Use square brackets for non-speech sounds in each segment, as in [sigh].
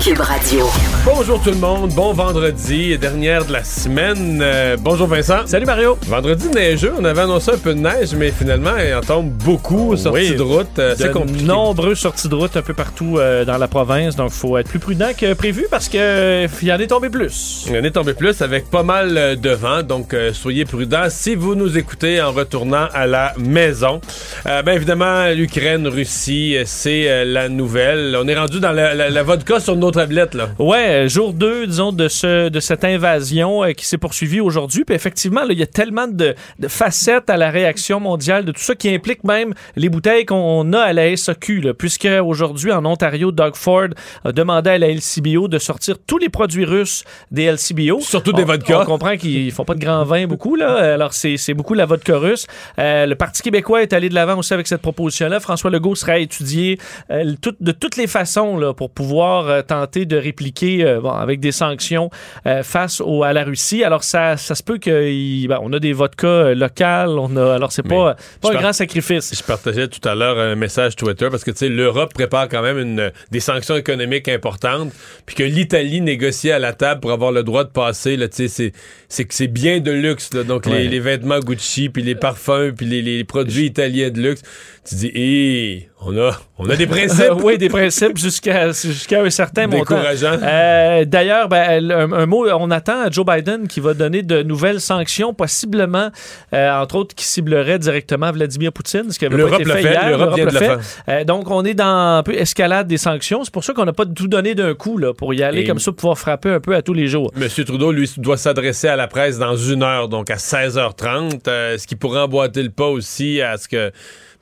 Cube, Cube Radio. Bonjour tout le monde, bon vendredi, dernière de la semaine. Euh, bonjour Vincent. Salut Mario. Vendredi neigeux, on avait annoncé un peu de neige, mais finalement, il en tombe beaucoup aux sorties de route. euh, c'est De compliqué. nombreuses sorties de route un peu partout euh, dans la province, donc faut être plus prudent que prévu parce que euh, il y en est tombé plus. On est tombé plus avec pas mal de vent, donc euh, soyez prudents si vous nous écoutez en retournant à la maison. Euh, ben évidemment, l'Ukraine, Russie, c'est euh, la nouvelle. On est rendu dans la, la- la vodka sur nos tablettes là. Ouais, euh, jour 2, disons, de, ce, de cette invasion euh, qui s'est poursuivie aujourd'hui. Puis effectivement, il y a tellement de, de facettes à la réaction mondiale, de tout ça qui implique même les bouteilles qu'on a à la SAQ. Là, puisque aujourd'hui, en Ontario, Doug Ford a demandé à la LCBO de sortir tous les produits russes des LCBO. Surtout des vodkas. On comprend qu'ils font pas de grand vin beaucoup, là. Alors, c'est c'est beaucoup la vodka russe. Euh, le Parti québécois est allé de l'avant aussi avec cette proposition-là. François Legault sera à étudier euh, tout- de toutes les façons là, pour pouvoir euh, tenter de répliquer euh, bon, avec des sanctions euh, face au, à la Russie. Alors, ça, ça se peut qu'on a des vodkas euh, locales. On a, alors, c'est pas, pas un grand sacrifice. Je partageais tout à l'heure un message Twitter parce que tu sais l'Europe prépare quand même une, des sanctions économiques importantes puis que l'Italie négocie à la table pour avoir le droit de passer là tu sais c'est que c'est bien de luxe là. donc Ouais. les, les vêtements Gucci puis les parfums puis les, les produits italiens de luxe tu dis hé on a on a des [laughs] principes oui, des principes jusqu'à jusqu'à un certain montant. Euh, D'ailleurs, ben, un, un mot, on attend à Joe Biden qui va donner de nouvelles sanctions, possiblement, euh, entre autres, qui ciblerait directement Vladimir Poutine, ce qui avait pas été fait fait, hier. l'Europe le fait. faire. Euh, donc, on est dans un peu escalade des sanctions. C'est pour ça qu'on n'a pas tout donné d'un coup là, pour y aller Et- comme ça, pour pouvoir frapper un peu à tous les jours. Monsieur Trudeau, lui, doit s'adresser à la presse dans une heure, donc à 16h30, euh, ce qui pourrait emboîter le pas aussi à ce que...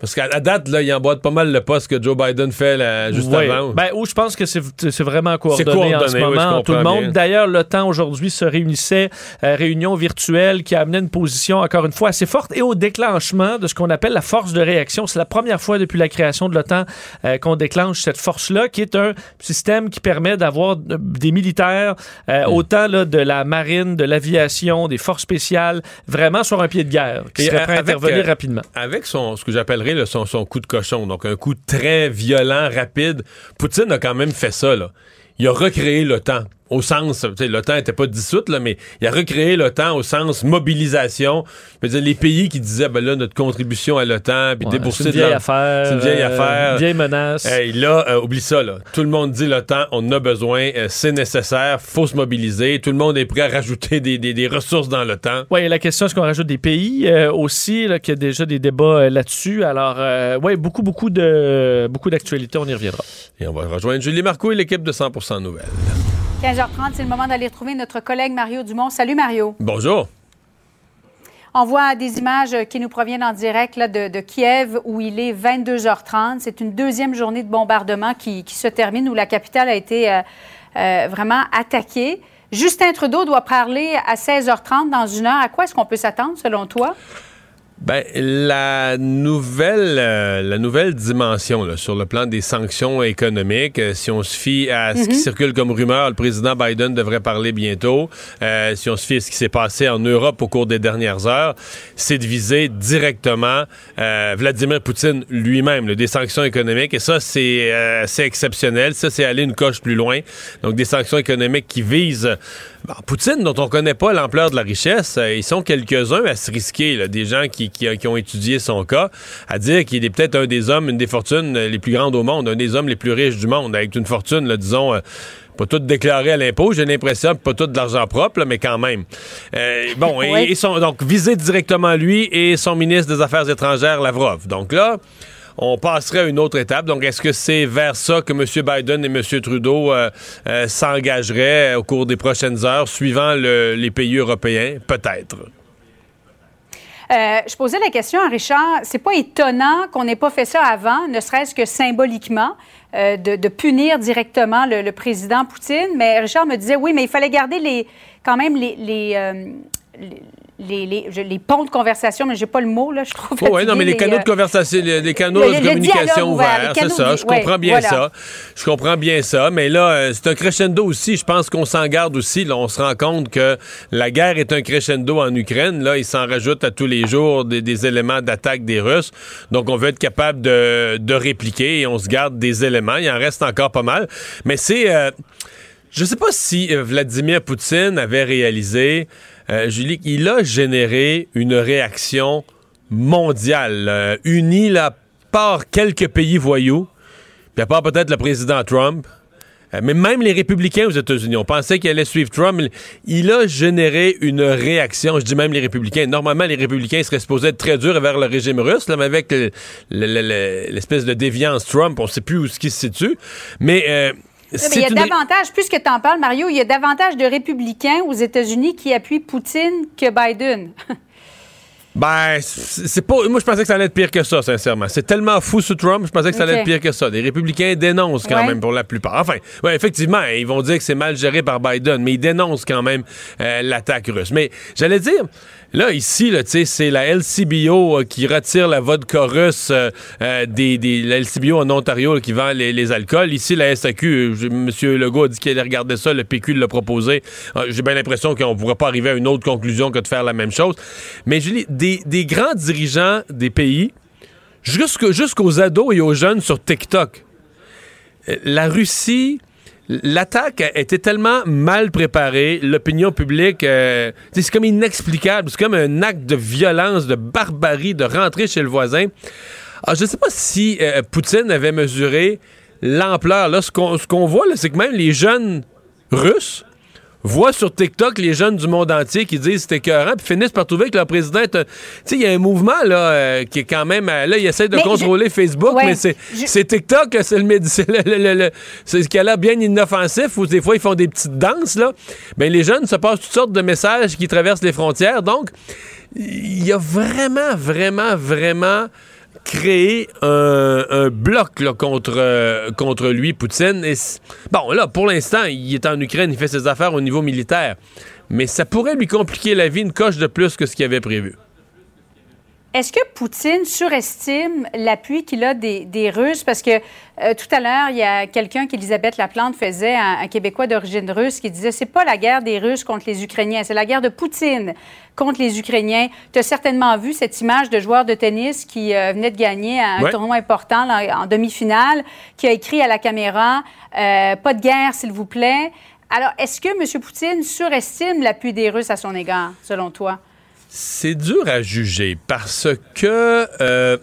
Parce qu'à la date, là, il emboîte pas mal le pas ce que Joe Biden fait là, juste Ouais. avant. Ben, où je pense que c'est vraiment coordonné, coordonné, en ce oui, moment. tout le monde. D'ailleurs, l'OTAN aujourd'hui se réunissait, euh, réunion virtuelle qui a amené une position encore une fois assez forte et au déclenchement de ce qu'on appelle la force de réaction. C'est la première fois depuis la création de l'OTAN euh, qu'on déclenche cette force-là, qui est un système qui permet d'avoir des militaires, euh, Hmm. autant là, de la marine, de l'aviation, des forces spéciales, vraiment sur un pied de guerre, qui Et seraient prêts à intervenir rapidement. Avec son, ce que j'appellerais là, son, coup de cochon, donc un coup très violent, rapide, Poutine a quand même fait ça. Là. Il a recréé l'OTAN. Au sens, l'OTAN n'était pas dissoute, là, mais il a recréé l'OTAN au sens mobilisation. Dire, les pays qui disaient, ben là, notre contribution à l'OTAN, puis Ouais, débourser c'est une de vieille l'argent. affaire. C'est une vieille euh, affaire. Une vieille menace. Hey, là, euh, oublie ça, là. Tout le monde dit l'OTAN, on en a besoin, euh, c'est nécessaire, faut se mobiliser. Tout le monde est prêt à rajouter des, des- des ressources dans l'OTAN. Oui, la question, est-ce qu'on rajoute des pays euh, aussi, là, qu'il y a déjà des débats là-dessus? Alors, oui, beaucoup, beaucoup de beaucoup d'actualités, on y reviendra. Et on va rejoindre Julie Marco et l'équipe de 100% Nouvelles. 15h30, c'est le moment d'aller retrouver notre collègue Mario Dumont. Salut Mario. Bonjour. On voit des images qui nous proviennent en direct là, de, de Kiev où il est 22h30. C'est une deuxième journée de bombardement qui, qui se termine où la capitale a été euh, euh, vraiment attaquée. Justin Trudeau doit parler à 16h30 dans une heure. À quoi est-ce qu'on peut s'attendre selon toi? Ben, la nouvelle, euh, la nouvelle dimension là, sur le plan des sanctions économiques, euh, si on se fie à ce qui circule comme rumeur, le président Biden devrait parler bientôt. Euh, si on se fie à ce qui s'est passé en Europe au cours des dernières heures, c'est de viser directement euh, Vladimir Poutine lui-même, des sanctions économiques. Et ça, c'est euh, c'est exceptionnel. Ça, c'est aller une coche plus loin. Donc, des sanctions économiques qui visent Bon, Poutine, dont on connaît pas l'ampleur de la richesse, euh, ils sont quelques-uns à se risquer, là, des gens qui, qui, qui ont étudié son cas, à dire qu'il est peut-être un des hommes, une des fortunes euh, les plus grandes au monde, un des hommes les plus riches du monde, avec une fortune, là, disons, euh, pas toute déclarée à l'impôt, j'ai l'impression, pas toute de l'argent propre, là, mais quand même. Euh, bon, et son, donc visé directement lui et son ministre des Affaires étrangères, Lavrov. Donc là, on passerait à une autre étape. Donc, est-ce que c'est vers ça que M. Biden et M. Trudeau euh, euh, s'engageraient au cours des prochaines heures, suivant le- les pays européens? Peut-être. Euh, je posais la question à Richard. C'est pas étonnant qu'on n'ait pas fait ça avant, ne serait-ce que symboliquement, euh, de, punir directement le, président Poutine. Mais Richard me disait oui, mais il fallait garder les, quand même les, euh, les- les, les, je- les ponts de conversation, mais j'ai pas le mot, là, je trouve. Oh, ouais, non, mais les, canaux euh, de conversation, les, les canaux le- de le communication ouverts, c'est ça. du- Je ouais, comprends bien voilà. ça. Je comprends bien ça. Mais là, euh, c'est un crescendo aussi. Je pense qu'on s'en garde aussi. Là, on se rend compte que la guerre est un crescendo en Ukraine. Là, il s'en rajoute à tous les jours des, des éléments d'attaque des Russes. Donc, on veut être capable de, de répliquer et on se garde des éléments. Il en reste encore pas mal. Mais c'est. euh, je sais pas si euh, Vladimir Poutine avait réalisé, euh, Julie, qu'il a généré une réaction mondiale, euh, unie là, par quelques pays voyous, puis à part peut-être le président Trump. euh, Mais même les républicains aux États-Unis, on pensait qu'il allait suivre Trump. Il- Il a généré une réaction. Je dis même les républicains. Normalement, les républicains seraient supposés être très durs envers le régime russe, mais avec le- le- le- le- l'espèce de déviance Trump, on ne sait plus où ce qui se situe. Mais il y a une- davantage, puisque tu en parles, Mario, il y a davantage de républicains aux États-Unis qui appuient Poutine que Biden. [laughs] Ben, c'est pas. Moi, je pensais que ça allait être pire que ça, sincèrement. C'est tellement fou sous Trump, je pensais que ça allait être pire que ça. Les républicains dénoncent quand Ouais. même pour la plupart. Enfin, ouais, effectivement, ils vont dire que c'est mal géré par Biden, mais ils dénoncent quand même euh, l'attaque russe. Mais j'allais dire, là, ici, là, c'est la LCBO euh, qui retire la vodka russe euh, euh, des. La LCBO en Ontario qui vend les, alcools. Ici, la SAQ, M. Legault a dit qu'il allait regarder ça, le PQ l'a proposé. J'ai bien l'impression qu'on ne pourrait pas arriver à une autre conclusion que de faire la même chose. Mais Julie, des, des grands dirigeants des pays, jusqu'au- jusqu'aux ados et aux jeunes sur TikTok, la Russie, l'attaque été tellement mal préparée, l'opinion publique, euh, c'est comme inexplicable, c'est comme un acte de violence, de barbarie, de rentrer chez le voisin. Alors, je ne sais pas si euh, Poutine avait mesuré l'ampleur. Là, ce qu'on voit, c'est que même les jeunes russes voient sur TikTok les jeunes du monde entier qui disent c'est écœurant, puis finissent par trouver que leur président est un... Tu sais, il y a un mouvement là, euh, qui est quand même... euh, là, il essaie de Mais contrôler Facebook, Ouais, mais c'est je- TikTok, c'est le, le, le- le- c'est ce qui a l'air bien inoffensif, où des fois, ils font des petites danses, là. Ben, les jeunes se passent toutes sortes de messages qui traversent les frontières, donc il y a vraiment, vraiment, vraiment créé un, bloc contre, lui, Poutine. Bon, là, pour l'instant, il est en Ukraine, il fait ses affaires au niveau militaire. Mais ça pourrait lui compliquer la vie une coche de plus que ce qu'il avait prévu. Est-ce que Poutine surestime l'appui qu'il a des, des Russes? Parce que euh, tout à l'heure, il y a quelqu'un qu'Elisabeth Laplante faisait, un, un Québécois d'origine russe, qui disait c'est pas la guerre des Russes contre les Ukrainiens, c'est la guerre de Poutine contre les Ukrainiens. Tu as certainement vu cette image de joueur de tennis qui euh, venait de gagner un Ouais. tournoi important là, en demi-finale, qui a écrit à la caméra euh, Pas de guerre, s'il vous plaît. Alors, est-ce que M. Poutine surestime l'appui des Russes à son égard, selon toi? C'est dur à juger parce que. euh,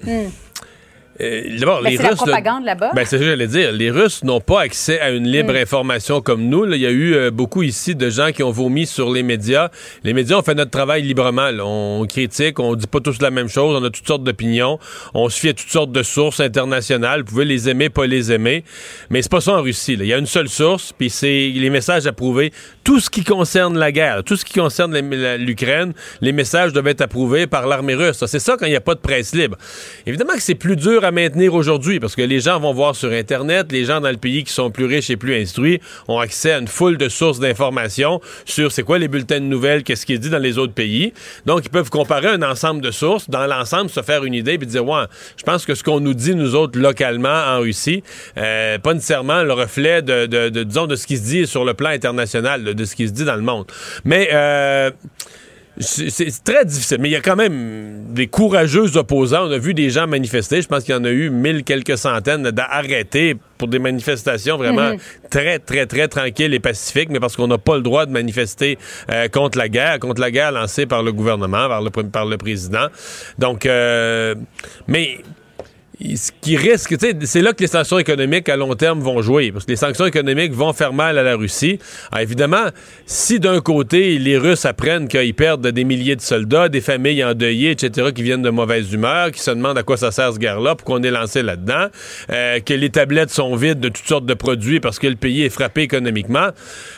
euh, D'abord. Ben, les c'est la Russes. propagande là-bas. Ben, c'est ça que j'allais dire. Les Russes n'ont pas accès à une libre Hmm. information comme nous. là. Il y a eu euh, beaucoup ici de gens qui ont vomi sur les médias. Les médias ont fait notre travail librement. là. On critique, on dit pas tous la même chose, on a toutes sortes d'opinions, on se fie à toutes sortes de sources internationales. Vous pouvez les aimer, pas les aimer. Mais c'est pas ça en Russie. là. Il y a une seule source, puis c'est les messages approuvés. Tout ce qui concerne la guerre, tout ce qui concerne l'Ukraine, les messages doivent être approuvés par l'armée russe. C'est ça quand il n'y a pas de presse libre. Évidemment que c'est plus dur à maintenir aujourd'hui parce que les gens vont voir sur Internet, les gens dans le pays qui sont plus riches et plus instruits ont accès à une foule de sources d'informations sur c'est quoi les bulletins de nouvelles, qu'est-ce qui est dit dans les autres pays. Donc, ils peuvent comparer un ensemble de sources, dans l'ensemble, se faire une idée puis dire, ouais, je pense que ce qu'on nous dit, nous autres, localement, en Russie, euh, pas nécessairement le reflet de, disons, de ce qui se dit sur le plan international, de, de ce qui se dit dans le monde. Mais, euh, c'est très difficile, mais il y a quand même des courageux opposants. On a vu des gens manifester. Je pense qu'il y en a eu mille quelques centaines d'arrêtés pour des manifestations vraiment très, très, très tranquilles et pacifiques, mais parce qu'on n'a pas le droit de manifester euh, contre la guerre, contre la guerre lancée par le gouvernement, par le, par le président. Donc, euh, mais ce qui risque, c'est là que les sanctions économiques à long terme vont jouer, parce que les sanctions économiques vont faire mal à la Russie. Évidemment, si d'un côté, les Russes apprennent qu'ils perdent des milliers de soldats, des familles endeuillées, etc., qui viennent de mauvaise humeur, qui se demandent à quoi ça sert ce guerre-là, pourquoi on est lancé là-dedans, euh, que les tablettes sont vides de toutes sortes de produits parce que le pays est frappé économiquement,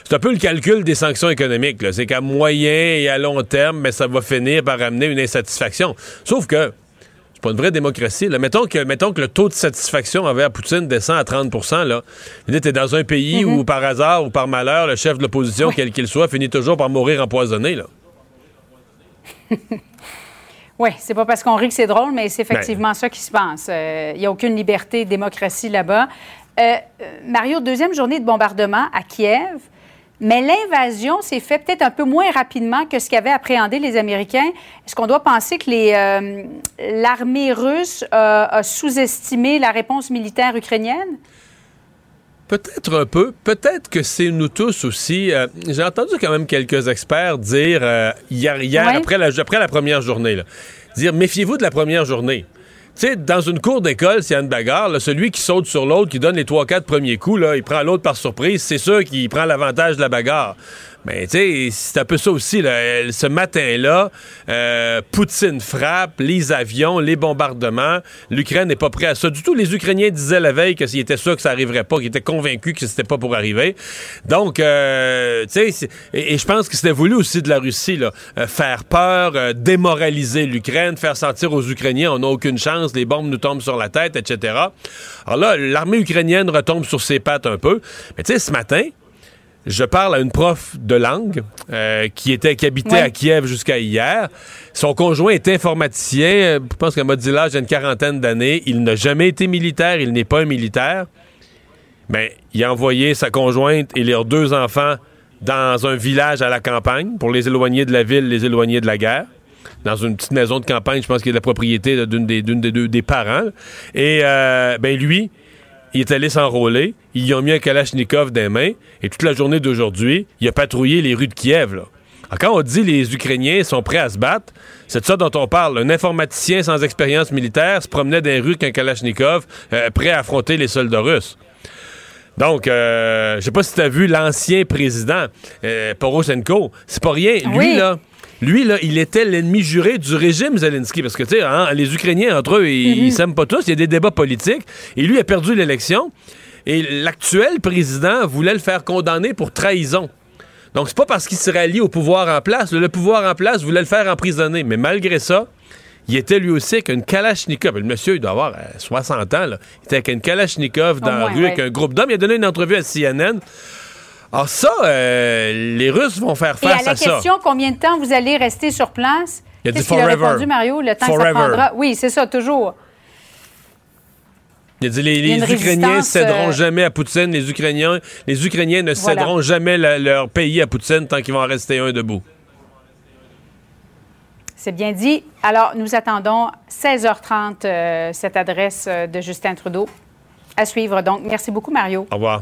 c'est un peu le calcul des sanctions économiques. C'est qu'à moyen et à long terme, mais ça va finir par amener une insatisfaction. Sauf que pas une vraie démocratie. Là. Mettons, que, mettons que le taux de satisfaction envers Poutine descend à 30 là. Tu es dans un pays où, par hasard ou par malheur, le chef de l'opposition, quel qu'il soit, finit toujours par mourir empoisonné. Là. [laughs] Oui, c'est pas parce qu'on rit que c'est drôle, mais c'est effectivement ça qui se passe. Il n'y a aucune liberté, démocratie là-bas. Mario, deuxième journée de bombardement à Kiev. Mais l'invasion s'est faite peut-être un peu moins rapidement que ce qu'avaient appréhendé les Américains. Est-ce qu'on doit penser que euh, l'armée russe a, sous-estimé la réponse militaire ukrainienne? Peut-être un peu. Peut-être que c'est nous tous aussi. Euh, j'ai entendu quand même quelques experts dire euh, hier, après, la, après la première journée, dire méfiez-vous de la première journée. Tu sais, dans une cour d'école, s'il y a une bagarre, celui qui saute sur l'autre, qui donne les trois, quatre premiers coups, là, il prend l'autre par surprise, c'est sûr qu'il prend l'avantage de la bagarre. Mais tu sais, c'est un peu ça aussi. Là. Ce matin-là, euh, Poutine frappe, les avions, les bombardements. L'Ukraine n'est pas prêt à ça du tout. Les Ukrainiens disaient la veille que s'ils étaient sûrs que ça arriverait pas, qu'ils étaient convaincus que c'était pas pour arriver. Donc, euh, tu sais, et, je pense que c'était voulu aussi de la Russie, là, euh, faire peur, démoraliser l'Ukraine, faire sentir aux Ukrainiens on n'a aucune chance, les bombes nous tombent sur la tête, etc. Alors là, l'armée ukrainienne retombe sur ses pattes un peu. Mais tu sais, ce matin, je parle à une prof de langue euh, qui était qui habitait à Kiev jusqu'à hier. Son conjoint est informaticien. Je pense qu'elle m'a dit là, j'ai une quarantaine d'années. Il n'a jamais été militaire. Il n'est pas un militaire. Mais ben, il a envoyé sa conjointe et leurs deux enfants dans un village à la campagne pour les éloigner de la ville, les éloigner de la guerre. Dans une petite maison de campagne, je pense qu'il est la propriété d'une des, des, deux des parents. Et euh, ben lui, il est allé s'enrôler, ils y ont mis un Kalachnikov des mains, et toute la journée d'aujourd'hui, il a patrouillé les rues de Kiev. Là. quand on dit les Ukrainiens sont prêts à se battre, c'est de ça dont on parle. Un informaticien sans expérience militaire se promenait dans les rues qu'un Kalachnikov, euh, prêt à affronter les soldats russes. Donc, euh, je sais pas si tu as vu l'ancien président, euh, Poroshenko. C'est pas rien. Lui, là, lui, là, il était l'ennemi juré du régime Zelensky. Parce que, tu sais, hein, les Ukrainiens, entre eux, ils mhm. s'aiment pas tous. Il y a des débats politiques. Et lui a perdu l'élection. Et l'actuel président voulait le faire condamner pour trahison. Donc, c'est pas parce qu'il serait allié au pouvoir en place. Le pouvoir en place voulait le faire emprisonner. Mais malgré ça, il était lui aussi avec une Kalachnikov. Le monsieur, il doit avoir 60 euh, ans. Là. Il était avec une Kalachnikov dans la rue avec un groupe d'hommes. Il a donné une entrevue à CNN. Alors ça, euh, les Russes vont faire face à, ça. Et à la question, combien de temps vous allez rester sur place? Il a dit forever. a répondu, Mario? Le temps que ça prendra? Oui, c'est ça, toujours. Il a dit les, les Ukrainiens ne céderont euh, jamais à Poutine. Les Ukrainiens, les Ukrainiens ne céderont jamais leur pays à Poutine tant qu'ils vont en rester un debout. C'est bien dit. Alors, nous attendons 16h30 euh, cette adresse de Justin Trudeau. À suivre donc. Merci beaucoup, Mario. Au revoir.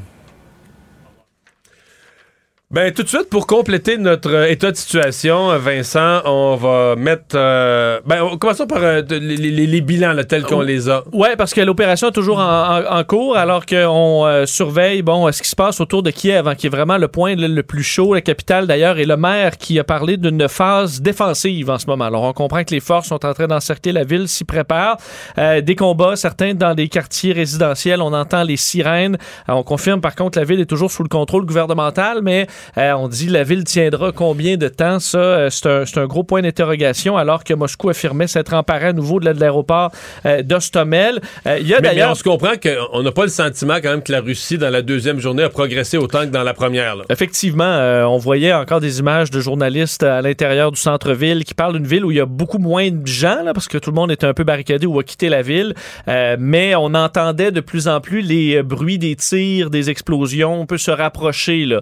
Ben tout de suite pour compléter notre euh, état de situation, euh, Vincent, on va mettre. Euh, ben commençons par les, bilans tels qu'on les a. Ouais, parce que l'opération est toujours en, cours, alors qu'on surveille bon ce qui se passe autour de Kiev, hein, qui est vraiment le point le, plus chaud, la capitale d'ailleurs, et le maire qui a parlé d'une phase défensive en ce moment. Alors on comprend que les forces sont en train d'encercler la ville, s'y préparent. des combats, certains dans des quartiers résidentiels, on entend les sirènes. on confirme par contre la ville est toujours sous le contrôle gouvernemental, mais euh, on dit la ville tiendra combien de temps? Ça, euh, c'est un, gros point d'interrogation, alors que Moscou affirmait s'être emparé à nouveau de l'aéroport euh, d'Ostomel. Il y a d'ailleurs. on se comprend qu'on n'a pas le sentiment quand même que la Russie, dans la deuxième journée, a progressé autant que dans la première. Effectivement, on voyait encore des images de journalistes à l'intérieur du centre-ville qui parlent d'une ville où il y a beaucoup moins de gens, parce que tout le monde était un peu barricadé ou a quitté la ville. mais on entendait de plus en plus les bruits des tirs, des explosions. On peut se rapprocher là,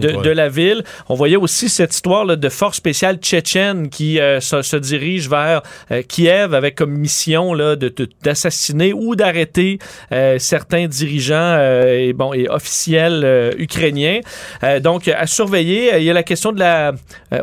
de, la ville. On voyait aussi cette histoire de force spéciale tchétchène qui euh, se, dirige vers euh, Kiev avec comme mission d'assassiner ou d'arrêter euh, certains dirigeants et, bon, et officiels ukrainiens. donc, à surveiller. Il y a la question de la,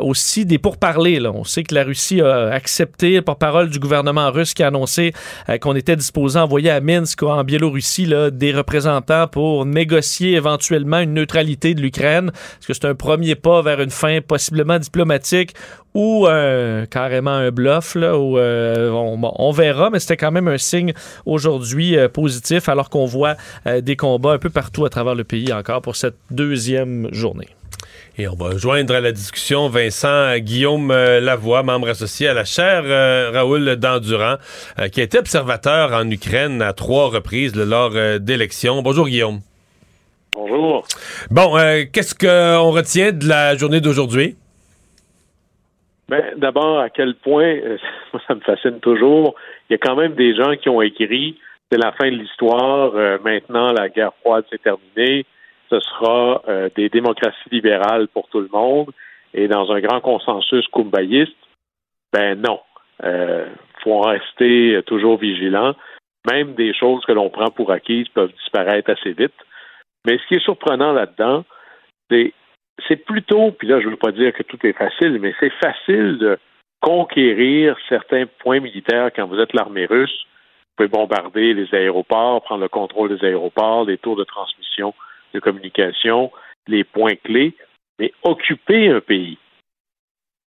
aussi des pourparlers. Là. On sait que la Russie a accepté, par parole du gouvernement russe qui a annoncé qu'on était disposé à envoyer à Minsk, en Biélorussie, là, des représentants pour négocier éventuellement une neutralité de l'Ukraine. Est-ce que c'est un premier pas vers une fin possiblement diplomatique ou euh, carrément un bluff? Là, euh, on, verra, mais c'était quand même un signe aujourd'hui euh, positif alors qu'on voit des combats un peu partout à travers le pays encore pour cette deuxième journée. Et on va joindre à la discussion Vincent Guillaume Lavoie, membre associé à la chaire Raoul Dandurand, qui a été observateur en Ukraine à trois reprises lors d'élections. Bonjour Guillaume. Bonjour. Bon, euh, qu'est-ce qu'on retient de la journée d'aujourd'hui? Ben, D'abord, à quel point, euh, [laughs] ça me fascine toujours, il y a quand même des gens qui ont écrit c'est la fin de l'histoire, euh, maintenant la guerre froide s'est terminée, ce sera des démocraties libérales pour tout le monde, et dans un grand consensus kumbayiste, ben non. Il faut en rester toujours vigilant. Même des choses que l'on prend pour acquises peuvent disparaître assez vite. Mais ce qui est surprenant là-dedans, c'est c'est plutôt, puis là je ne veux pas dire que tout est facile, mais c'est facile de conquérir certains points militaires quand vous êtes l'armée russe. Vous pouvez bombarder les aéroports, prendre le contrôle des aéroports, les tours de transmission de communication, les points clés, mais occuper un pays,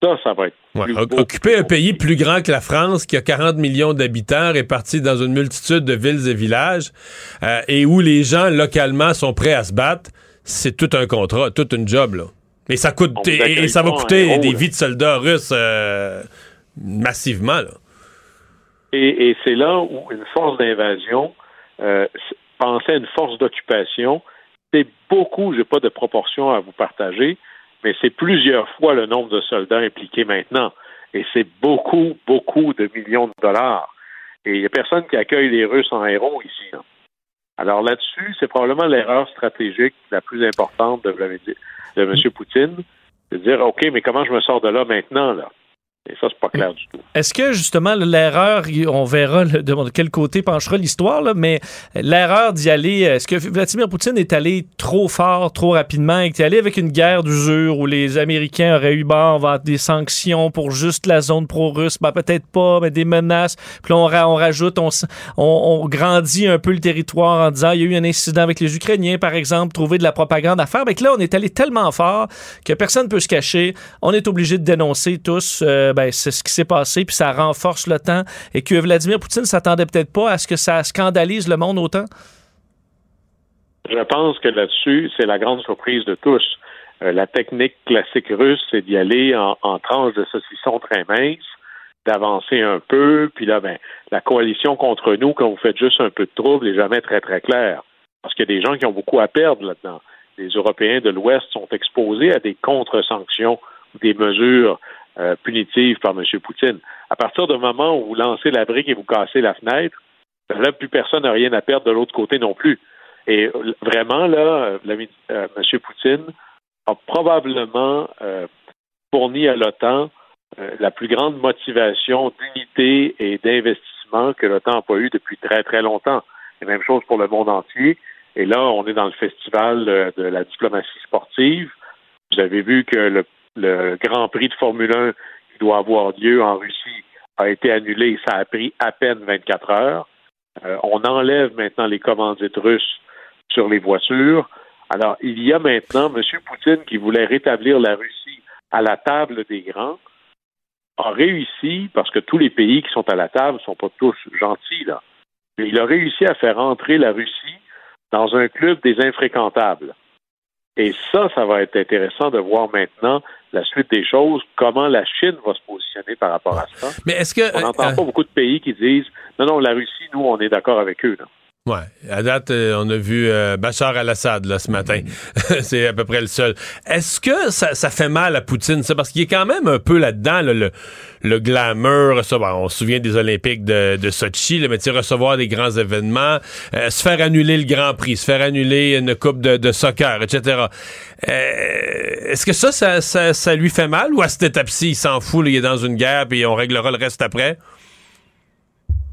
ça, ça va être. occuper un pays plus grand que la France, qui a 40 millions d'habitants, répartis dans une multitude de villes et villages, euh, et où les gens localement sont prêts à se battre, c'est tout un contrat, tout une job, là. Et ça coûte et, ça va coûter des vies de soldats russes euh, massivement. Là. Et, c'est là où une force d'invasion, euh, penser à une force d'occupation, c'est beaucoup, j'ai pas de proportion à vous partager, mais c'est plusieurs fois le nombre de soldats impliqués maintenant. Et c'est beaucoup, beaucoup de millions de dollars. Et il n'y a personne qui accueille les Russes en héros ici. Alors là-dessus, c'est probablement l'erreur stratégique la plus importante de, de M. Poutine, de dire OK, mais comment je me sors de là maintenant là? Et ça, c'est pas clair du tout. Est-ce que, justement, l'erreur, on verra de quel côté penchera l'histoire, mais l'erreur d'y aller, est-ce que Vladimir Poutine est allé trop fort, trop rapidement, et est allé avec une guerre d'usure où les Américains auraient eu, bon, on des sanctions pour juste la zone pro-russe, ben, peut-être pas, mais des menaces, puis on, rajoute, on, grandit un peu le territoire en disant, il y a eu un incident avec les Ukrainiens, par exemple, trouver de la propagande à faire, mais que là, on est allé tellement fort que personne ne peut se cacher, on est obligé de dénoncer tous, euh, ben, c'est ce qui s'est passé, puis ça renforce le temps, et que Vladimir Poutine s'attendait peut-être pas à ce que ça scandalise le monde autant? Je pense que là-dessus, c'est la grande surprise de tous. Euh, la technique classique russe, c'est d'y aller en, en tranches de saucisson très minces, d'avancer un peu, puis là, ben, la coalition contre nous, quand vous faites juste un peu de trouble, n'est jamais très, très claire. Parce qu'il y a des gens qui ont beaucoup à perdre là-dedans. Les Européens de l'Ouest sont exposés à des contre-sanctions ou des mesures euh, punitive par M. Poutine. À partir du moment où vous lancez la brique et vous cassez la fenêtre, là, plus personne n'a rien à perdre de l'autre côté non plus. Et vraiment, là, euh, M. Poutine a probablement euh, fourni à l'OTAN la plus grande motivation d'unité et d'investissement que l'OTAN n'a pas eu depuis très, très longtemps. la même chose pour le monde entier. Et là, on est dans le festival de la diplomatie sportive. Vous avez vu que le le Grand Prix de Formule 1 qui doit avoir lieu en Russie a été annulé. Ça a pris à peine 24 heures. Euh, on enlève maintenant les commandites russes sur les voitures. Alors, il y a maintenant M. Poutine qui voulait rétablir la Russie à la table des grands, a réussi, parce que tous les pays qui sont à la table ne sont pas tous gentils, là, mais il a réussi à faire entrer la Russie dans un club des infréquentables. Et ça, ça va être intéressant de voir maintenant la suite des choses, comment la Chine va se positionner par rapport à ça. Mais est-ce que on n'entend euh, pas beaucoup de pays qui disent non, non, la Russie, nous, on est d'accord avec eux. Là. Ouais, à date, euh, on a vu euh, Bachar al-Assad là ce matin. [laughs] c'est à peu près le seul. Est-ce que ça, ça, fait mal à Poutine ça? Parce qu'il est quand même un peu là-dedans le, le glamour, ça, on se souvient des Olympiques de, de Sochi, là, mais recevoir des grands événements, euh, se faire annuler le Grand Prix, se faire annuler une coupe de, de soccer, etc. Est-ce que ça ça, ça ça, lui fait mal ou à cette étape-ci, il s'en fout, il est dans une guerre et on réglera le reste après?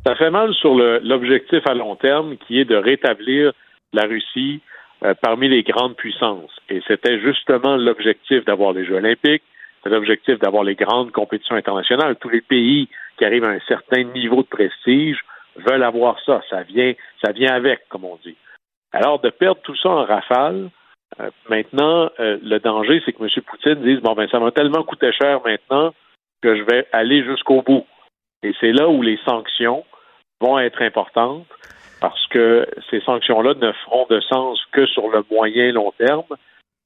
Ça fait mal sur l'objectif à long terme qui est de rétablir la Russie euh, parmi les grandes puissances. Et c'était justement l'objectif d'avoir les Jeux olympiques, l'objectif d'avoir les grandes compétitions internationales. Tous les pays qui arrivent à un certain niveau de prestige veulent avoir ça. Ça vient, ça vient avec, comme on dit. Alors, de perdre tout ça en rafale, euh, maintenant, euh, le danger, c'est que M. Poutine dise, bon, ben, ça m'a tellement coûté cher maintenant que je vais aller jusqu'au bout. Et c'est là où les sanctions vont être importantes parce que ces sanctions-là ne feront de sens que sur le moyen long terme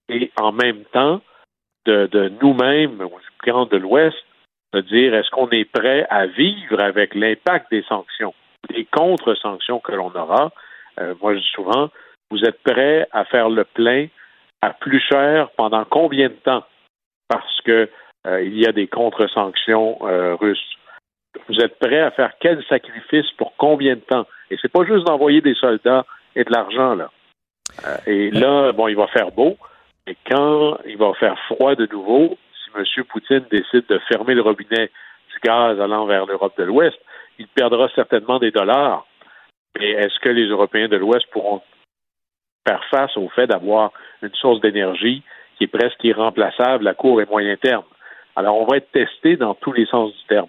et en même temps de, nous-mêmes, aux grands de l'Ouest, de dire est-ce qu'on est prêt à vivre avec l'impact des sanctions, des contre-sanctions que l'on aura? Euh, moi, je dis souvent, vous êtes prêt à faire le plein à plus cher pendant combien de temps? Parce que euh, il y a des contre-sanctions euh, russes. Vous êtes prêt à faire quel sacrifice pour combien de temps? Et c'est pas juste d'envoyer des soldats et de l'argent, là. Euh, et là, bon, il va faire beau, mais quand il va faire froid de nouveau, si M. Poutine décide de fermer le robinet du gaz allant vers l'Europe de l'Ouest, il perdra certainement des dollars. Mais est-ce que les Européens de l'Ouest pourront faire face au fait d'avoir une source d'énergie qui est presque irremplaçable à court et moyen terme? Alors, on va être testé dans tous les sens du terme.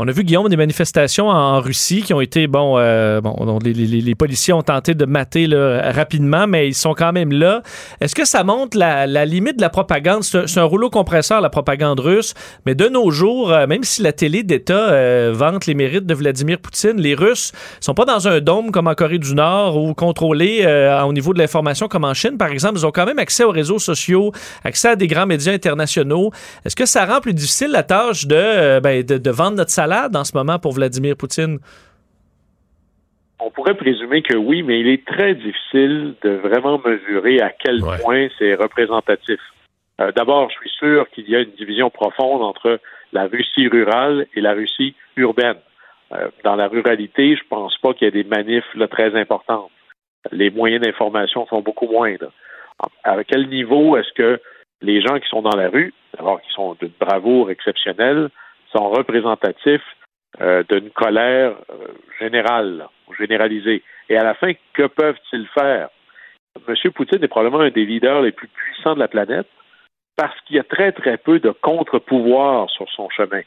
On a vu, Guillaume, des manifestations en Russie qui ont été, bon, euh, bon les, les, policiers ont tenté de mater là, rapidement, mais ils sont quand même là. Est-ce que ça montre la, la limite de la propagande? C'est un, rouleau compresseur, la propagande russe, mais de nos jours, euh, même si la télé d'État euh, vante les mérites de Vladimir Poutine, les Russes sont pas dans un dôme comme en Corée du Nord ou contrôlés euh, au niveau de l'information comme en Chine, par exemple. Ils ont quand même accès aux réseaux sociaux, accès à des grands médias internationaux. Est-ce que ça rend plus difficile la tâche de, ben, de, de vendre notre salaire en ce moment pour Vladimir Poutine? On pourrait présumer que oui, mais il est très difficile de vraiment mesurer à quel point c'est représentatif. Euh, d'abord, je suis sûr qu'il y a une division profonde entre la Russie rurale et la Russie urbaine. Euh, dans la ruralité, je pense pas qu'il y ait des manifs très importantes. Les moyens d'information sont beaucoup moindres. À quel niveau est-ce que les gens qui sont dans la rue, d'abord qui sont d'une bravoure exceptionnelle, sont représentatifs euh, d'une colère euh, générale généralisée. Et à la fin, que peuvent-ils faire? M. Poutine est probablement un des leaders les plus puissants de la planète parce qu'il y a très, très peu de contre-pouvoir sur son chemin.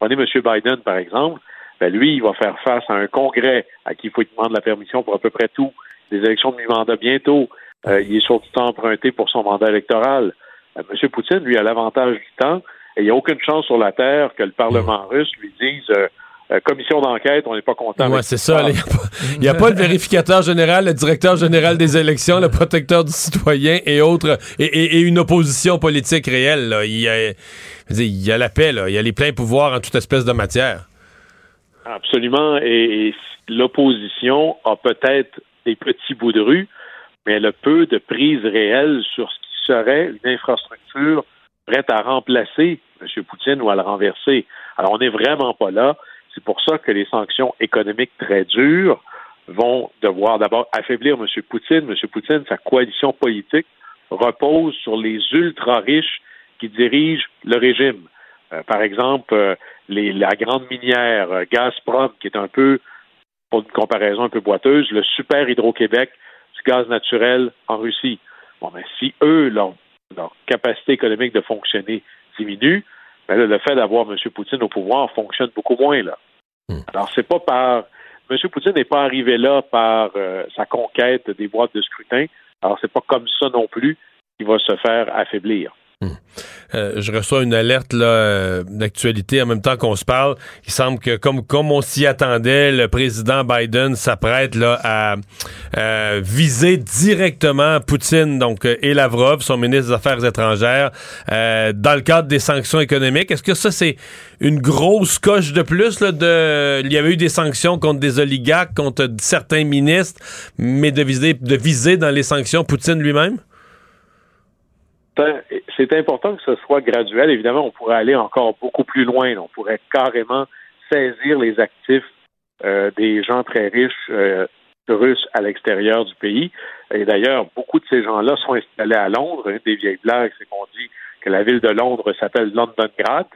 Prenez M. Biden, par exemple. Ben lui, il va faire face à un congrès à qui il faut qu'il demande la permission pour à peu près tout. Des élections de mi-mandat bientôt. Euh, il est sur du temps emprunté pour son mandat électoral. M. Poutine, lui, a l'avantage du temps et il n'y a aucune chance sur la Terre que le Parlement russe lui dise euh, euh, commission d'enquête, on n'est pas content. Oui, c'est ça. Il n'y a, pas le vérificateur général, le directeur général des élections, le protecteur du citoyen et autres, et, une opposition politique réelle. Il, y a, il y a la paix, il y a les pleins pouvoirs en toute espèce de matière. Absolument. Et, l'opposition a peut-être des petits bouts de rue, mais elle a peu de prise réelle sur ce qui serait une infrastructure prête à remplacer M. Poutine ou à le renverser. Alors, on n'est vraiment pas là. C'est pour ça que les sanctions économiques très dures vont devoir d'abord affaiblir M. Poutine. M. Poutine, sa coalition politique repose sur les ultra-riches qui dirigent le régime. Euh, par exemple, euh, les, la grande minière euh, Gazprom, qui est un peu, pour une comparaison un peu boiteuse, le super Hydro-Québec du gaz naturel en Russie. Bon, mais si eux, leur leur capacité économique de fonctionner diminue, mais ben le fait d'avoir M. Poutine au pouvoir fonctionne beaucoup moins là. Hmm. Alors c'est pas par M. Poutine n'est pas arrivé là par euh, sa conquête des boîtes de scrutin. Alors c'est pas comme ça non plus qu'il va se faire affaiblir. Hmm. Euh, je reçois une alerte euh, d'actualité en même temps qu'on se parle. Il semble que comme, on s'y attendait, le président Biden s'apprête à euh, viser directement Poutine donc et Lavrov, son ministre des Affaires étrangères, dans le cadre des sanctions économiques. Est-ce que ça c'est une grosse coche de plus de il y avait eu des sanctions contre des oligarques, contre certains ministres, mais de viser de viser dans les sanctions Poutine lui-même? C'est important que ce soit graduel. Évidemment, on pourrait aller encore beaucoup plus loin. On pourrait carrément saisir les actifs euh, des gens très riches euh, russes à l'extérieur du pays. Et d'ailleurs, beaucoup de ces gens-là sont installés à Londres. Une des vieilles blagues, c'est qu'on dit que la ville de Londres s'appelle Londongrad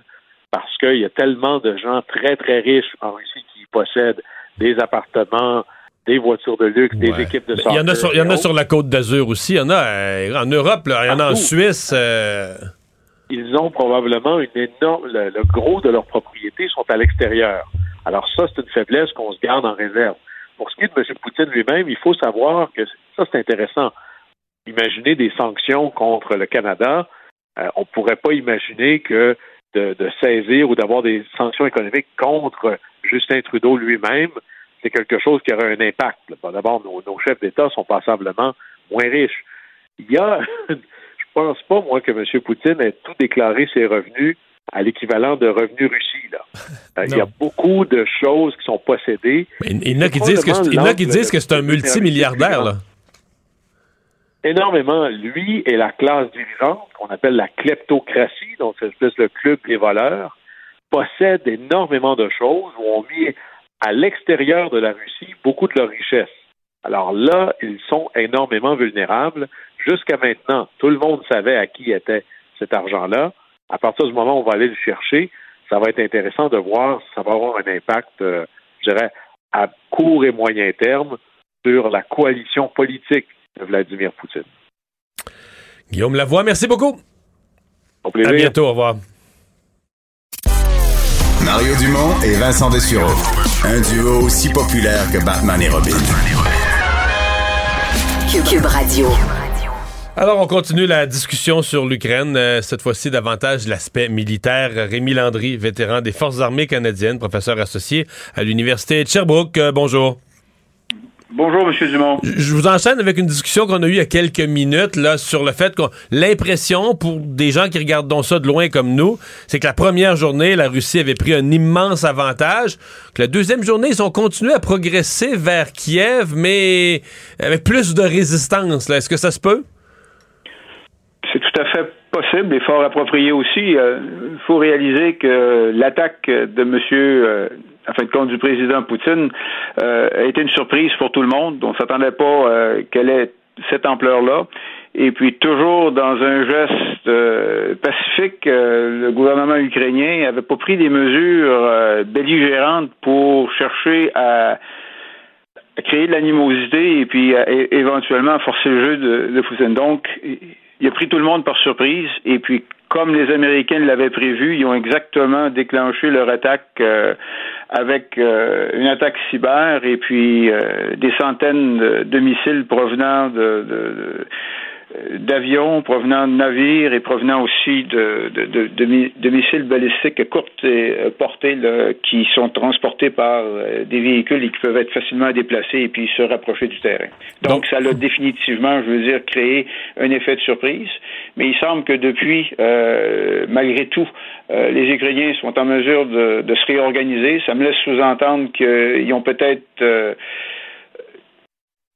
parce qu'il y a tellement de gens très, très riches en Russie qui possèdent des appartements, des voitures de luxe, des équipes de santé. Il y en a sur, il y en a sur la côte d'Azur aussi. Il y en a euh, en Europe, il y en a en Suisse. Euh. Ils ont probablement une énorme. Le, gros de leurs propriétés sont à l'extérieur. Alors, ça, c'est une faiblesse qu'on se garde en réserve. Pour ce qui est de M. Poutine lui-même, il faut savoir que ça, c'est intéressant. Imaginez des sanctions contre le Canada. Euh, on ne pourrait pas imaginer que de, de saisir ou d'avoir des sanctions économiques contre Justin Trudeau lui-même, c'est quelque chose qui aurait un impact. D'abord, nos, chefs d'État sont passablement moins riches. Il y a, [laughs] je pense pas, moi, que M. Poutine ait tout déclaré ses revenus à l'équivalent de revenus Russie. Là. Euh, il y a beaucoup de choses qui sont possédées. il y en a qui disent que, c'est un multimilliardaire. Là. énormément, lui et la classe dirigeante, qu'on appelle la kleptocratie, donc c'est espèce le club des voleurs, possèdent énormément de choses ou ont mis à l'extérieur de la Russie beaucoup de leur richesse. Alors là, ils sont énormément vulnérables. Jusqu'à maintenant, tout le monde savait à qui était cet argent-là. À partir du moment où on va aller le chercher, ça va être intéressant de voir si ça va avoir un impact, euh, je dirais, à court et moyen terme sur la coalition politique de Vladimir Poutine. Guillaume Lavoie, merci beaucoup. Au plaisir. À bientôt, au revoir. Mario Dumont et Vincent Dessureau. Un duo aussi populaire que Batman et Robin. Cube Radio. Alors, on continue la discussion sur l'Ukraine, euh, cette fois-ci davantage l'aspect militaire. Rémi Landry, vétéran des Forces armées canadiennes, professeur associé à l'Université de Sherbrooke. Euh, bonjour. Bonjour, M. Dumont. Je vous enchaîne avec une discussion qu'on a eue il y a quelques minutes là, sur le fait que l'impression pour des gens qui regardent ça de loin comme nous, c'est que la première journée, la Russie avait pris un immense avantage, que la deuxième journée, ils ont continué à progresser vers Kiev, mais avec plus de résistance. Est-ce que ça se peut? C'est tout à fait possible et fort approprié aussi. Il euh, faut réaliser que l'attaque de M en fin de compte, du président Poutine euh, a été une surprise pour tout le monde. On ne s'attendait pas euh, qu'elle ait cette ampleur-là. Et puis, toujours dans un geste euh, pacifique, le gouvernement ukrainien n'avait pas pris des mesures belligérantes pour chercher à, créer de l'animosité et puis éventuellement à forcer le jeu de, de Poutine. Donc, il a pris tout le monde par surprise. Et puis, comme les Américains l'avaient prévu, ils ont exactement déclenché leur attaque euh, avec euh, une attaque cyber et puis euh, des centaines de, missiles provenant de, de d'avions provenant de navires et provenant aussi de, de, de, missiles balistiques à courte euh, portée qui sont transportés par euh, des véhicules et qui peuvent être facilement déplacés et puis se rapprocher du terrain. Donc, ça a définitivement, je veux dire, créé un effet de surprise. Mais il semble que depuis, euh, malgré tout, les Ukrainiens sont en mesure de, de, se réorganiser. Ça me laisse sous-entendre qu'ils ont peut-être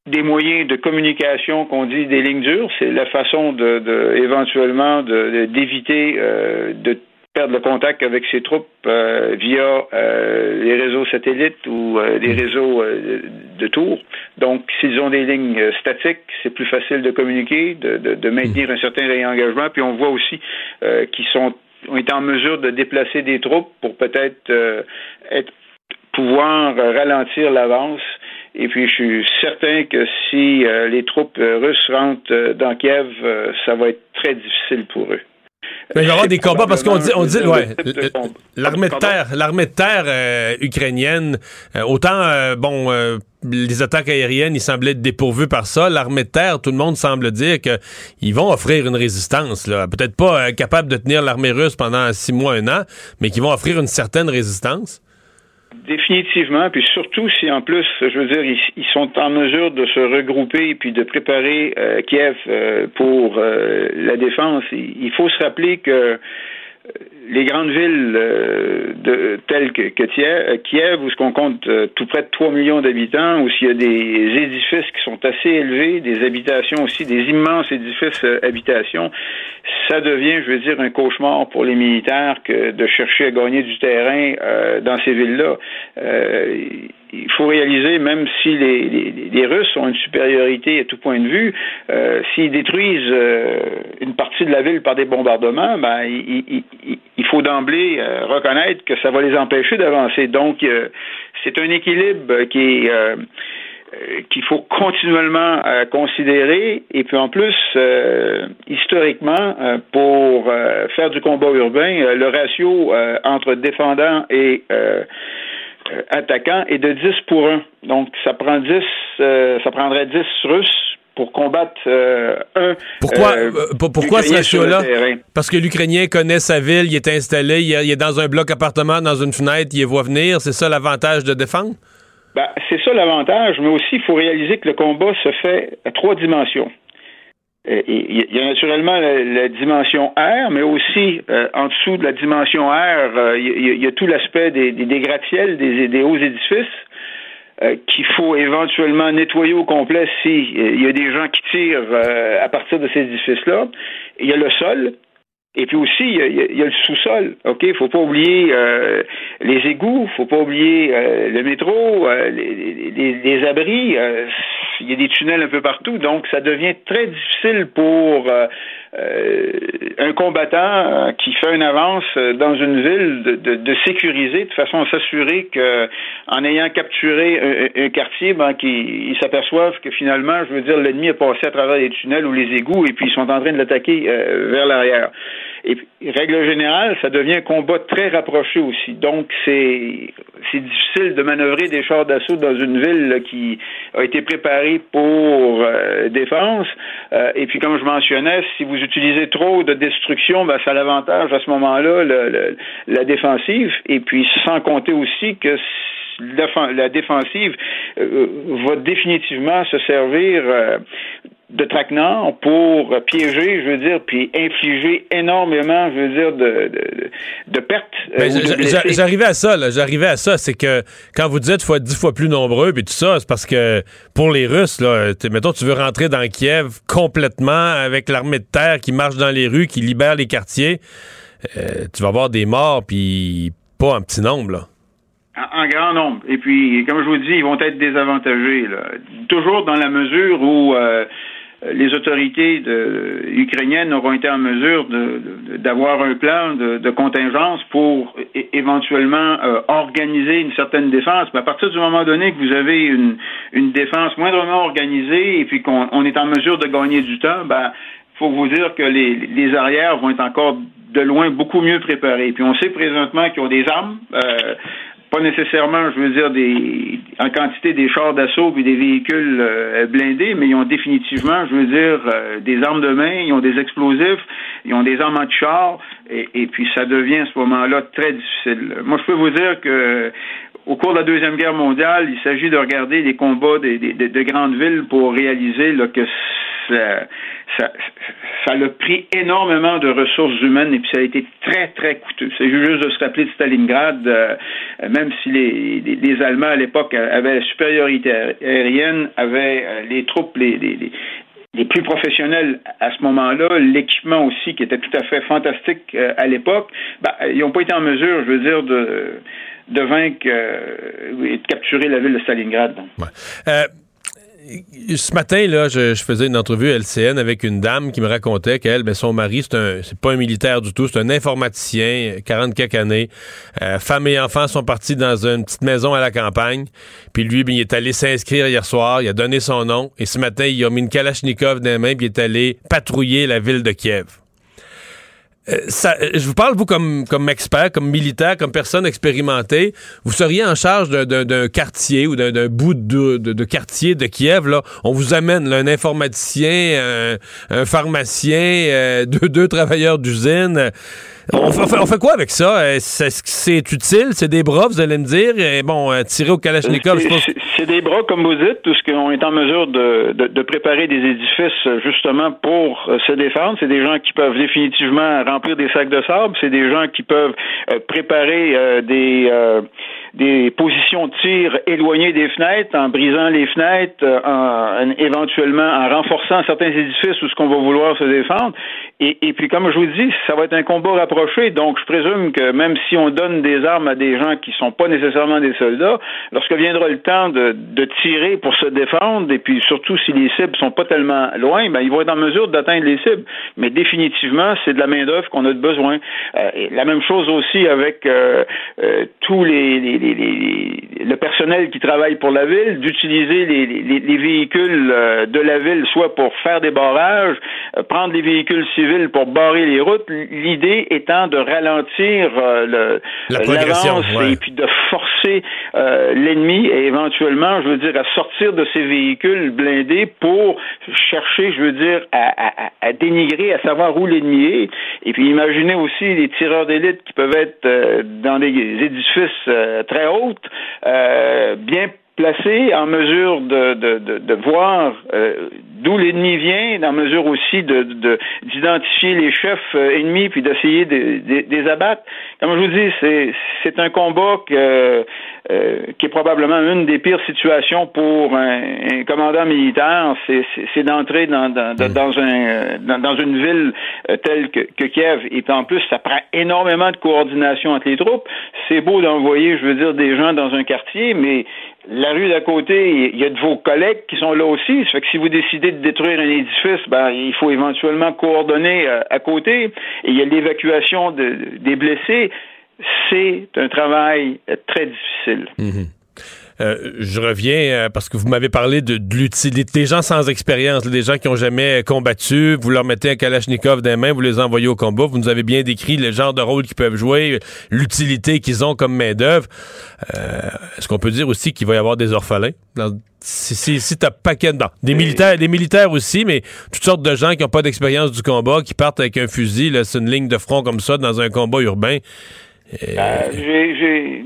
des moyens de communication qu'on dit des lignes dures, c'est la façon de, de éventuellement d'éviter de, euh, de perdre le contact avec ses troupes euh, via euh, les réseaux satellites ou les réseaux de tours. Donc, s'ils ont des lignes statiques, c'est plus facile de communiquer, de, de, de maintenir un certain réengagement. Puis on voit aussi qu'ils sont ont été en mesure de déplacer des troupes pour peut-être être pouvoir ralentir l'avance et puis, je suis certain que si euh, les troupes euh, russes rentrent euh, dans Kiev, ça va être très difficile pour eux. Mais il va y avoir des combats parce qu'on dit, on dit ouais, l'armée de terre, l'armée de terre ukrainienne, autant bon, les attaques aériennes, ils semblaient être dépourvus par ça. L'armée de terre, tout le monde semble dire qu'ils vont offrir une résistance. Peut-être pas capable de tenir l'armée russe pendant six mois, un an, mais qu'ils vont offrir une certaine résistance. Définitivement, puis surtout si en plus, je veux dire, ils, sont en mesure de se regrouper puis de préparer euh, Kiev euh, pour euh, la défense. Il, faut se rappeler que les grandes villes de, telles que, Kiev, où ce qu'on compte tout près de 3 millions d'habitants, où s'il y a des édifices qui sont assez élevés, des habitations aussi, des immenses édifices habitations, ça devient, je veux dire, un cauchemar pour les militaires que de chercher à gagner du terrain euh, dans ces villes-là. Euh, il faut réaliser, même si les, les, Russes ont une supériorité à tout point de vue, euh, s'ils détruisent une partie de la ville par des bombardements, ben, il, il faut d'emblée reconnaître que ça va les empêcher d'avancer. Donc, c'est un équilibre qui est euh, qu'il faut continuellement euh, considérer. Et puis en plus, euh, historiquement, pour faire du combat urbain, le ratio entre défendants et attaquants est de 10 pour 1. Donc ça prend 10, ça prendrait 10 Russes pour combattre un. Pourquoi, pourquoi ce ratio-là? Parce que l'Ukrainien connaît sa ville, il est installé, il est dans un bloc appartement, dans une fenêtre, il voit venir. C'est ça l'avantage de défendre? Ben, c'est ça l'avantage, mais aussi il faut réaliser que le combat se fait à trois dimensions. Euh, il y a naturellement la, dimension air, mais aussi euh, en dessous de la dimension air, euh, il, y a, tout l'aspect des, des, gratte-ciels, des, des, hauts édifices. euh, qu'il faut éventuellement nettoyer au complet s'il il y a des gens qui tirent euh, à partir de ces édifices-là. Il y a le sol, et puis aussi, il y a, le sous-sol. OK? Il faut pas oublier euh, les égouts, faut pas oublier euh, le métro, euh, les, les, abris. il y a des tunnels un peu partout. Donc, ça devient très difficile pour un combattant qui fait une avance dans une ville de, de, sécuriser de façon à s'assurer que en ayant capturé un, quartier, ben, qu'ils s'aperçoivent que finalement, je veux dire, l'ennemi est passé à travers les tunnels ou les égouts et puis ils sont en train de l'attaquer vers l'arrière. Et règle générale, ça devient un combat très rapproché aussi. Donc, c'est c'est difficile de manœuvrer des chars d'assaut dans une ville qui a été préparée pour euh, défense. Euh, et puis, comme je mentionnais, si vous utilisez trop de destruction, ben, ça a l'avantage à ce moment-là la défensive. Et puis, sans compter aussi que la défensive euh, va définitivement se servir de traquenard pour piéger, je veux dire, puis infliger énormément, je veux dire, de, de, de pertes. Euh, j'arrivais à ça, là. J'arrivais à ça. C'est que quand vous dites faut être dix fois plus nombreux, puis tout ça, c'est parce que pour les Russes, là, mettons, tu veux rentrer dans Kiev complètement avec l'armée de terre qui marche dans les rues, qui libère les quartiers. Euh, tu vas avoir des morts, puis pas un petit nombre, là. En, grand nombre. Et puis, comme je vous dis, ils vont être désavantagés. Là. Toujours dans la mesure où euh, les autorités de, ukrainiennes auront été en mesure d'avoir un plan de, contingence pour éventuellement euh, organiser une certaine défense. Mais à partir du moment donné que vous avez une, une défense moindrement organisée et puis qu'on est en mesure de gagner du temps, ben faut vous dire que les, les arrières vont être encore de loin beaucoup mieux préparés. Puis on sait présentement qu'ils ont des armes. Euh, pas nécessairement, je veux dire, des en quantité des chars d'assaut et des véhicules euh, blindés, mais ils ont définitivement, je veux dire, euh, des armes de main, ils ont des explosifs, ils ont des armes anti-chars, et, et puis ça devient à ce moment-là très difficile. Moi, je peux vous dire que au cours de la Deuxième Guerre mondiale, il s'agit de regarder les combats des, de grandes villes pour réaliser là, que ça, ça, ça a pris énormément de ressources humaines et puis ça a été très, très coûteux. C'est juste de se rappeler de Stalingrad, euh, même si les, les, Allemands à l'époque avaient la supériorité aérienne, avaient euh, les troupes les, les, les plus professionnels à ce moment-là, l'équipement aussi qui était tout à fait fantastique euh, à l'époque, ben, ils n'ont pas été en mesure, je veux dire, de de vaincre euh, et de capturer la ville de Stalingrad. Euh, ce matin, là, je, faisais une entrevue à LCN avec une dame qui me racontait qu'elle, ben, son mari, c'est un, pas un militaire du tout, c'est un informaticien, 40 quelques années. Euh, femme et enfants sont partis dans une petite maison à la campagne. Puis lui, ben, il est allé s'inscrire hier soir, il a donné son nom. Et ce matin, il a mis une Kalachnikov dans les mains, puis il est allé patrouiller la ville de Kiev. Euh, euh, je vous parle, vous, comme, comme expert, comme militaire, comme personne expérimentée. Vous seriez en charge d'un quartier ou d'un bout de, de, quartier de Kiev. Là. On vous amène un informaticien, un, pharmacien, euh, [laughs] deux, deux travailleurs d'usine. On fait, quoi avec ça? Est-ce que c'est utile? C'est des bras, vous allez me dire? Et bon, tirer au Kalachnikov, je pense... C'est des bras, comme vous dites, tout ce qu'on est en mesure de, de, de, préparer des édifices justement pour se défendre. C'est des gens qui peuvent définitivement remplir des sacs de sable. C'est des gens qui peuvent euh, préparer euh, des euh, des positions de tir éloignées des fenêtres, en brisant les fenêtres, en, éventuellement en renforçant certains édifices où ce qu'on va vouloir se défendre. Et, puis, comme je vous dis, ça va être un combat rapproché. Donc, je présume que même si on donne des armes à des gens qui sont pas nécessairement des soldats, lorsque viendra le temps de, de tirer pour se défendre, et puis surtout si les cibles sont pas tellement loin, ben, ils vont être en mesure d'atteindre les cibles. Mais définitivement, c'est de la main-d'œuvre qu'on a besoin. Euh, la même chose aussi avec euh, euh, les, les, les, le personnel qui travaille pour la ville, d'utiliser les, les, véhicules de la ville, soit pour faire des barrages, prendre des véhicules civils pour barrer les routes. L'idée étant de ralentir le, l'avance et puis de forcer l'ennemi et éventuellement, je veux dire, à sortir de ces véhicules blindés pour chercher, je veux dire, à, à, à dénigrer, à savoir où l'ennemi est. Et puis imaginez aussi les tireurs d'élite qui peuvent être euh, dans des édifices euh, très hautes, euh, bien placés, en mesure de, de, de, voir d'où l'ennemi vient, dans mesure aussi de d'identifier les chefs ennemis puis d'essayer de, de, les abattre. Comme je vous dis, c'est un combat euh, qui est probablement une des pires situations pour un, commandant militaire, c'est d'entrer dans, une ville euh, telle que, que, Kiev. Et en plus, ça prend énormément de coordination entre les troupes. C'est beau d'envoyer, je veux dire, des gens dans un quartier, mais la rue d'à côté, il y a de vos collègues qui sont là aussi. Ça fait que si vous décidez de détruire un édifice, ben, il faut éventuellement coordonner euh, à côté. Et il y a l'évacuation de, des blessés c'est un travail très difficile. Mhm. Euh, je reviens euh, parce que vous m'avez parlé de, l'utilité des gens sans expérience, des gens qui n'ont jamais combattu. Vous leur mettez un Kalachnikov dans les mains, vous les envoyez au combat. Vous nous avez bien décrit le genre de rôle qu'ils peuvent jouer, l'utilité qu'ils ont comme main-d'œuvre. Euh, est-ce qu'on peut dire aussi qu'il va y avoir des orphelins? si si, si t'as paquet dedans. Des militaires, des militaires aussi, mais toutes sortes de gens qui n'ont pas d'expérience du combat, qui partent avec un fusil, c'est une ligne de front comme ça dans un combat urbain. Euh, j'ai,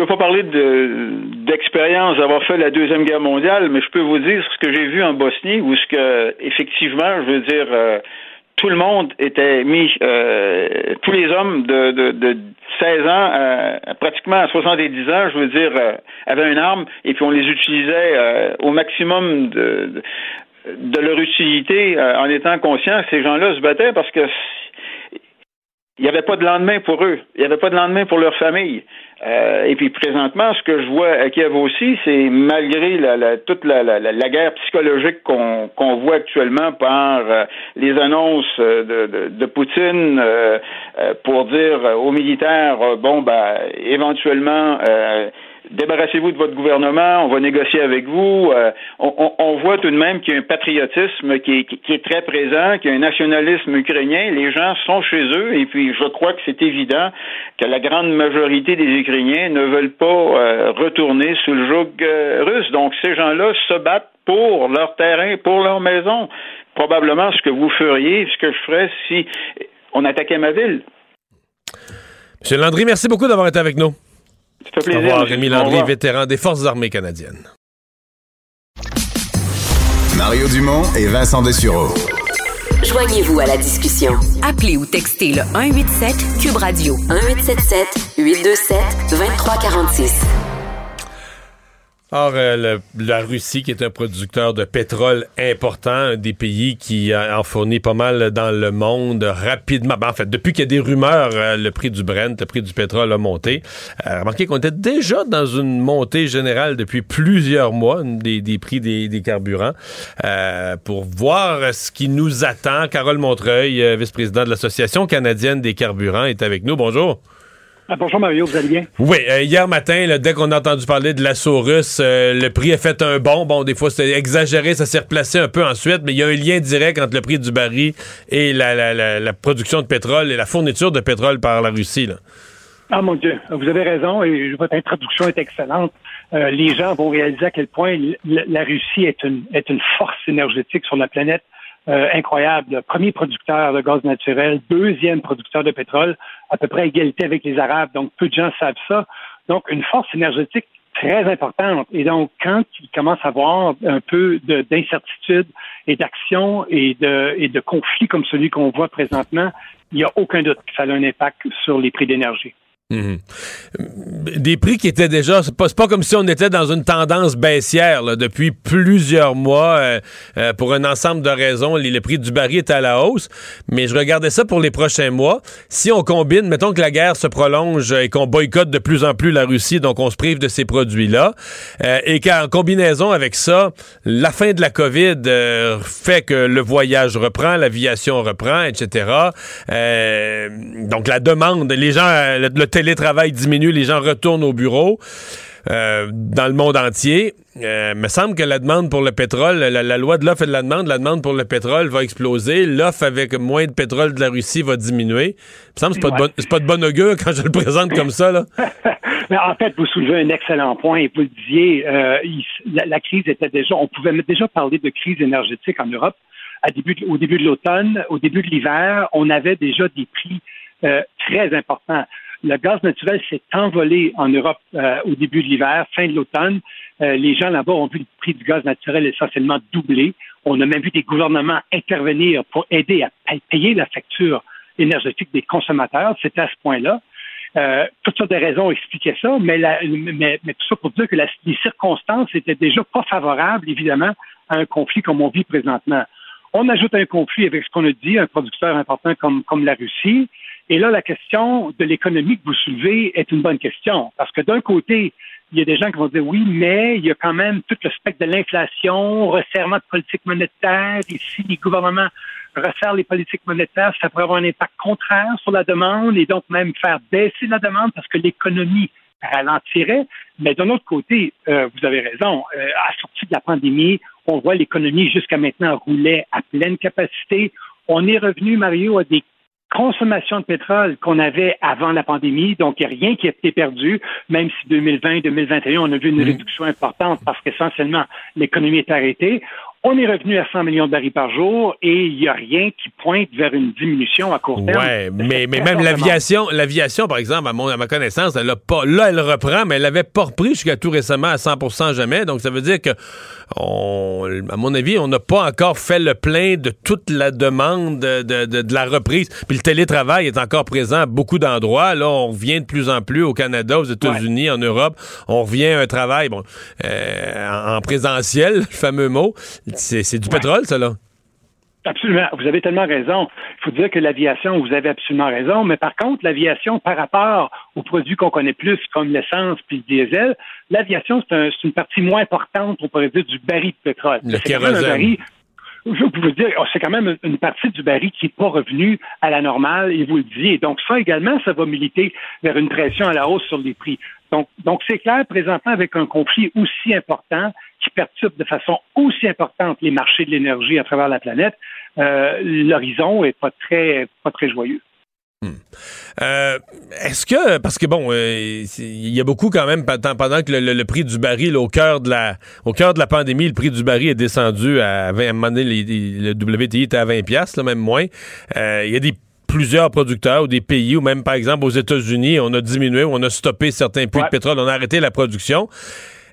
peux pas parler de, d'expérience d'avoir fait la deuxième guerre mondiale, mais je peux vous dire ce que j'ai vu en Bosnie, où ce que effectivement, je veux dire, euh, tout le monde était mis, euh, tous les hommes de, de, de 16 ans, euh, pratiquement à 70 ans, je veux dire, avaient une arme et puis on les utilisait au maximum de, de leur utilité en étant conscients. Ces gens-là se battaient parce que il n'y avait pas de lendemain pour eux. Il n'y avait pas de lendemain pour leur famille. Euh, et puis présentement, ce que je vois à Kiev aussi, c'est malgré la, toute la, la, guerre psychologique qu'on voit actuellement par euh, les annonces euh, de, de, de Poutine pour dire aux militaires, bon, ben, éventuellement, débarrassez-vous de votre gouvernement, on va négocier avec vous. Euh, on, voit tout de même qu'il y a un patriotisme qui est, très présent, qu'il y a un nationalisme ukrainien. Les gens sont chez eux et puis je crois que c'est évident que la grande majorité des Ukrainiens ne veulent pas euh, retourner sous le joug euh, russe. Donc ces gens-là se battent pour leur terrain, pour leur maison. Probablement ce que vous feriez, ce que je ferais si on attaquait ma ville. Monsieur Landry, merci beaucoup d'avoir été avec nous. Ça fait plaisir. Au revoir, Rémi Landry, vétéran des Forces armées canadiennes. Mario Dumont et Vincent Dessureau. Joignez-vous à la discussion. Appelez ou textez le 187 Cube Radio 1877 827 2346. Or, euh, la Russie, qui est un producteur de pétrole important, un des pays qui en fournit pas mal dans le monde rapidement. Ben, en fait, depuis qu'il y a des rumeurs, euh, le prix du Brent, le prix du pétrole a monté. Euh, remarquez qu'on était déjà dans une montée générale depuis plusieurs mois des, prix des, des carburants. pour voir ce qui nous attend, Carole Montreuil, vice-présidente de l'Association canadienne des carburants, est avec nous. Bonjour. Ah, bonjour Mario, vous allez bien? Oui, euh, hier matin, dès qu'on a entendu parler de l'assaut russe, euh, le prix a fait un bond. Bon, des fois c'est exagéré, ça s'est replacé un peu ensuite, mais il y a un lien direct entre le prix du baril et la, production de pétrole et la fourniture de pétrole par la Russie. Ah mon Dieu, vous avez raison et votre introduction est excellente. Euh, les gens vont réaliser à quel point la Russie est une, est une force énergétique sur la planète. Incroyable. Premier producteur de gaz naturel, deuxième producteur de pétrole à peu près égalité avec les Arabes. Donc, peu de gens savent ça. Donc, une force énergétique très importante. Et donc, quand il commence à avoir un peu d'incertitude et d'action et de, et de conflits comme celui qu'on voit présentement, il n'y a aucun doute que ça a un impact sur les prix d'énergie. Mhm. Des prix qui étaient déjà, c'est pas, comme si on était dans une tendance baissière depuis plusieurs mois euh, euh, pour un ensemble de raisons. Le, prix du baril est à la hausse, mais je regardais ça pour les prochains mois. Si on combine, mettons que la guerre se prolonge et qu'on boycotte de plus en plus la Russie, donc on se prive de ces produits-là, euh, et qu'en combinaison avec ça, la fin de la COVID fait que le voyage reprend, l'aviation reprend, etc. donc la demande, les gens, le, le télétravail diminue, les gens retournent au bureau. Euh, dans le monde entier. Euh, me semble que la demande pour le pétrole, la, loi de l'offre et de la demande, la demande pour le pétrole va exploser. L'offre avec moins de pétrole de la Russie va diminuer. me semble que c'est pas, de pas de bon augure quand je le présente comme ça. Là. [laughs] Mais en fait, vous soulevez un excellent point. Vous le disiez, euh, la, crise était déjà, on pouvait déjà parler de crise énergétique en Europe. À début au début de l'automne, au début de l'hiver, on avait déjà des prix très importants. Le gaz naturel s'est envolé en Europe au début de l'hiver, fin de l'automne. les gens là-bas ont vu le prix du gaz naturel essentiellement doubler. On a même vu des gouvernements intervenir pour aider à payer la facture énergétique des consommateurs. C'était à ce point-là. Euh, toutes sortes de raisons expliquaient ça, mais, mais, tout ça pour dire que les circonstances étaient déjà pas favorables, évidemment, à un conflit comme on vit présentement. On ajoute un conflit avec ce qu'on a dit, un producteur important comme, comme la Russie. Et là, la question de l'économie que vous soulevez est une bonne question. Parce que d'un côté, il y a des gens qui vont dire oui, mais il y a quand même tout le spectre de l'inflation, resserrement de politique monétaire, et si les gouvernements resserrent les politiques monétaires, ça pourrait avoir un impact contraire sur la demande et donc même faire baisser la demande parce que l'économie ralentirait. Mais d'un autre côté, euh, vous avez raison, euh, à la sortie de la pandémie, on voit l'économie jusqu'à maintenant rouler à pleine capacité. On est revenu, Mario, à des consommation de pétrole qu'on avait avant la pandémie, donc il n'y a rien qui a été perdu, même si 2020, 2021, on a vu une réduction importante parce qu'essentiellement l'économie est arrêtée. On est revenu à 100 millions de barils par jour et il n'y a rien qui pointe vers une diminution à court terme. Ouais, mais, mais même l'aviation, l'aviation, par exemple, à, mon, à ma connaissance, elle a pas, là, elle reprend, mais elle n'avait pas repris jusqu'à tout récemment à 100% jamais. Donc, ça veut dire que, on, à mon avis, on n'a pas encore fait le plein de toute la demande de, de, de, la reprise. Puis le télétravail est encore présent à beaucoup d'endroits. Là, on revient de plus en plus au Canada, aux États-Unis, en Europe. On revient à un travail, bon, euh, en présentiel, [laughs] le fameux mot. C'est du pétrole, ça, là? Absolument. Vous avez tellement raison. Il faut dire que l'aviation, vous avez absolument raison. Mais par contre, l'aviation, par rapport aux produits qu'on connaît plus, comme l'essence puis le diesel, l'aviation, c'est une partie moins importante, on pourrait dire, du baril de pétrole. Le kérosène. Je vous dire, oh, c'est quand même une partie du baril qui n'est pas revenue à la normale, et vous le disiez. Donc, ça également, ça va militer vers une pression à la hausse sur les prix. Donc, donc c'est clair, présentement, avec un conflit aussi important, qui perturbe de façon aussi importante les marchés de l'énergie à travers la planète, euh, l'horizon est pas très, pas très joyeux. Hmm. Euh, est-ce que parce que bon, euh, il y a beaucoup quand même pendant que le, prix du baril au cœur de la au cœur de la pandémie, le prix du baril est descendu à 20 à un moment donné, le WTI était à 20 pièces, même moins. Il y a des plusieurs producteurs ou des pays ou même par exemple aux États-Unis, on a diminué, on a stoppé certains puits de pétrole, on a arrêté la production.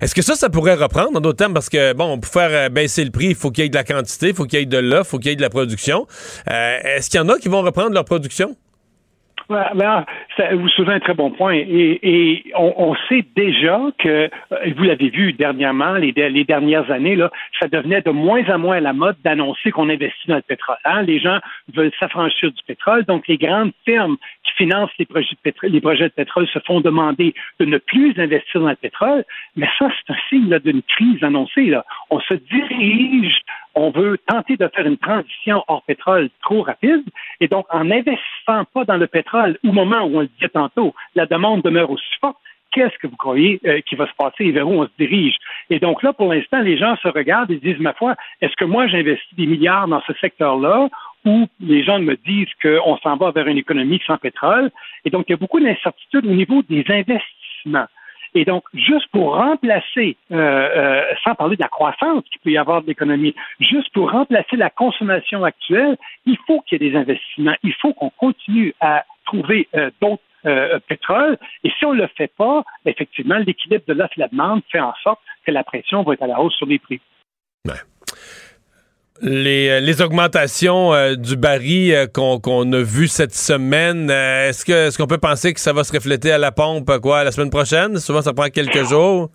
Est-ce que ça, ça pourrait reprendre en d'autres termes? Parce que, bon, pour faire euh, baisser le prix, il faut qu'il y ait de la quantité, il faut qu'il y ait de l'offre, il faut qu'il y ait de la production. Euh, est-ce qu'il y en a qui vont reprendre leur production? Ben, vous soulevez un très bon point. Et, on, sait déjà que, euh, vous l'avez vu dernièrement, les, dernières années, là, ça devenait de moins en moins la mode d'annoncer qu'on investit dans le pétrole. Hein. Les gens veulent s'affranchir du pétrole, donc les grandes firmes qui financent les projets, de pétrole, les projets de pétrole se font demander de ne plus investir dans le pétrole. Mais ça, c'est un signe d'une crise annoncée. Là. On se dirige on veut tenter de faire une transition hors pétrole trop rapide. Et donc, en n'investissant pas dans le pétrole au moment où on le disait tantôt, la demande demeure aussi forte. Qu'est-ce que vous croyez euh, qui va se passer? Et vers où on se dirige? Et donc là, pour l'instant, les gens se regardent et disent, ma foi, est-ce que moi j'investis des milliards dans ce secteur-là? Ou les gens me disent qu'on s'en va vers une économie sans pétrole? Et donc, il y a beaucoup d'incertitudes au niveau des investissements. Et donc, juste pour remplacer, euh, euh, sans parler de la croissance qu'il peut y avoir de l'économie, juste pour remplacer la consommation actuelle, il faut qu'il y ait des investissements. Il faut qu'on continue à trouver euh, d'autres pétroles. Et si on ne le fait pas, effectivement, l'équilibre de l'offre et la demande fait en sorte que la pression va être à la hausse sur les prix. Les, les, augmentations du baril qu'on a vu cette semaine, est-ce qu'on peut penser que ça va se refléter à la pompe quoi la semaine prochaine? Souvent, ça prend quelques jours.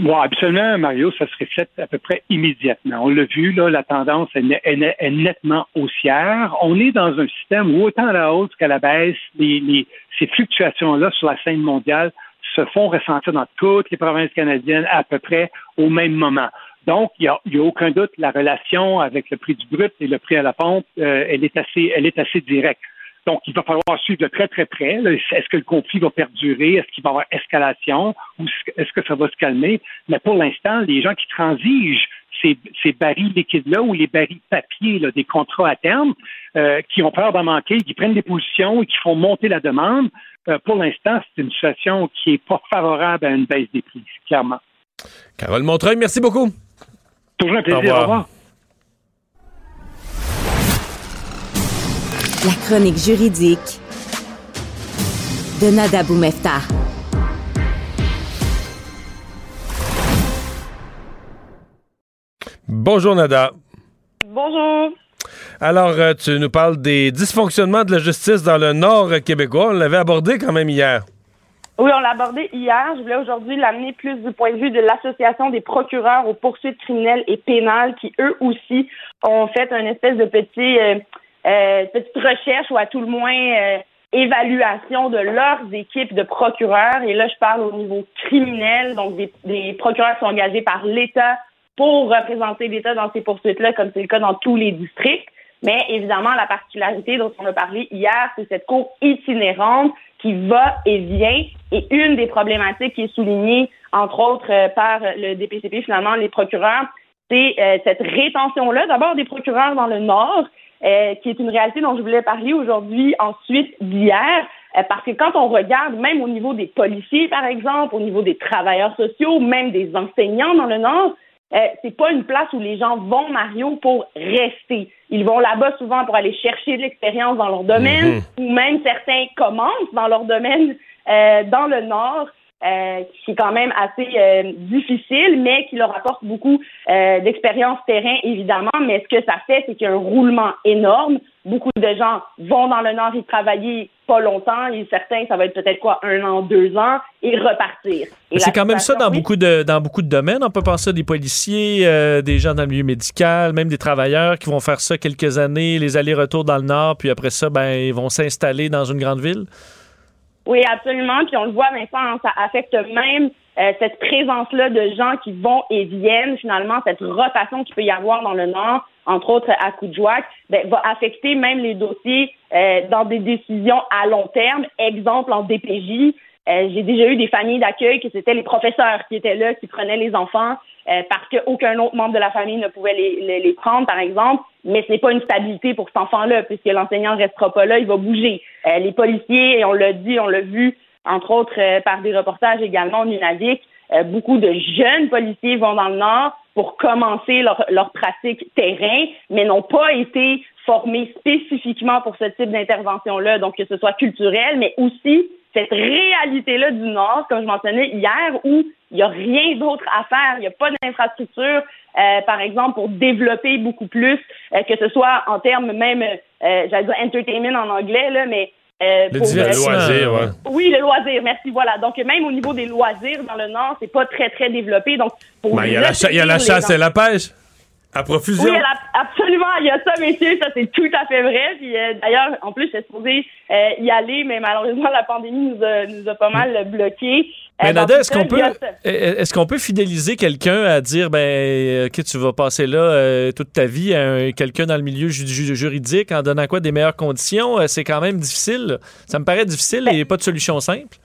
Bon, absolument, Mario, ça se reflète à peu près immédiatement. On l'a vu, là, la tendance est, nettement haussière. On est dans un système où autant à la hausse qu'à la baisse, ces fluctuations-là sur la scène mondiale se font ressentir dans toutes les provinces canadiennes à peu près au même moment. Donc, il n'y a, aucun doute, la relation avec le prix du brut et le prix à la pompe, euh, elle est assez, elle est assez directe. Donc, il va falloir suivre de très, très près. Est-ce que le conflit va perdurer? Est-ce qu'il va y avoir escalation? Ou est-ce que ça va se calmer? Mais pour l'instant, les gens qui transigent ces, barils liquides-là ou les barils papier des contrats à terme, euh, qui ont peur d'en manquer, qui prennent des positions et qui font monter la demande, euh, pour l'instant, c'est une situation qui n'est pas favorable à une baisse des prix, clairement. Carole Montreuil, merci beaucoup. Toujours un plaisir. Au revoir. La chronique juridique de Nada Boumefta. Bonjour Nada. Bonjour. Alors, euh, tu nous parles des dysfonctionnements de la justice dans le nord québécois. On l'avait abordé quand même hier. Oui, on l'a abordé hier. Je voulais aujourd'hui l'amener plus du point de vue de l'Association des procureurs aux poursuites criminelles et pénales qui, eux aussi, ont fait une espèce de petit, euh, euh, petite recherche ou à tout le moins évaluation de leurs équipes de procureurs. Et là, je parle au niveau criminel, donc des, des procureurs sont engagés par l'État pour représenter l'État dans ces poursuites-là, comme c'est le cas dans tous les districts. Mais évidemment, la particularité dont on a parlé hier, c'est cette cour itinérante qui va et vient. Et une des problématiques qui est soulignée, entre autres, euh, par le DPCP, finalement, les procureurs, c'est euh, cette rétention-là, d'abord des procureurs dans le Nord, euh, qui est une réalité dont je voulais parler aujourd'hui, ensuite d'hier, parce que quand on regarde, même au niveau des policiers, par exemple, au niveau des travailleurs sociaux, même des enseignants dans le Nord, euh, c'est pas une place où les gens vont, Mario, pour rester. Ils vont là-bas souvent pour aller chercher de l'expérience dans leur domaine, mhm. ou même certains commencent dans leur domaine euh, dans le Nord. Euh, qui est quand même assez euh, difficile, mais qui leur apporte beaucoup euh, d'expérience terrain, évidemment. Mais ce que ça fait, c'est qu'il y a un roulement énorme. Beaucoup de gens vont dans le Nord y travailler pas longtemps, et certains, ça va être peut-être quoi, un an, deux ans, et repartir. c'est quand même ça dans beaucoup de dans beaucoup de domaines. On peut penser à des policiers, des gens dans le milieu médical, même des travailleurs qui vont faire ça quelques années, les allers-retours dans le Nord, puis après ça, ben ils vont s'installer dans une grande ville. Oui, absolument. Puis on le voit maintenant, ça affecte même euh, cette présence-là de gens qui vont et viennent, finalement, cette rotation qu'il peut y avoir dans le Nord, entre autres à Coudjouac, ben, va affecter même les dossiers euh, dans des décisions à long terme. Exemple en DPJ, euh, j'ai déjà eu des familles d'accueil que c'était les professeurs qui étaient là, qui prenaient les enfants euh, parce qu'aucun autre membre de la famille ne pouvait les, les, prendre, par exemple. Mais ce n'est pas une stabilité pour cet enfant-là, puisque l'enseignant ne restera pas là, il va bouger. Euh, les policiers, et on l'a dit, on l'a vu, entre autres par des reportages également au Nunavik, beaucoup de jeunes policiers vont dans le Nord pour commencer leur, leur pratique terrain, mais n'ont pas été formés spécifiquement pour ce type d'intervention-là, donc que ce soit culturel, mais aussi cette réalité-là du Nord, comme je mentionnais hier, où il n'y a rien d'autre à faire, il n'y a pas d'infrastructure, euh, par exemple, pour développer beaucoup plus, euh, que ce soit en termes même, euh, j'allais dire entertainment en anglais, là, mais euh, le loisir, ouais. Oui, le loisir, merci. Voilà. Donc, même au niveau des loisirs dans le Nord, c'est pas très, très développé. Donc, ben, il y, a la chasse et la pêche. À profusion. Oui, absolument. Il y a ça, messieurs. Ça, c'est tout à fait vrai. Puis, euh, d'ailleurs, en plus, j'étais supposé euh, y aller, mais malheureusement, la pandémie nous a, nous a pas mal bloqués. Mais euh, Nada, est-ce qu'on peut, est-ce qu'on peut fidéliser quelqu'un à dire, ben, que tu vas passer là toute ta vie, à quelqu'un dans le milieu juridique en donnant quoi des meilleures conditions? C'est quand même difficile. Ça me paraît difficile et pas de solution simple.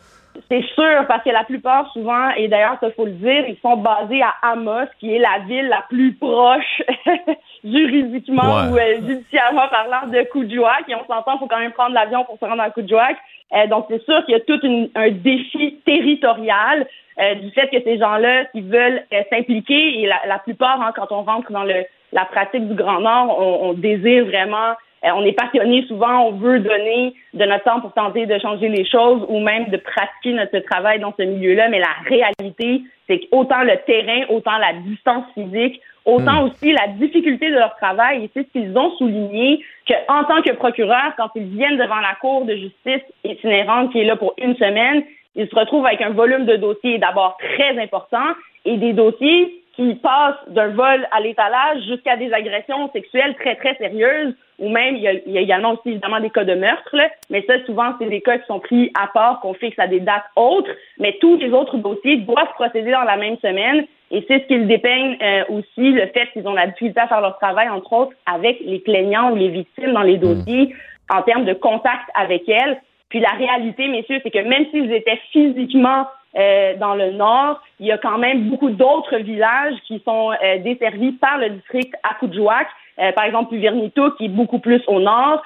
C'est sûr, parce que la plupart, souvent, et d'ailleurs, il faut le dire, ils sont basés à Amos, qui est la ville la plus proche [laughs] juridiquement ou euh, judiciairement parlant de Coudjouac. Et on s'entend, il faut quand même prendre l'avion pour se rendre à Coudjouac. Euh, donc, c'est sûr qu'il y a tout un défi territorial euh, du fait que ces gens-là qui veulent s'impliquer, et la, plupart, hein, quand on rentre dans le, la pratique du Grand Nord, on désire vraiment euh, on est passionné souvent, on veut donner de notre temps pour tenter de changer les choses ou même de pratiquer notre travail dans ce milieu-là. Mais la réalité, c'est qu'autant le terrain, autant la distance physique, autant hmm. aussi la difficulté de leur travail. Et c'est ce qu'ils ont souligné qu'en tant que procureur, quand ils viennent devant la Cour de justice itinérante qui est là pour une semaine, ils se retrouvent avec un volume de dossiers d'abord très important et des dossiers qui passent d'un vol à l'étalage jusqu'à des agressions sexuelles très, très sérieuses, ou même, il y, a, il y a également aussi évidemment des cas de meurtre, mais ça, souvent, c'est des cas qui sont pris à part, qu'on fixe à des dates autres, mais tous les autres dossiers doivent procéder dans la même semaine, et c'est ce qu'ils dépeignent euh, aussi, le fait qu'ils ont la difficulté à faire leur travail, entre autres, avec les plaignants ou les victimes dans les hmm. dossiers, en termes de contact avec elles. Puis la réalité, messieurs, c'est que même s'ils étaient physiquement euh, dans le nord, il y a quand même beaucoup d'autres villages qui sont euh, desservis par le district Akujouak. Euh, par exemple, Vernito, qui est beaucoup plus au nord.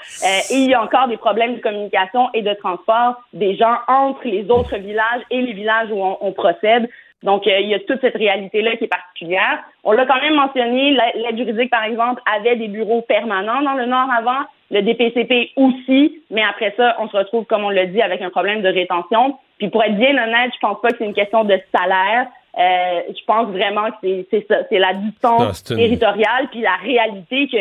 et il y a encore des problèmes de communication et de transport des gens entre les autres villages et les villages où on, procède. Donc, il y a toute cette réalité-là qui est particulière. On l'a quand même mentionné, l'aide juridique, par exemple, avait des bureaux permanents dans le Nord avant, le DPCP aussi, mais après ça, on se retrouve, comme on l'a dit, avec un problème de rétention. Puis pour être bien honnête, je pense pas que c'est une question de salaire. Euh, je pense vraiment que c'est ça, c'est la distance territoriale, puis la réalité que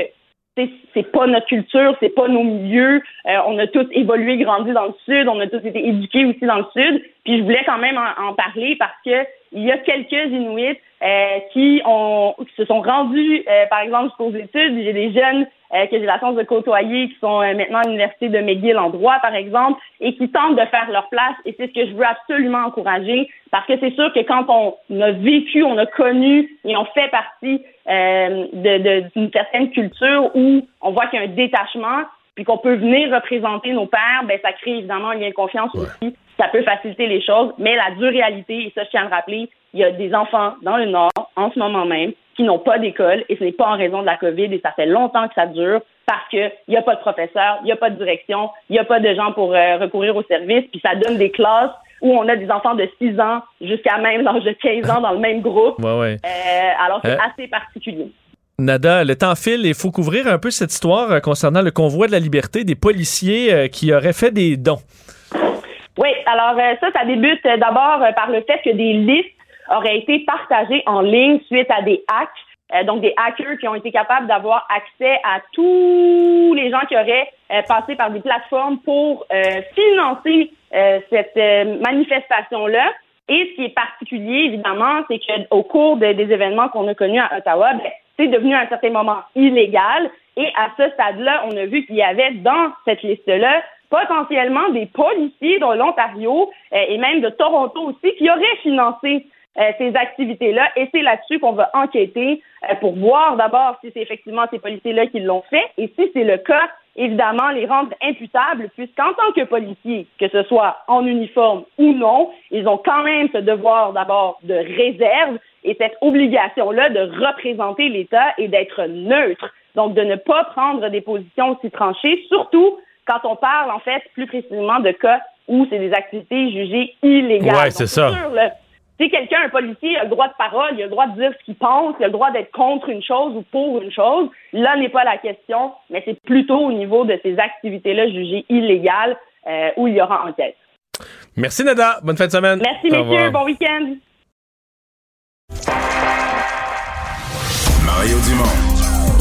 c'est pas notre culture, c'est pas nos milieux. Euh, on a tous évolué, grandi dans le sud, on a tous été éduqués aussi dans le sud. Puis je voulais quand même en, parler parce que il y a quelques Inuits euh, qui ont qui se sont rendus, euh, par exemple, jusqu'aux études. J'ai des jeunes euh, que j'ai la chance de côtoyer qui sont maintenant à l'université de McGill en droit, par exemple, et qui tentent de faire leur place. Et c'est ce que je veux absolument encourager parce que c'est sûr que quand on a vécu, on a connu et on fait partie d'une certaine culture où on voit qu'il y a un détachement, puis qu'on peut venir représenter nos pères, ben ça crée évidemment un lien de confiance aussi. Ça peut faciliter les choses, mais la dure réalité, et ça je tiens à le rappeler, il y a des enfants dans le Nord en ce moment même qui n'ont pas d'école et ce n'est pas en raison de la COVID et ça fait longtemps que ça dure parce qu'il n'y a pas de professeurs, il n'y a pas de direction, il n'y a pas de gens pour euh, recourir au service, puis ça donne des classes où on a des enfants de 6 ans jusqu'à même l'âge de 15 ans dans le même groupe. Ouais, euh, alors c'est euh, assez particulier. Nada, le temps file et il faut couvrir un peu cette histoire concernant le convoi de la liberté des policiers qui auraient fait des dons. Oui, alors euh, ça, ça débute d'abord par le fait que des listes auraient été partagées en ligne suite à des hacks. donc des hackers qui ont été capables d'avoir accès à tous les gens qui auraient passé par des plateformes pour financer cette manifestation-là. Et ce qui est particulier, évidemment, c'est qu'au cours des événements qu'on a connus à Ottawa, ben, c'est devenu à un certain moment illégal. Et à ce stade-là, on a vu qu'il y avait dans cette liste-là potentiellement des policiers de l'Ontario euh, et même de Toronto aussi qui auraient financé euh, ces activités-là. Et c'est là-dessus qu'on va enquêter euh, pour voir d'abord si c'est effectivement ces policiers-là qui l'ont fait. Et si c'est le cas, évidemment, les rendre imputables, puisqu'en tant que policiers, que ce soit en uniforme ou non, ils ont quand même ce devoir d'abord de réserve et cette obligation-là de représenter l'État et d'être neutre. Donc, de ne pas prendre des positions aussi tranchées, surtout quand on parle, en fait, plus précisément de cas où c'est des activités jugées illégales. Oui, c'est ça. si quelqu'un, un policier, a le droit de parole, il a le droit de dire ce qu'il pense, il a le droit d'être contre une chose ou pour une chose, là n'est pas la question, mais c'est plutôt au niveau de ces activités-là jugées illégales euh, où il y aura enquête. Merci Nada, bonne fin de semaine. Merci messieurs, bon week-end. Mario Dumont.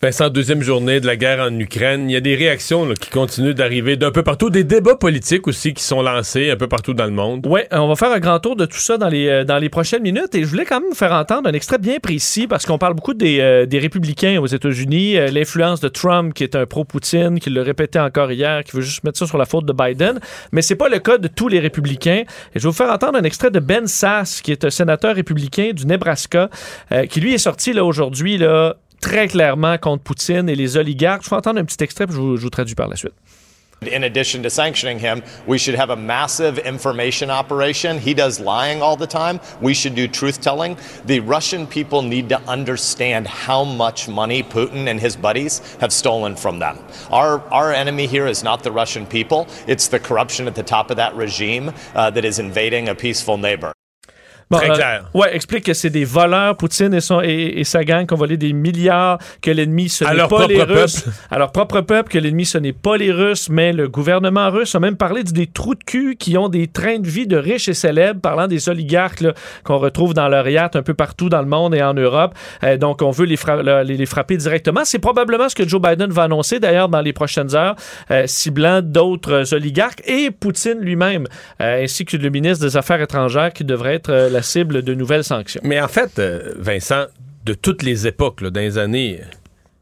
Vincent, deuxième journée de la guerre en Ukraine. Il y a des réactions qui continuent d'arriver d'un peu partout, des débats politiques aussi qui sont lancés un peu partout dans le monde. Oui, on va faire un grand tour de tout ça dans les, euh, dans les prochaines minutes et je voulais quand même faire entendre un extrait bien précis parce qu'on parle beaucoup des, euh, des républicains aux États-Unis, euh, l'influence de Trump qui est un pro-Poutine, qui le répétait encore hier, qui veut juste mettre ça sur la faute de Biden, mais c'est pas le cas de tous les républicains. Et je vais vous faire entendre un extrait de Ben Sass, qui est un sénateur républicain du Nebraska, qui lui est sorti là aujourd'hui là très clairement contre Poutine et les oligarques. Je vais entendre un petit extrait, puis je vous, je vous traduis par la suite. In addition to sanctioning him, we should have a massive information operation. He does lying all the time. We should do truth telling. The Russian people need to understand how much money Putin and his buddies have stolen from them. Our, our enemy here is not the Russian people, it's the corruption at the top of that regime uh, that is invading a peaceful neighbor. Très euh, clair. ouais, explique que c'est des voleurs, Poutine et, son, et, sa gang, qui ont volé des milliards, que l'ennemi, ce n'est pas les Russes. À leur propre peuple, que l'ennemi, ce n'est pas les Russes, mais le gouvernement russe a même parlé des trous de cul qui ont des trains de vie de riches et célèbres, parlant des oligarques qu'on retrouve dans leur yacht un peu partout dans le monde et en Europe. Euh, donc, on veut les, les, frapper directement. C'est probablement ce que Joe Biden va annoncer, d'ailleurs, dans les prochaines heures, euh, ciblant d'autres oligarques et Poutine lui-même, ainsi que le ministre des Affaires étrangères qui devrait être la cible de nouvelles sanctions. Mais en fait, euh, Vincent, de toutes les époques, dans les années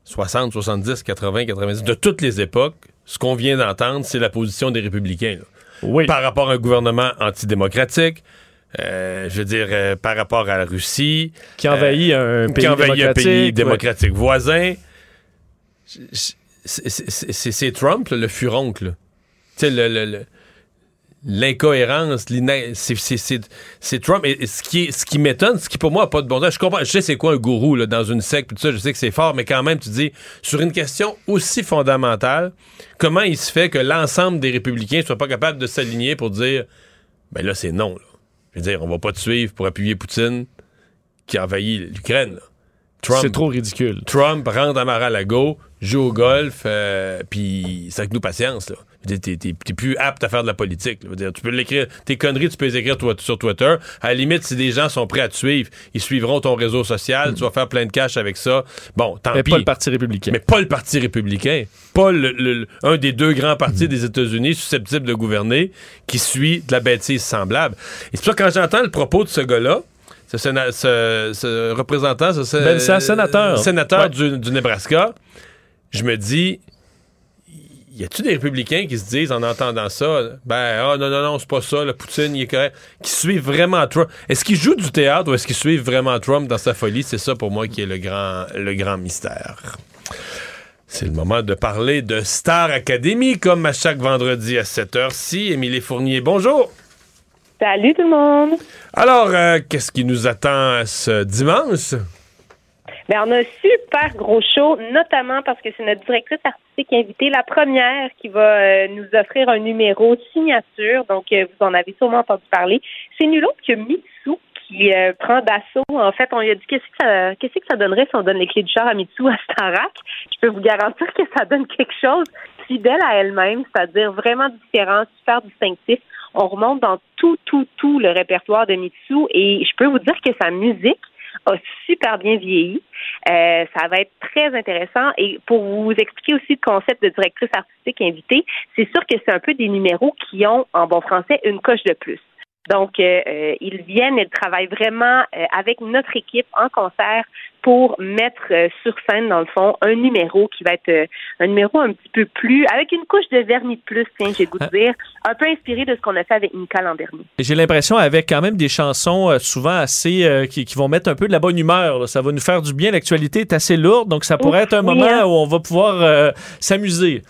60, 70, 80, 90, de toutes les époques, ce qu'on vient d'entendre, c'est la position des républicains. Oui. Par rapport à un gouvernement antidémocratique, euh, je veux dire, euh, par rapport à la Russie. Qui envahit un pays un pays démocratique voisin. C'est Trump, le furoncle. Tu sais, le, le, l'incohérence, c'est Trump. Et ce qui, ce qui m'étonne, ce qui pour moi n'a pas de bon sens, je comprends, je sais c'est quoi un gourou là, dans une secte, tout ça, je sais que c'est fort, mais quand même, tu dis, sur une question aussi fondamentale, comment il se fait que l'ensemble des républicains ne soient pas capables de s'aligner pour dire, ben là, c'est non. Je veux dire, on va pas te suivre pour appuyer Poutine qui envahit l'Ukraine. C'est trop ridicule. Trump rentre à Mar-a-Lago, joue au golf, euh, puis c'est avec nous patience. Là. T'es plus apte à faire de la politique. Dire, tu peux l'écrire, tes conneries, tu peux les écrire toi, sur Twitter. À la limite, si des gens sont prêts à te suivre, ils suivront ton réseau social, tu vas faire plein de cash avec ça. Bon, tant Mais pis. pas le Parti républicain. Mais pas le Parti républicain. Pas le, le- un des deux grands partis des États-Unis susceptibles de gouverner qui suit de la bêtise semblable. Et c'est pour ça que quand j'entends le propos de ce gars-là, ce, séna- ce- ce représentant, ce, Ben, c'est un sénateur. sénateur Ouais. du, du Nebraska, je me dis, y a-tu des républicains qui se disent en entendant ça, ben, ah non, non, non, c'est pas ça, le Poutine, il est correct, qui suivent vraiment Trump? Est-ce qu'ils jouent du théâtre ou est-ce qu'ils suivent vraiment Trump dans sa folie? C'est ça pour moi qui est le grand, le grand mystère. C'est le moment de parler de Star Academy, comme à chaque vendredi à cette heure-ci. Émilie Fournier, bonjour. Salut tout le monde. Alors, euh, qu'est-ce qui nous attend ce dimanche? Ben, on a un super gros show, notamment parce que c'est notre directrice artistique invitée, la première qui va euh, nous offrir un numéro signature. Donc, euh, vous en avez sûrement entendu parler. C'est nul autre que Mitsu qui euh, prend d'assaut. En fait, on lui a dit qu'est-ce que ça, qu'est-ce que ça donnerait si on donne les clés du char à Mitsu à Starak. Je peux vous garantir que ça donne quelque chose fidèle à elle-même, c'est-à-dire vraiment différent, super distinctif. On remonte dans tout, tout, tout le répertoire de Mitsu et je peux vous dire que sa musique a super bien vieilli. Euh, ça va être très intéressant. Et pour vous expliquer aussi le concept de directrice artistique invitée, c'est sûr que c'est un peu des numéros qui ont, en bon français, une coche de plus. Donc, euh, euh, ils viennent et travaillent vraiment euh, avec notre équipe en concert pour mettre euh, sur scène, dans le fond, un numéro qui va être euh, un numéro un petit peu plus, avec une couche de vernis de plus, tiens, j'ai goût de dire, un peu inspiré de ce qu'on a fait avec Nika l'an dernier. J'ai l'impression avec quand même des chansons euh, souvent assez euh, qui, qui vont mettre un peu de la bonne humeur. là. Ça va nous faire du bien. L'actualité est assez lourde, donc ça pourrait Ouf, être un oui, moment hein. où on va pouvoir euh, s'amuser.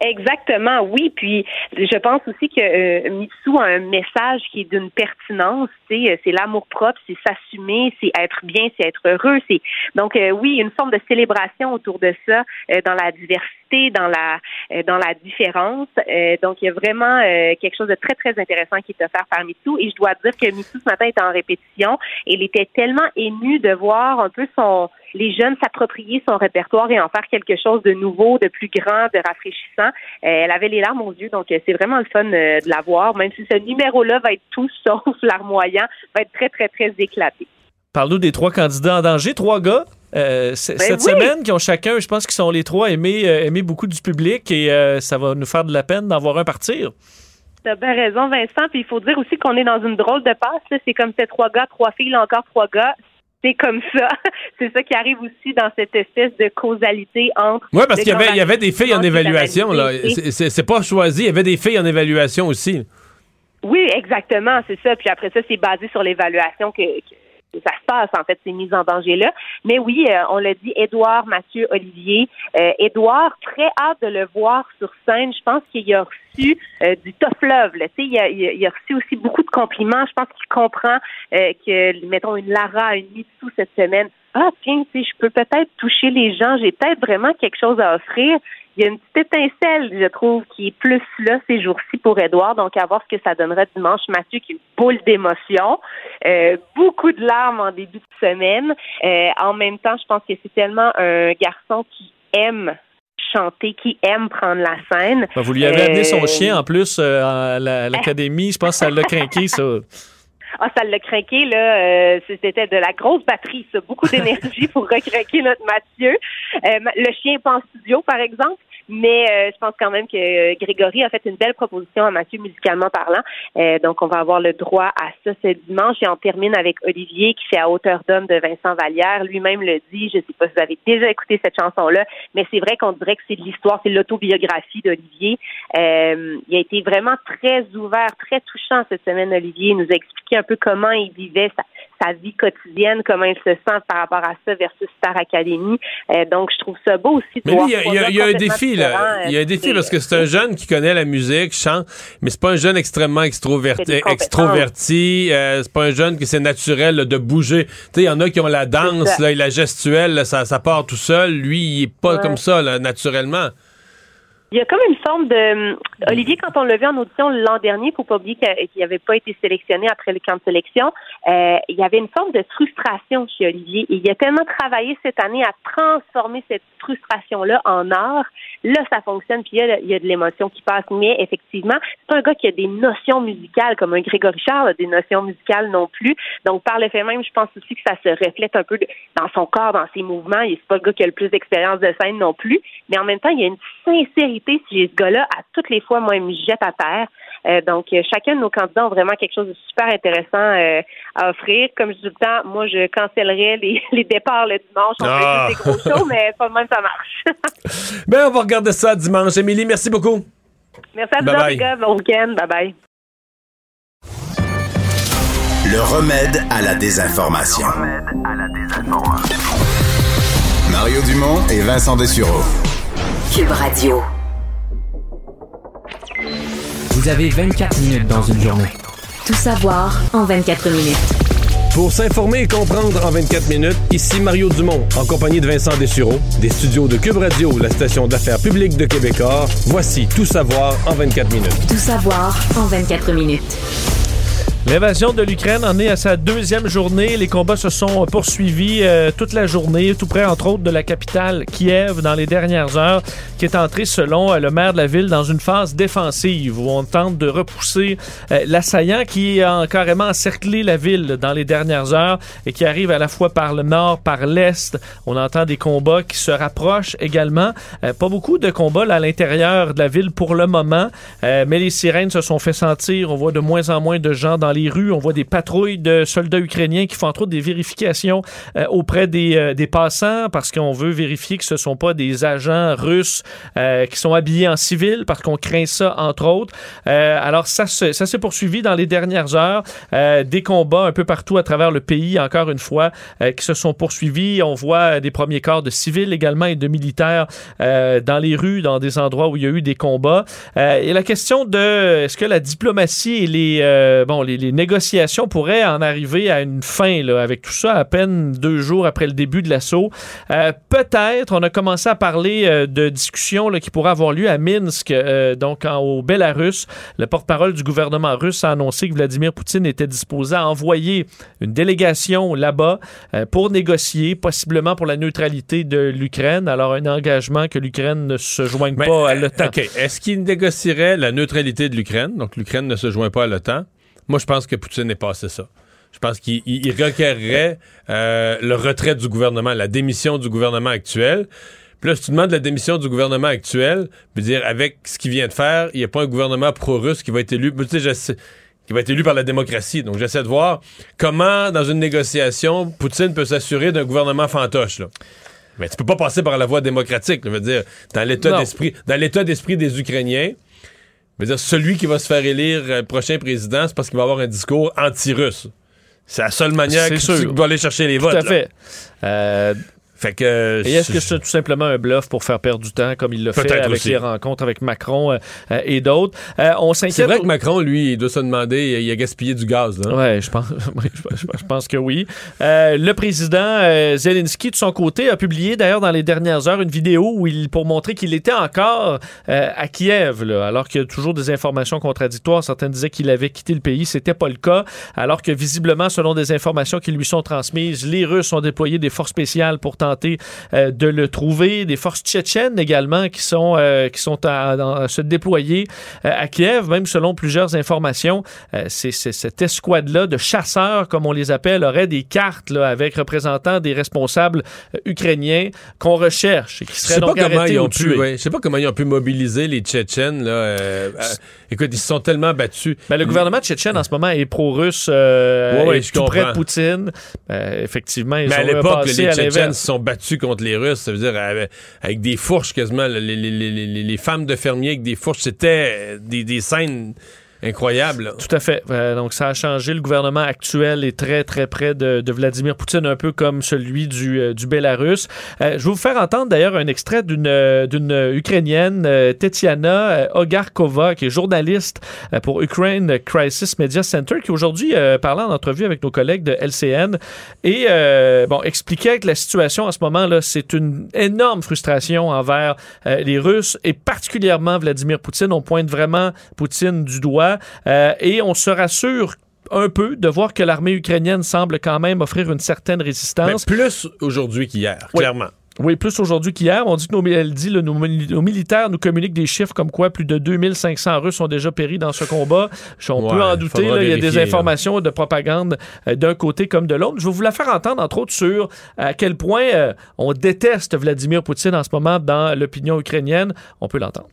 Exactement, oui. Puis je pense aussi que euh, Mitsu a un message qui est d'une pertinence. C'est l'amour propre, c'est s'assumer, c'est être bien, c'est être heureux. C'est donc euh, oui, une forme de célébration autour de ça, euh, dans la diversité, dans la euh, dans la différence. Euh, donc il y a vraiment euh, quelque chose de très très intéressant qui est offert par Mitsu. Et je dois dire que Mitsu ce matin était en répétition. Et il était tellement ému de voir un peu son les jeunes s'approprier son répertoire et en faire quelque chose de nouveau, de plus grand, de rafraîchissant. Euh, elle avait les larmes aux yeux, donc euh, c'est vraiment le fun euh, de la voir, même si ce numéro-là va être tout [laughs] sauf larmoyant, va être très, très, très éclaté. Parle-nous des trois candidats en danger, trois gars. euh, Ben cette oui. semaine, qui ont chacun, je pense qu'ils sont les trois aimés, euh, aimés beaucoup du public et euh, ça va nous faire de la peine d'en voir un partir. T'as bien raison, Vincent. Puis il faut dire aussi qu'on est dans une drôle de passe. C'est comme c'est trois gars, trois filles, là encore trois gars. C'est comme ça. [laughs] C'est ça qui arrive aussi dans cette espèce de causalité entre. Oui, parce qu'il y y avait des filles en évaluation. là. C'est- pas choisi, il y avait des filles en évaluation aussi. Oui, exactement, c'est ça. Puis après ça, c'est basé sur l'évaluation que ça se passe, en fait, ces mises en danger-là. Mais oui, euh, on l'a dit, Édouard, Mathieu, Olivier. Euh, Édouard, très hâte de le voir sur scène. Je pense qu'il a reçu euh, du tough love. Là. Il, a, il, a, reçu aussi beaucoup de compliments. Je pense qu'il comprend euh, que, mettons, une Lara, une Mitsu cette semaine. Ah, tiens, je peux peut-être toucher les gens. J'ai peut-être vraiment quelque chose à offrir il y a une petite étincelle, je trouve, qui est plus là ces jours-ci pour Edouard. Donc, à voir ce que ça donnerait dimanche. Mathieu, qui est une boule d'émotion. Euh, beaucoup de larmes en début de semaine. Euh, en même temps, je pense que c'est tellement un garçon qui aime chanter, qui aime prendre la scène. Ben, vous lui avez amené son Euh, chien en plus à la- à l'académie. Je pense que ça l'a craqué, ça. Ah, ça l'a craqué, là. Euh, C'était de la grosse batterie, ça. Beaucoup d'énergie pour recraquer notre Mathieu. Euh, ma- le chien pas en studio, par exemple. Mais euh, je pense quand même que euh, Grégory a fait une belle proposition à Mathieu musicalement parlant. Euh, donc, on va avoir le droit à ça ce dimanche. Et on termine avec Olivier qui fait à hauteur d'homme de Vincent Vallière. Lui-même le dit. Je ne sais pas si vous avez déjà écouté cette chanson-là, mais c'est vrai qu'on dirait que c'est de l'histoire, c'est l'autobiographie d'Olivier. Euh, il a été vraiment très ouvert, très touchant cette semaine, Olivier. Il nous a expliqué un peu comment il vivait sa, sa vie quotidienne, comment il se sent par rapport à ça versus Star Academy. Euh, donc, je trouve ça beau aussi de Mais voir lui, il y a, il y a- gars il y a un défi, là. Il y a un défi parce que c'est un jeune qui connaît la musique, chante, mais c'est pas un jeune extrêmement extroverti. Extroverti euh, c'est pas un jeune qui c'est naturel là, de bouger. Tu sais, il y en a qui ont la danse, là, et la gestuelle, ça, ça part tout seul. Lui, il est pas Ouais. comme ça, là, naturellement. Il y a comme une forme de Olivier, quand on l'a vu en audition l'an dernier, faut pas oublier qu'il n'avait pas été sélectionné après le camp de sélection, euh, il y avait une forme de frustration chez Olivier. Et il a tellement travaillé cette année à transformer cette frustration-là en art. Là, ça fonctionne, puis il y a, il y a de l'émotion qui passe. Mais effectivement, c'est un gars qui a des notions musicales, comme un Grégory Charles a des notions musicales non plus. Donc, par le fait même, je pense aussi que ça se reflète un peu dans son corps, dans ses mouvements. Il n'est pas le gars qui a le plus d'expérience de scène non plus. Mais en même temps, il y a une sincérité si j'ai ce gars-là, à toutes les fois, moi, il me jette à terre. Euh, donc, euh, chacun de nos candidats ont vraiment quelque chose de super intéressant euh, à offrir. Comme je dis tout le temps, moi, je cancellerais les, [laughs] les départs le dimanche. On ah. fait des gros shows, mais pas de même, ça marche. [laughs] ben, on va regarder ça dimanche. Émilie, merci beaucoup. Merci à vous, les gars. Bon week-end. Bye-bye. Le remède à la désinformation. Le remède à la désinformation. Mario Dumont et Vincent Dessureau. Cube Radio. Vous avez 24 minutes dans une journée. Tout savoir en 24 minutes. Pour s'informer et comprendre en 24 minutes, ici Mario Dumont, en compagnie de Vincent Dessureau, des studios de Cube Radio, la station d'affaires publique de Québecor. Voici Tout savoir en 24 minutes. Tout savoir en 24 minutes. L'invasion de l'Ukraine en est à sa deuxième journée. Les combats se sont poursuivis euh, toute la journée, tout près entre autres de la capitale Kiev dans les dernières heures, qui est entrée selon euh, le maire de la ville dans une phase défensive où on tente de repousser euh, l'assaillant qui a carrément encerclé la ville dans les dernières heures et qui arrive à la fois par le nord, par l'est. On entend des combats qui se rapprochent également. pas beaucoup de combats à l'intérieur de la ville pour le moment, mais les sirènes se sont fait sentir. On voit de moins en moins de gens dans les rues. On voit des patrouilles de soldats ukrainiens qui font entre autres des vérifications euh, auprès des, euh, des, passants parce qu'on veut vérifier que ce ne sont pas des agents russes euh, qui sont habillés en civil parce qu'on craint ça entre autres. alors ça, ça s'est poursuivi dans les dernières heures. des combats un peu partout à travers le pays, encore une fois, qui se sont poursuivis. On voit des premiers corps de civils également et de militaires dans les rues, dans des endroits où il y a eu des combats. et la question de est-ce que la diplomatie et les, bon, les les négociations pourraient en arriver à une fin là, avec tout ça à peine deux jours après le début de l'assaut? Euh, peut-être, on a commencé à parler euh, de discussions qui pourraient avoir lieu à Minsk, euh, donc en, au Bélarus. Le porte-parole du gouvernement russe a annoncé que Vladimir Poutine était disposé à envoyer une délégation là-bas pour négocier, possiblement pour la neutralité de l'Ukraine. Alors, un engagement que l'Ukraine ne se joigne pas à l'OTAN. Est-ce qu'il négocierait la neutralité de l'Ukraine? Donc, l'Ukraine ne se joint pas à l'OTAN. Moi, je pense que Poutine n'est passé ça. Je pense qu'il requerrait euh, le retrait du gouvernement, la démission du gouvernement actuel. Puis là, si tu demandes la démission du gouvernement actuel, veux dire, avec ce qu'il vient de faire, il n'y a pas un gouvernement pro-russe qui va être élu. Tu sais, qui va être élu par la démocratie. Donc, j'essaie de voir comment, dans une négociation, Poutine peut s'assurer d'un gouvernement fantoche. Là. Mais tu peux pas passer par la voie démocratique. Je veux dire, dans l'état d'esprit, dans l'état d'esprit des Ukrainiens, dire, celui qui va se faire élire euh, prochain président, c'est parce qu'il va avoir un discours anti-russe. C'est la seule manière qu'il va aller chercher les votes. Tout à fait. Euh, fait que, et est-ce que c'est tout simplement un bluff pour faire perdre du temps comme il l'a fait avec les rencontres avec Macron euh, euh, et d'autres? Euh, on s'inquiète. C'est vrai que Macron, lui, il doit se demander, il a gaspillé du gaz. Là. Ouais, je pense, [laughs] je pense que oui. le président Zelensky, de son côté, a publié d'ailleurs dans les dernières heures une vidéo où il, pour montrer qu'il était encore à Kiev, là, alors qu'il y a toujours des informations contradictoires. Certains disaient qu'il avait quitté le pays. C'était pas le cas, alors que visiblement, selon des informations qui lui sont transmises, les Russes ont déployé des forces spéciales pour tenter euh, de le trouver. Des forces tchétchènes également qui sont, euh, qui sont à, se déployer euh, à Kiev, même selon plusieurs informations. c'est cette escouade-là de chasseurs, comme on les appelle, aurait des cartes là, avec représentants des responsables ukrainiens qu'on recherche et qui seraient donc arrêtés ou tués. Je sais pas comment ils ont pu mobiliser les Tchétchènes. Là, écoute, ils se sont tellement battus. Ben, le gouvernement tchétchène en ce moment est pro-russe, ouais, tout près de Poutine. effectivement, ils Mais à l'époque, les Tchétchènes se sont battus contre les Russes, ça veut dire avec, des fourches quasiment, les, femmes de fermiers avec des fourches, c'était des, scènes Incroyable. là. Tout à fait. Euh, donc, ça a changé. Le gouvernement actuel est très, très près de, de Vladimir Poutine, un peu comme celui du, euh, du Bélarus. Euh, je vais vous faire entendre d'ailleurs un extrait d'une euh, d'une Ukrainienne, euh, Tetiana Ogarkova, qui est journaliste pour Ukraine Crisis Media Center, qui aujourd'hui parlait en entrevue avec nos collègues de LCN et bon, expliquait que la situation en ce moment-là, c'est une énorme frustration envers les Russes et particulièrement Vladimir Poutine. On pointe vraiment Poutine du doigt euh, et on se rassure un peu de voir que l'armée ukrainienne semble quand même offrir une certaine Mais résistance. plus aujourd'hui qu'hier, Oui. clairement. Oui, plus aujourd'hui qu'hier. On dit que nos, elle dit, là, nos, mili- nos militaires nous communiquent des chiffres comme quoi plus de 2500 Russes ont déjà péri dans ce combat. On Ouais, peut en douter. il y a des là. informations de propagande euh, d'un côté comme de l'autre. Je vais vous la faire entendre, entre autres, sur à quel point euh, on déteste Vladimir Poutine en ce moment dans l'opinion ukrainienne. On peut l'entendre.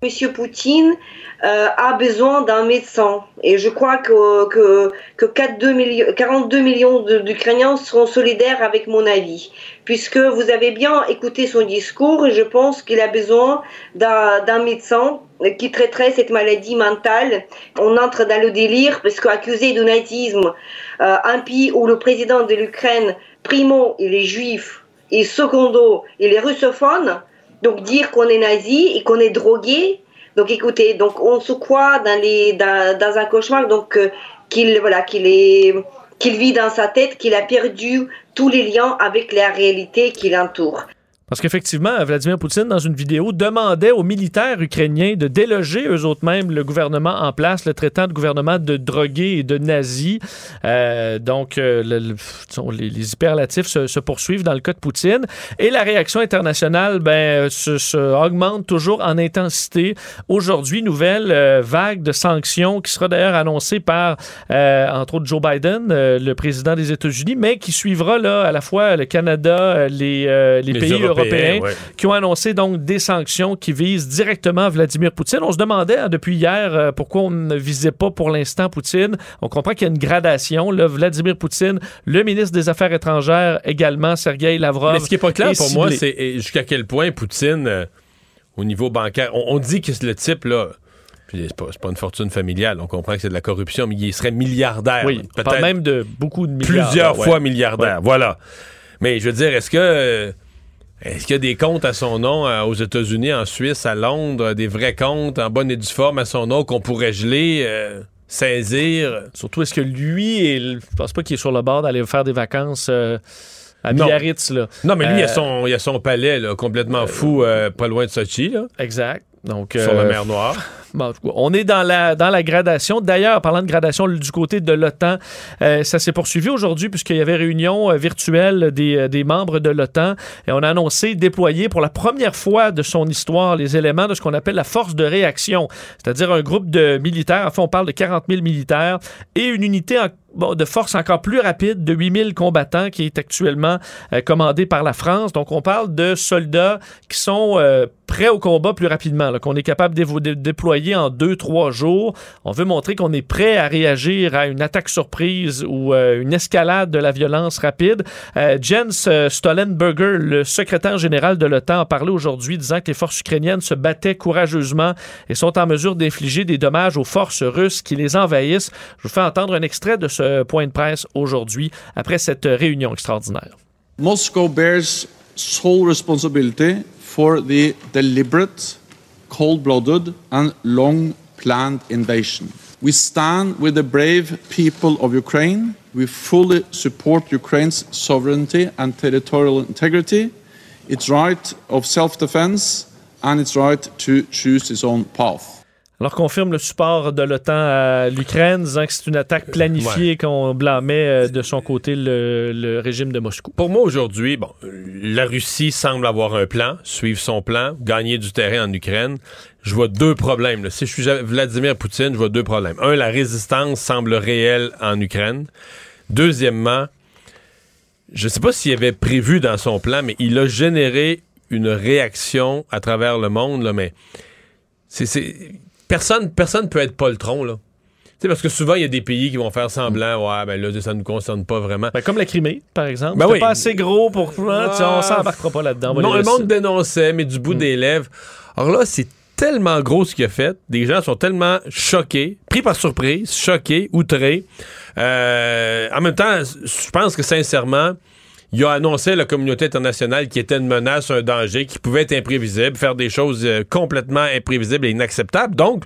Monsieur Poutine euh, a besoin d'un médecin et je crois que, que, que 42 millions, 42 millions d'Ukrainiens seront solidaires avec mon avis, puisque vous avez bien écouté son discours et je pense qu'il a besoin d'un d'un médecin qui traiterait cette maladie mentale. On entre dans le délire parce qu'accusé de nazisme, euh, un pays où le président de l'Ukraine, primo, il est juif et secondo, il est russophone, donc dire qu'on est nazi et qu'on est drogué, donc écoutez, donc on se croit dans les dans, dans un cauchemar, donc euh, qu'il voilà qu'il est qu'il vit dans sa tête, qu'il a perdu tous les liens avec la réalité qui l'entoure. Parce qu'effectivement, Vladimir Poutine, dans une vidéo, demandait aux militaires ukrainiens de déloger eux autres mêmes le gouvernement en place, le traitant de gouvernement de drogués et de nazis. Euh, donc, euh, le- le- disons, les, les hyperlatifs se, se poursuivent dans le cas de Poutine. Et la réaction internationale ben, se, se augmente toujours en intensité. Aujourd'hui, nouvelle euh, vague de sanctions qui sera d'ailleurs annoncée par, euh, entre autres, Joe Biden, euh, le président des États-Unis, mais qui suivra là, à la fois le Canada, euh, les, euh, les Les pays Européens, européens, ouais. qui ont annoncé donc des sanctions qui visent directement Vladimir Poutine. On se demandait hein, depuis hier euh, pourquoi on ne visait pas pour l'instant Poutine. On comprend qu'il y a une gradation. Là, Vladimir Poutine, le ministre des Affaires étrangères également, Sergei Lavrov. Mais ce qui n'est pas clair pour moi, c'est jusqu'à quel point Poutine, euh, au niveau bancaire, on, on dit que le type, là, c'est pas, c'est pas une fortune familiale, on comprend que c'est de la corruption, mais il serait milliardaire. Oui, parle même de beaucoup de milliards. plusieurs ouais. fois milliardaire. Voilà. Mais je veux dire, est-ce que euh, est-ce qu'il y a des comptes à son nom euh, aux États-Unis, en Suisse, à Londres, des vrais comptes en bonne et due forme à son nom qu'on pourrait geler, euh, saisir? Surtout, est-ce que lui, est, je pense pas qu'il est sur le bord d'aller faire des vacances euh, à Non. Biarritz. Là. Non, mais lui, il, a son, il a son palais là, complètement fou, pas loin de Sochi, là, Exact. Donc, sur la mer Noire. On est dans la, dans la gradation. D'ailleurs, parlant de gradation du côté de l'OTAN, euh, ça s'est poursuivi aujourd'hui puisqu'il y avait réunion euh, virtuelle des, euh, des membres de l'OTAN et on a annoncé déployer pour la première fois de son histoire les éléments de ce qu'on appelle la force de réaction, c'est-à-dire un groupe de militaires, enfin on parle de 40 000 militaires et une unité en- de force encore plus rapide de 8 000 combattants qui est actuellement euh, commandée par la France. Donc on parle de soldats qui sont euh, prêts au combat plus rapidement, qu'on est capable de dé- déployer en deux, trois jours. On veut montrer qu'on est prêt à réagir à une attaque surprise ou euh, une escalade de la violence rapide. Jens Stoltenberger, le secrétaire général de l'OTAN, a parlé aujourd'hui disant que les forces ukrainiennes se battaient courageusement et sont en mesure d'infliger des dommages aux forces russes qui les envahissent. Je vous fais entendre un extrait de ce point de presse aujourd'hui après cette réunion extraordinaire. Moscow bears sole responsibility for the deliberate, cold blooded, and long planned invasion. We stand with the brave people of Ukraine. We fully support Ukraine's sovereignty and territorial integrity, its right of self defense, and its right to choose its own path. Alors confirme le support de l'OTAN à l'Ukraine, disant que c'est une attaque planifiée qu'on blâmait euh, de son côté le, le régime de Moscou. Pour moi, aujourd'hui, bon, la Russie semble avoir un plan, suivre son plan, gagner du terrain en Ukraine. Je vois deux problèmes. là. Si je suis Vladimir Poutine, je vois deux problèmes. Un, la résistance semble réelle en Ukraine. Deuxièmement, je ne sais pas s'il avait prévu dans son plan, mais il a généré une réaction à travers le monde, là, mais c'est- personne personne peut être poltron, là. Tu sais, parce que souvent, il y a des pays qui vont faire semblant, ouais, ben là, ça ne nous concerne pas vraiment. Ben, comme la Crimée, par exemple. Ben C'était oui. pas assez gros pour... hein, tu sais, on Ah. s'embarquera pas là-dedans. Non, le monde dénonçait, mais du bout des lèvres. Alors là, c'est tellement gros ce qu'il a fait. Des gens sont tellement choqués, pris par surprise, choqués, outrés. Euh, en même temps, je pense que sincèrement, il a annoncé à la communauté internationale qu'il était une menace, un danger, qui pouvait être imprévisible, faire des choses euh, complètement imprévisibles et inacceptables. Donc,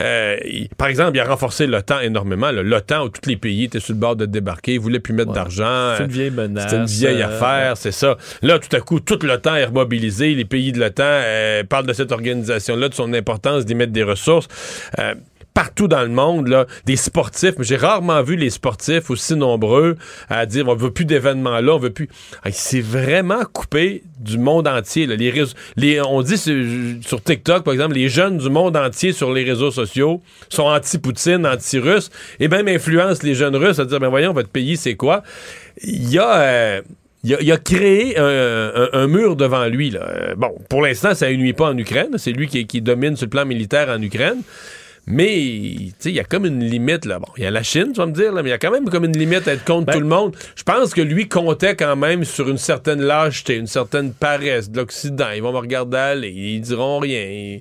euh, il- par exemple, il a renforcé l'OTAN énormément. L'OTAN, où tous les pays étaient sur le bord de débarquer, ils voulaient plus mettre d'argent. C'est une vieille menace. C'était une vieille euh, affaire, c'est ça. Là, tout à coup, toute l'OTAN est remobilisée. Les pays de l'OTAN euh, parlent de cette organisation-là, de son importance d'y mettre des ressources. Partout dans le monde, là, des sportifs, j'ai rarement vu les sportifs aussi nombreux à dire on veut plus d'événements là, on veut plus. C'est vraiment coupé du monde entier. là. Les on dit sur, TikTok, par exemple, les jeunes du monde entier sur les réseaux sociaux sont anti-Poutine, anti-russe, et même influencent les jeunes russes à dire ben voyons, votre pays, c'est quoi? Il y a. euh, il a, il a créé un, mur devant lui. Là. Euh, Bon, pour l'instant, ça nuit pas en Ukraine. C'est lui qui, qui domine sur le plan militaire en Ukraine. Mais, tu sais, il y a comme une limite, là. Bon, il y a la Chine, tu vas me dire, là, mais il y a quand même comme une limite à être contre tout le monde. Je pense que lui comptait quand même sur une certaine lâcheté, une certaine paresse de l'Occident. Ils vont me regarder aller, ils diront rien.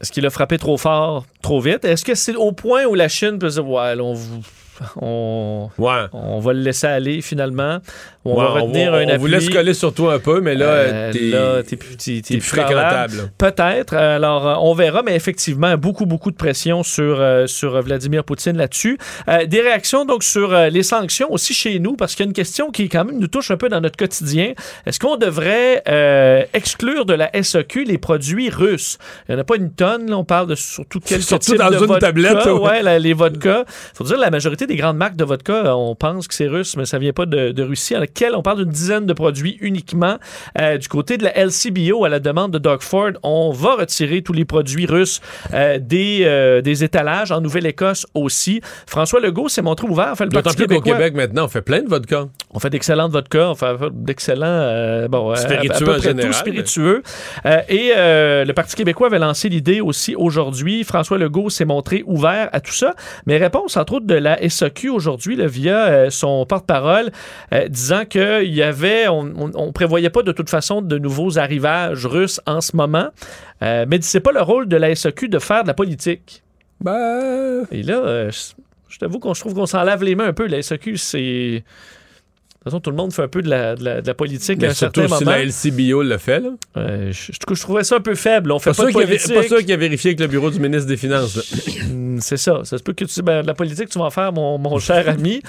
Est-ce qu'il a frappé trop fort, trop vite? Est-ce que c'est au point où la Chine peut dire, ouais, on, vous- [laughs] on, on va le laisser aller finalement? On Ouais, va retenir on, un on appui? vous laisse coller sur toi un peu, mais là, Euh, t'es, là, t'es plus, t'es- t'es t'es plus fréquentable. Peut-être. Alors, euh, on verra, mais effectivement, beaucoup, beaucoup de pression sur, euh, sur Vladimir Poutine là-dessus. Euh, des réactions donc sur euh, les sanctions aussi chez nous, parce qu'il y a une question qui quand même nous touche un peu dans notre quotidien. Est-ce qu'on devrait euh, exclure de la SAQ les produits russes? Il n'y en a pas une tonne, là, on parle de surtout [laughs] quelques Surtout types dans de une vodka. tablette, ouais. Ouais, la- les vodkas. faut dire, la majorité des grandes marques de vodka, on pense que c'est russe, mais ça vient pas de, de Russie. À laquelle on parle d'une dizaine de produits uniquement. Euh, du côté de la LCBO, à la demande de Doug Ford, on va retirer tous les produits russes euh, des, euh, des étalages. En Nouvelle-Écosse aussi. François Legault s'est montré ouvert. Fait le D'autant plus qu'au. Québec, maintenant, on fait plein de vodka. On fait d'excellentes vodkas, on fait d'excellents euh, bon, euh, Spiritueux à, à peu en général, tout spiritueux. Euh, et euh, le Parti québécois avait lancé l'idée aussi aujourd'hui. François Legault s'est montré ouvert à tout ça. Mais réponse, entre autres, de la SAQ aujourd'hui, via euh, son porte-parole, euh, disant qu'il y avait, on, on, prévoyait pas de toute façon de nouveaux arrivages russes en ce moment. Euh, mais c'est pas le rôle de la SAQ de faire de la politique. Ben... Et là, je, t'avoue qu'on je trouve qu'on s'en lave les mains un peu. La SAQ, c'est. De toute façon, tout le monde fait un peu de la, de la, de la politique à Mais un surtout certain si moment. la LCBO le fait, là. Euh, je, je- je trouvais ça un peu faible. On fait Pas de avait- politique. pas sûr qu'il a vérifié avec le bureau du ministre des Finances. Hmm, C'est ça. Ça se peut que tu ben, de la politique, tu vas en faire, mon, mon [laughs] cher ami.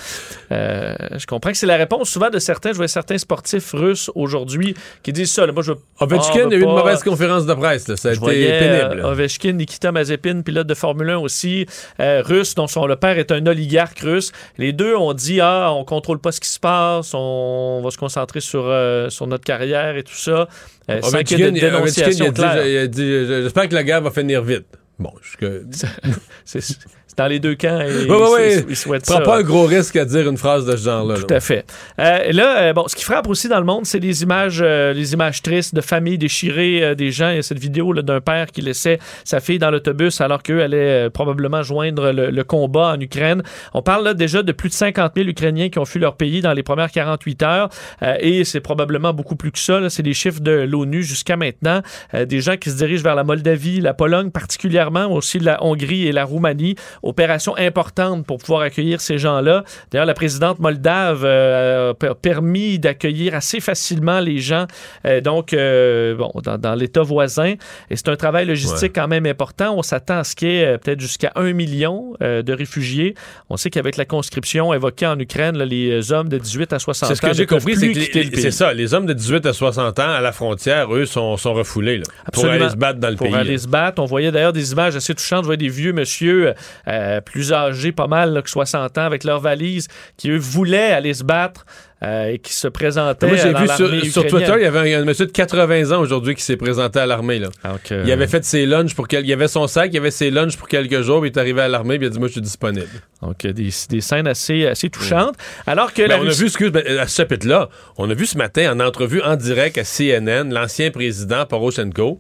Euh, je comprends que c'est la réponse souvent de certains. Je vois certains sportifs russes aujourd'hui qui disent ça. là. moi, je Ovechkin a eu une mauvaise conférence de presse. là. Ça a Je été voyais pénible. euh, là. Ovechkin, Nikita Mazepin, pilote de Formule 1 aussi, euh, russe, dont son, le père est un oligarque russe. Les deux ont dit Ah, on contrôle pas ce qui se passe, on va se concentrer sur, euh, sur notre carrière et tout ça. Euh, sans qu'il y ait de dénonciation claire. j'espère que la guerre va finir vite. Bon, jusque... [laughs] C'est c'est dans les deux camps. Et ils, ils souhaitent Prends ça. pas un gros risque à dire une phrase de ce genre-là. Tout à fait. Euh, là, euh, bon, ce qui frappe aussi dans le monde, c'est les images, euh, les images tristes de familles déchirées, euh, des gens. Il y a cette vidéo d'un père qui laissait sa fille dans l'autobus alors qu'eux allaient euh, probablement joindre le, le combat en Ukraine. On parle là déjà de plus de 50 000 Ukrainiens qui ont fui leur pays dans les premières 48 heures. Euh, et c'est probablement beaucoup plus que ça. C'est les chiffres de l'ONU jusqu'à maintenant. Euh, des gens qui se dirigent vers la Moldavie, la Pologne particulièrement, aussi la Hongrie et la Roumanie. Opération importante pour pouvoir accueillir ces gens-là. D'ailleurs, la présidente moldave euh, a permis d'accueillir assez facilement les gens euh, donc euh, bon dans, dans l'État voisin. Et c'est un travail logistique Ouais. quand même important. On s'attend à ce qu'il y ait peut-être jusqu'à un million de réfugiés. On sait qu'avec la conscription évoquée en Ukraine, là, les hommes de 18 à 60 ans C'est ce que j'ai compris, c'est que c'est ça, les hommes de 18 à 60 ans à la frontière, eux, sont, sont refoulés là, pour aller se battre dans le pour pays. aller là. se battre. On voyait d'ailleurs des images assez touchantes. Je voyais des vieux monsieur euh, plus âgés, pas mal, là, que 60 ans, avec leurs valises, qui eux voulaient aller se battre euh, et qui se présentaient Moi, j'ai vu sur. Twitter, il y avait un, un monsieur de 80 ans aujourd'hui qui s'est présenté à l'armée. là. Euh, Il avait fait ses lunchs pour quel... Il avait son sac, il avait ses lunchs pour quelques jours, puis il est arrivé à l'armée, puis il a dit Moi, je suis disponible. Donc, des, des scènes assez, assez touchantes. Alors que Ben, la on a vu, excuse, ben, à ce chapitre-là, on a vu ce matin en entrevue en direct à CNN l'ancien président Poroshenko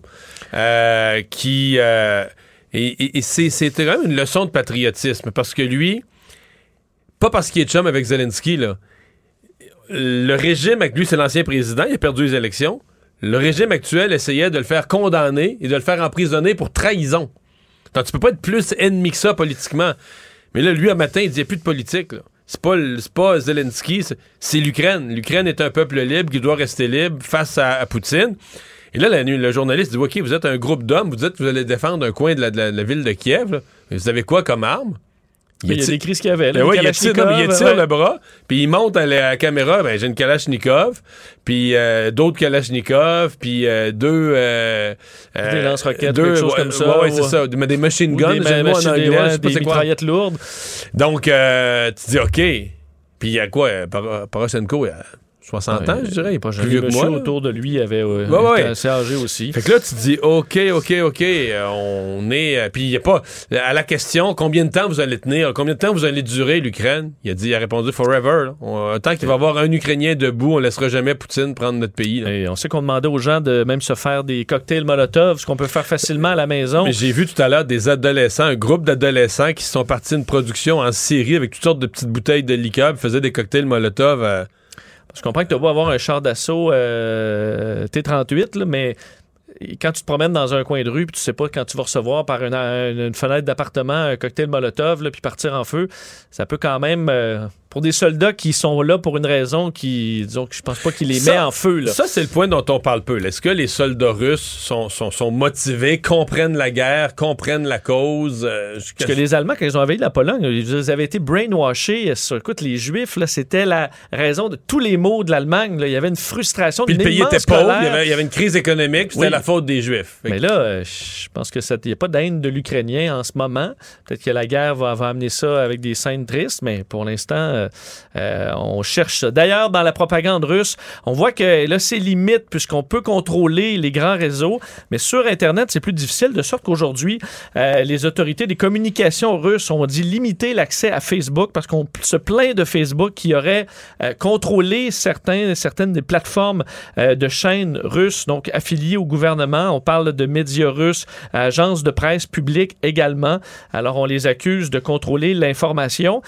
euh, qui. euh, et et- et c'est- c'était quand même une leçon de patriotisme parce que lui, pas parce qu'il est chum avec Zelensky, là, le régime avec lui, c'est l'ancien président, il a perdu les élections. le régime actuel essayait de le faire condamner et de le faire emprisonner pour trahison. Donc, tu peux pas être plus ennemi que ça politiquement. Mais là, lui, un matin, il a plus de politique. C'est pas, pas Zelensky, c'est l'Ukraine. L'Ukraine est un peuple libre qui doit rester libre face à, à Poutine. Et là, la nuit, le journaliste dit, OK, vous êtes un groupe d'hommes, vous dites que vous allez défendre un coin de la, de la- de la ville de Kiev. là. Vous avez quoi comme arme? Il y a décrit ce qu'il y avait. là, Ben ouais, il non, mais il ouais. le bras, puis il monte à la, à la caméra, ben j'ai une Kalachnikov, puis euh, d'autres Kalachnikov, puis euh, deux... euh, Des lance-roquettes, deux- quelque chose comme ça, Ouais, c'est ça. Mais des machine guns, des mot en des- anglais, ouais, je sais pas des quoi. lourdes. Donc, euh, tu dis OK. Puis il y a quoi? Poroshenko, il y a 60 ans, je dirais. Il est pas vieux que moi. autour de lui avait euh, Ouais, ouais. assez âgé aussi. Fait que là, tu te dis, OK, OK, OK, on est... euh, Puis il n'y a pas... À la question, combien de temps vous allez tenir? Combien de temps vous allez durer, l'Ukraine? Il a dit, il a répondu, forever. là. On- tant qu'il va y avoir un Ukrainien debout, on laissera jamais Poutine prendre notre pays. là. Et on sait qu'on demandait aux gens de même se faire des cocktails Molotov, ce qu'on peut faire facilement à la maison. Mais j'ai vu tout à l'heure des adolescents, un groupe d'adolescents qui sont partis d'une production en Syrie avec toutes sortes de petites bouteilles de liqueur, faisaient des cocktails Molotov. euh, Je comprends que tu vas avoir un char d'assaut euh, T-38, là, mais quand tu te promènes dans un coin de rue puis tu sais pas quand tu vas recevoir par une, fenêtre d'appartement un cocktail Molotov puis partir en feu, ça peut quand même euh, pour des soldats qui sont là pour une raison qui disons que je pense pas qu'il les Ça- met en feu là. Ça, c'est le point dont on parle peu. Est-ce que les soldats russes sont, sont, sont motivés, comprennent la guerre, comprennent la cause? euh, Parce que les Allemands, quand ils ont envahi la Pologne, ils avaient été brainwashés. Sur, écoute, les Juifs, c'était la raison de tous les maux de l'Allemagne. Il y avait une frustration. Puis le pays était pauvre, il y, avait, il y avait une crise économique, c'était Oui. la faute des Juifs. Mais là, euh, je pense que ça- il n'y a pas d'haine de l'Ukrainien en ce moment. Peut-être que la guerre va, va amener ça avec des scènes tristes, mais pour l'instant, euh, on cherche ça. D'ailleurs, dans la propagande russe, on voit que là, c'est limite puisqu'on peut contrôler les grands réseaux, mais sur Internet, c'est plus difficile, de sorte qu'aujourd'hui, euh, les autorités des communications russes ont dit limiter l'accès à Facebook parce qu'on se plaint de Facebook qui aurait euh, contrôlé certains, certaines des plateformes de chaînes russes, donc affiliées au gouvernement. On parle de médias russes, agences de presse publiques également. Alors, on les accuse de contrôler l'information.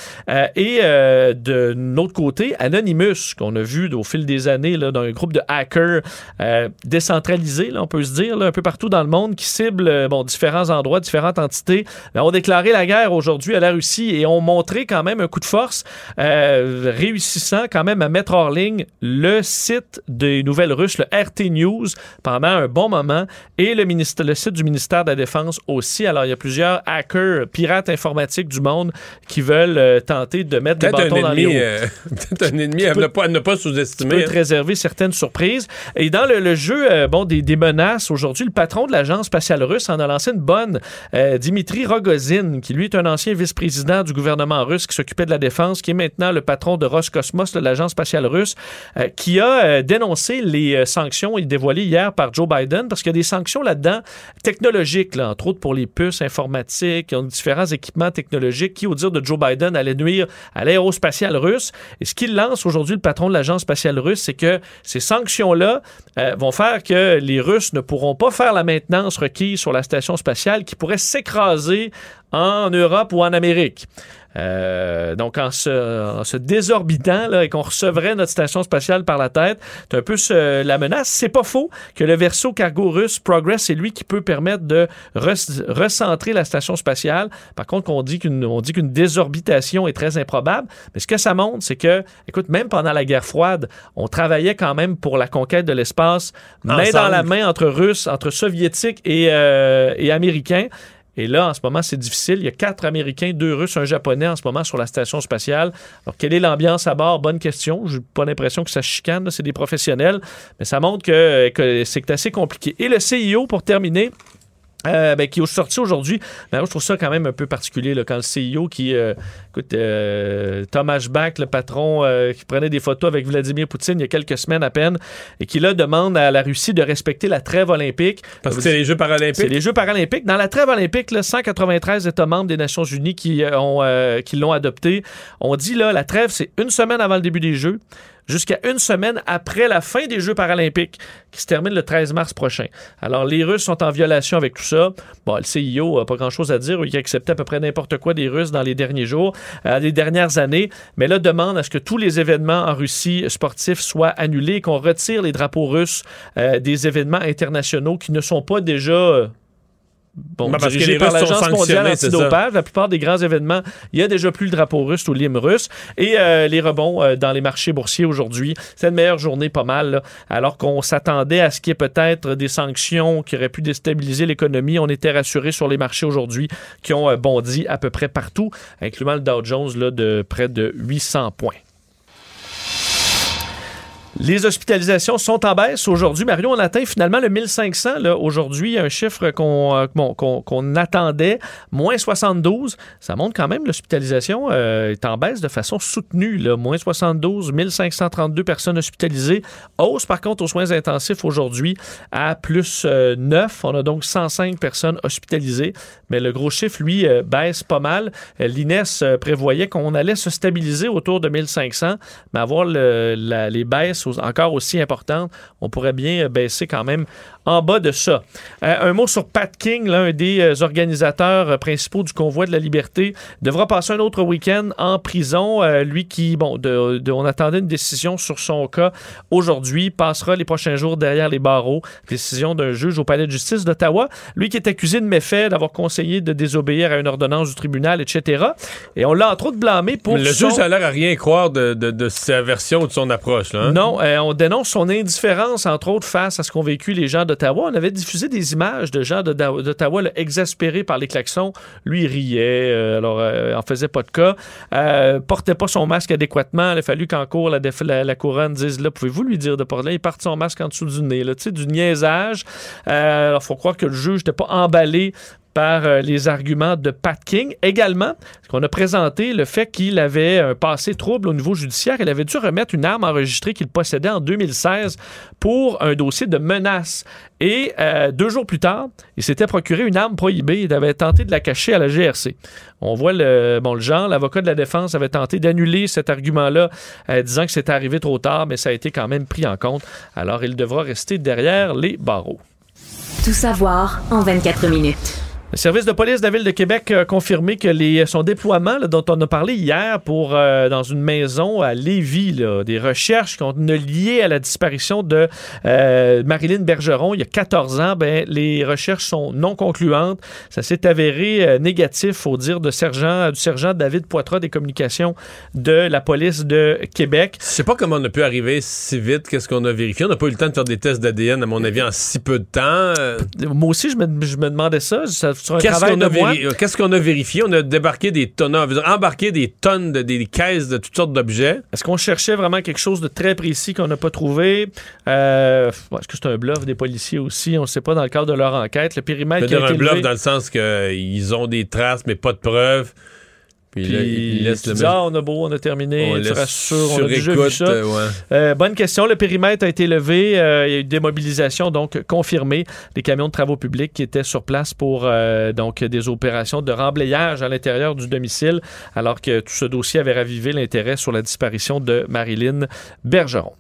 Et euh, de notre côté, Anonymous, qu'on a vu au fil des années là, dans un groupe de hackers euh, décentralisés, là, on peut se dire, là, un peu partout dans le monde, qui ciblent euh, bon, différents endroits, différentes entités, ont déclaré la guerre aujourd'hui à la Russie et ont montré quand même un coup de force, euh, réussissant quand même à mettre hors ligne le site des nouvelles russes, le RT News, pendant un bon moment, et le, ministère, le site du ministère de la Défense aussi. Alors, il y a plusieurs hackers, pirates informatiques du monde qui veulent tenter de mettre des bâtons un dans les ennemi, euh, [laughs] peut-être un ennemi à ne pas, à ne pas sous-estimer. peux te réserver certaines surprises. Et dans le, le jeu euh, bon, des, des menaces, aujourd'hui, le patron de l'Agence spatiale russe en a lancé une bonne, euh, Dimitri Rogozin, qui lui est un ancien vice-président du gouvernement russe qui s'occupait de la défense, qui est maintenant le patron de Roscosmos, de l'Agence spatiale russe, qui a dénoncé les sanctions dévoilées hier par Joe Biden, parce qu'il y a des sanctions là-dedans technologiques, là, entre autres pour les puces informatiques, différents équipements technologiques qui, au dire de Joe Biden, allaient nuire à l'aérospatiale russe. Et ce qu'il lance aujourd'hui, le patron de l'Agence spatiale russe, c'est que ces sanctions-là euh, vont faire que les Russes ne pourront pas faire la maintenance requise sur la station spatiale qui pourrait s'écraser en Europe ou en Amérique. Euh, donc, en se, en se désorbitant là, et qu'on recevrait notre station spatiale par la tête, c'est un peu ce- la menace. C'est pas faux que le verso cargo russe Progress, c'est lui qui peut permettre de re- recentrer la station spatiale. Par contre, on dit qu'une on dit qu'une désorbitation est très improbable. Mais ce que ça montre, c'est que, écoute, même pendant la guerre froide, on travaillait quand même pour la conquête de l'espace, main dans la main entre Russes, entre Soviétiques et, euh, et Américains. Et là, en ce moment, c'est difficile. Il y a quatre Américains, deux Russes, un Japonais en ce moment sur la station spatiale. Alors, quelle est l'ambiance à bord? Bonne question. J'ai pas l'impression que ça chicane. C'est des professionnels. Mais ça montre que, que c'est assez compliqué. Et le CIO, pour terminer, euh, ben, qui est sorti aujourd'hui. Ben, moi, je trouve ça quand même un peu particulier là, quand le CEO qui, euh, écoute, euh, Thomas Bach, le patron euh, qui prenait des photos avec Vladimir Poutine il y a quelques semaines à peine, et qui là demande à la Russie de respecter la trêve olympique. Parce que c'est les Jeux paralympiques. C'est les Jeux paralympiques. Dans la trêve olympique, là, 193 États membres des Nations Unies qui euh, ont, euh, qui l'ont adopté. On dit là, la trêve, c'est une semaine avant le début des Jeux. Jusqu'à une semaine après la fin des Jeux paralympiques qui se terminent le 13 mars prochain. Alors, les Russes sont en violation avec tout ça. Bon, le CIO n'a pas grand-chose à dire. Il a accepté à peu près n'importe quoi des Russes dans les derniers jours, euh, les dernières années. Mais là, demande à ce que tous les événements en Russie sportifs soient annulés, qu'on retire les drapeaux russes euh, des événements internationaux qui ne sont pas déjà euh, bon, Ben, parce que les par l'Agence mondiale antidopage. La plupart des grands événements, il y a déjà plus le drapeau russe ou l'hymne russe. Et euh, les rebonds euh, dans les marchés boursiers aujourd'hui, c'est une meilleure journée pas mal. là. alors qu'on s'attendait à ce qu'il y ait peut-être des sanctions qui auraient pu déstabiliser l'économie. On était rassurés sur les marchés aujourd'hui qui ont euh, bondi à peu près partout, incluant le Dow Jones là, de près de 800 points. Les hospitalisations sont en baisse aujourd'hui. Mario, on atteint finalement le 1500 là, aujourd'hui, un chiffre qu'on euh, attendait, moins 72. Ça montre quand même l'hospitalisation euh, est en baisse de façon soutenue. Moins 72, 1532 personnes hospitalisées. Hausse par contre aux soins intensifs aujourd'hui à plus euh, 9. On a donc 105 personnes hospitalisées. Mais le gros chiffre, lui, euh, baisse pas mal. Euh, L'INES euh, prévoyait qu'on allait se stabiliser autour de 1500, mais avoir les baisses encore aussi importantes, on pourrait bien euh, baisser quand même en bas de ça. Euh, un mot sur Pat King, l'un des euh, organisateurs principaux du convoi de la liberté, devra passer un autre week-end en prison. Euh, lui qui, bon, de- de- on attendait une décision sur son cas aujourd'hui, passera les prochains jours derrière les barreaux. Décision d'un juge au palais de justice d'Ottawa. Lui qui est accusé de méfaits, d'avoir conseillé de désobéir à une ordonnance du tribunal, etc. Et on l'a entre autres blâmé pour Mais le son- juge a l'air à rien croire de, de- de sa version ou de son approche. Là, hein? non, euh, on dénonce son indifférence, entre autres, face à ce qu'ont vécu les gens d'Ottawa. On avait diffusé des images de gens d'Ottawa là, exaspérés par les klaxons. Lui, riait, euh, alors euh, en faisait pas de cas. Euh, portait pas son masque adéquatement. Il a fallu qu'en cours, la, couronne dise là, pouvez-vous lui dire de porter Il porte son masque en dessous du nez. Là, tu sais, du niaisage. Alors, faut croire que le juge n'était pas emballé par euh, les arguments de Pat King. Également, qu'on a présenté le fait qu'il avait un passé trouble au niveau judiciaire. Il avait dû remettre une arme enregistrée qu'il possédait en 2016 pour un dossier de menace. Et euh, deux jours plus tard, il s'était procuré une arme prohibée. Il avait tenté de la cacher à la GRC. On voit le, bon, le genre, l'avocat de la défense avait tenté d'annuler cet argument-là, euh, disant que c'était arrivé trop tard, mais ça a été quand même pris en compte. Alors, il devra rester derrière les barreaux. Tout savoir en 24 minutes. Le service de police de la Ville de Québec a confirmé que les, son déploiement, là, dont on a parlé hier pour euh, dans une maison à Lévis, là, des recherches qu'on a liées à la disparition de euh, Marilyn Bergeron il y a 14 ans, ben, les recherches sont non concluantes. Ça s'est avéré euh, négatif au dire de sergent, du sergent David Poitras des communications de la police de Québec. Je sais pas comment on a pu arriver si vite, qu'est-ce qu'on a vérifié. On n'a pas eu le temps de faire des tests d'ADN, à mon avis, en si peu de temps. Moi aussi, je me, je me demandais ça. Qu'est-ce travail qu'on a, de moi. véri- euh, qu'est-ce qu'on a vérifié? On a débarqué des tonnes, embarqué des tonnes, de, des caisses de toutes sortes d'objets. Est-ce qu'on cherchait vraiment quelque chose de très précis qu'on n'a pas trouvé? Euh, Est-ce que c'est un bluff des policiers aussi? On ne sait pas dans le cadre de leur enquête. Le périmètre qui a été un bluff levé- dans le sens qu'ils ont des traces, mais pas de preuves. Puis, là, Puis, laissent tu le ah, on a beau, on a terminé, On tu laisse rassures, on a déjà vu ça. euh, ouais. Euh, bonne question. Le périmètre a été levé. Euh, il y a eu des mobilisations donc confirmées. Les camions de travaux publics qui étaient sur place pour euh, donc des opérations de remblayage à l'intérieur du domicile, alors que tout ce dossier avait ravivé l'intérêt sur la disparition de Marilyn Bergeron.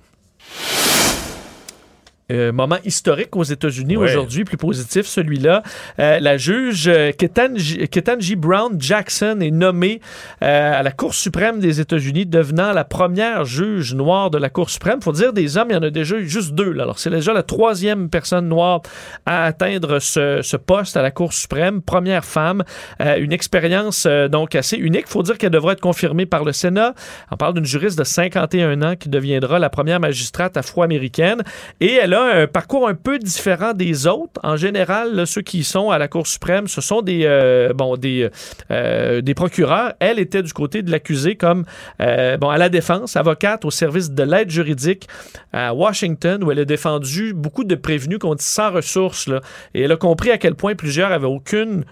Euh, moment historique aux États-Unis Ouais. aujourd'hui, plus positif celui-là. Euh, la juge euh, Ketanji, Ketanji Brown Jackson est nommée euh, à la Cour suprême des États-Unis, devenant la première juge noire de la Cour suprême. faut dire des hommes, il y en a déjà eu juste deux. là. Alors c'est déjà la troisième personne noire à atteindre ce, ce poste à la Cour suprême, première femme, une expérience donc assez unique. faut dire qu'elle devra être confirmée par le Sénat. On parle d'une juriste de 51 ans qui deviendra la première magistrate afro-américaine et elle a un parcours un peu différent des autres. En général, ceux qui sont à la Cour suprême, ce sont des, euh, euh, procureurs. Elle était du côté de l'accusé comme euh, à la défense, avocate au service de l'aide juridique à Washington, où elle a défendu beaucoup de prévenus qu'on dit sans ressources. Et elle a compris à quel point plusieurs avaient aucune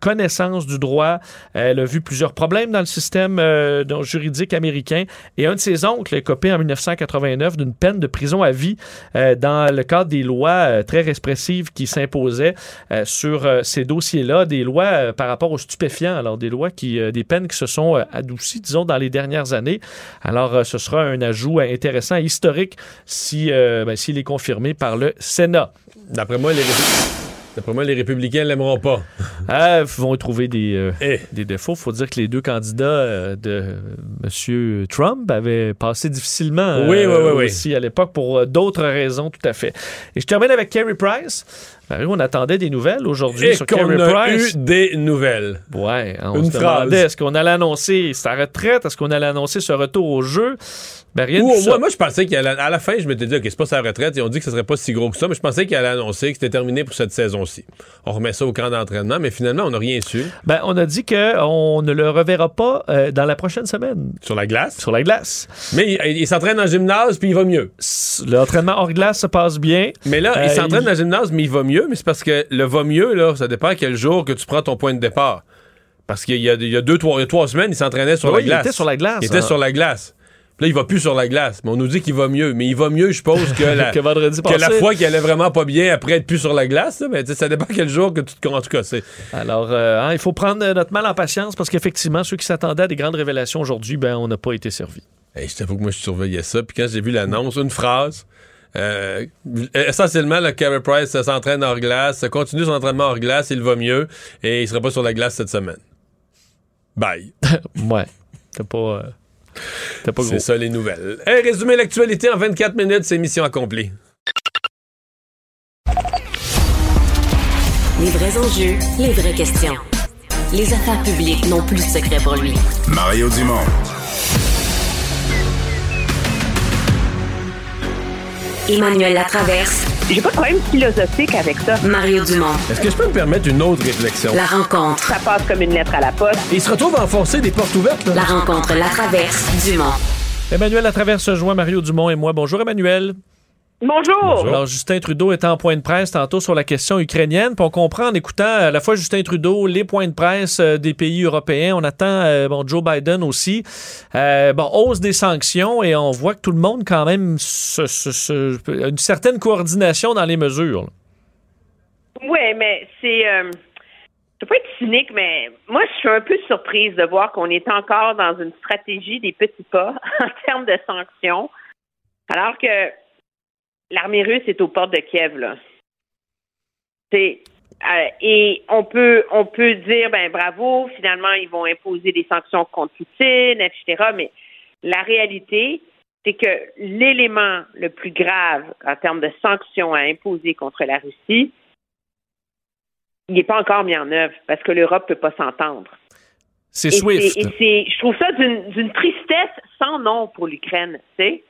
connaissance du droit. Elle a vu plusieurs problèmes dans le système euh, juridique américain. Et un de ses oncles est copé en 1989 d'une peine de prison à vie euh, dans le cadre des lois euh, très répressives qui s'imposaient sur ces dossiers-là, des lois par rapport aux stupéfiants, alors des lois qui, des peines qui se sont adoucies, disons, dans les dernières années. Alors, ce sera un ajout intéressant et historique si, ben, s'il est confirmé par le Sénat. D'après moi, les D'après moi, les républicains ne l'aimeront pas. Ils vont trouver des, euh, eh. des défauts. Il faut dire que les deux candidats euh, de M. Trump avaient passé difficilement oui, oui, oui, euh, aussi à l'époque pour d'autres raisons, tout à fait. Et je termine avec Kerry Price. On attendait des nouvelles aujourd'hui sur Kerry Price. eu des nouvelles. Ouais, on Une se demandait est-ce qu'on allait annoncer sa retraite, est-ce qu'on allait annoncer ce retour au jeu? Ben, rien moi, moi, je pensais qu'à la, la fin, je m'étais dit, OK, c'est pas sa retraite. Ils ont dit que ce serait pas si gros que ça, mais je pensais qu'il allait annoncer que c'était terminé pour cette saison-ci. On remet ça au camp d'entraînement, mais finalement, on n'a rien su. Ben, on a dit qu'on ne le reverra pas euh, dans la prochaine semaine. Sur la glace? Sur la glace. Mais il, s'entraîne en gymnase, puis il va mieux. L'entraînement hors glace se passe bien. Mais là, il euh, s'entraîne dans le gymnase, mais il va mieux. Mais c'est parce que le va mieux, là, ça dépend à quel jour que tu prends ton point de départ. Parce qu'il y, a, deux, trois, trois semaines, il s'entraînait sur la glace. Il était sur la glace. Il était hein. sur la glace. Puis là, il va plus sur la glace. Mais on nous dit qu'il va mieux. Mais il va mieux, je suppose, que la, [laughs] que la fois qu'il allait vraiment pas bien après être plus sur la glace. Mais ça dépend quel jour que tu te. En tout cas, Alors, euh, hein, il faut prendre notre mal en patience parce qu'effectivement, ceux qui s'attendaient à des grandes révélations aujourd'hui, ben, on n'a pas été servi. Hey, je t'avoue que moi, je surveillais ça. Puis quand j'ai vu l'annonce, une phrase. Euh, essentiellement, le Carey Price s'entraîne hors glace, continue son entraînement hors glace, il va mieux et il sera pas sur la glace cette semaine. Bye. [laughs] ouais. C'est pas. Euh, c'est ça les nouvelles. Hey, résumer l'actualité en 24 minutes, c'est mission accomplie. Les vrais enjeux, les vraies questions. Les affaires publiques n'ont plus de secret pour lui. Mario Dumont. Emmanuel Latraverse. J'ai pas de problème philosophique avec ça. Mario Dumont. Est-ce que je peux me permettre une autre réflexion? La rencontre. Ça passe comme une lettre à la poste. il se retrouve à enfoncer des portes ouvertes. Là. La rencontre, la traverse, Dumont. Emmanuel Latraverse se joint Mario Dumont et moi. Bonjour Emmanuel. Bonjour. Alors, Justin Trudeau était en point de presse tantôt sur la question ukrainienne. Puis on comprend en écoutant à la fois Justin Trudeau, les points de presse euh, des pays européens. On attend euh, bon, Joe Biden aussi. Euh, bon, hausse des sanctions et on voit que tout le monde, quand même, a une certaine coordination dans les mesures. Oui, mais c'est. je ne pas être cynique, mais moi, je suis un peu surprise de voir qu'on est encore dans une stratégie des petits pas [laughs] en termes de sanctions. Alors que l'armée russe est aux portes de Kiev, là. C'est euh, et on peut on peut dire ben bravo, finalement ils vont imposer des sanctions contre Poutine, etc. Mais la réalité, c'est que l'élément le plus grave en termes de sanctions à imposer contre la Russie, il n'est pas encore mis en œuvre parce que l'Europe ne peut pas s'entendre. C'est Swift. Et je trouve ça d'une tristesse sans nom pour l'Ukraine. Tu sais?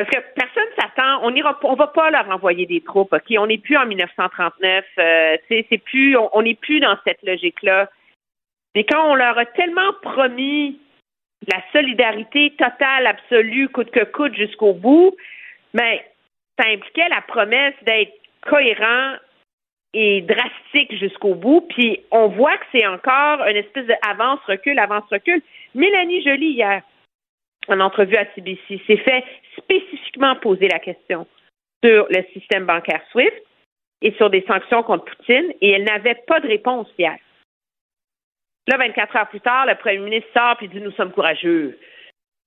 Parce que personne s'attend, on ira, on va pas leur envoyer des troupes, ok? On n'est plus en 1939, euh, c'est plus, on n'est plus dans cette logique-là. Mais quand on leur a tellement promis la solidarité totale, absolue, coûte que coûte jusqu'au bout, ben, ça impliquait la promesse d'être cohérent et drastique jusqu'au bout. Puis on voit que c'est encore une espèce d'avance-recul, avance-recul. Mélanie Joly, hier, en entrevue à CBC, s'est fait spécifiquement poser la question sur le système bancaire SWIFT et sur des sanctions contre Poutine, et elle n'avait pas de réponse hier. Là, 24 heures plus tard, le premier ministre sort et dit Nous sommes courageux.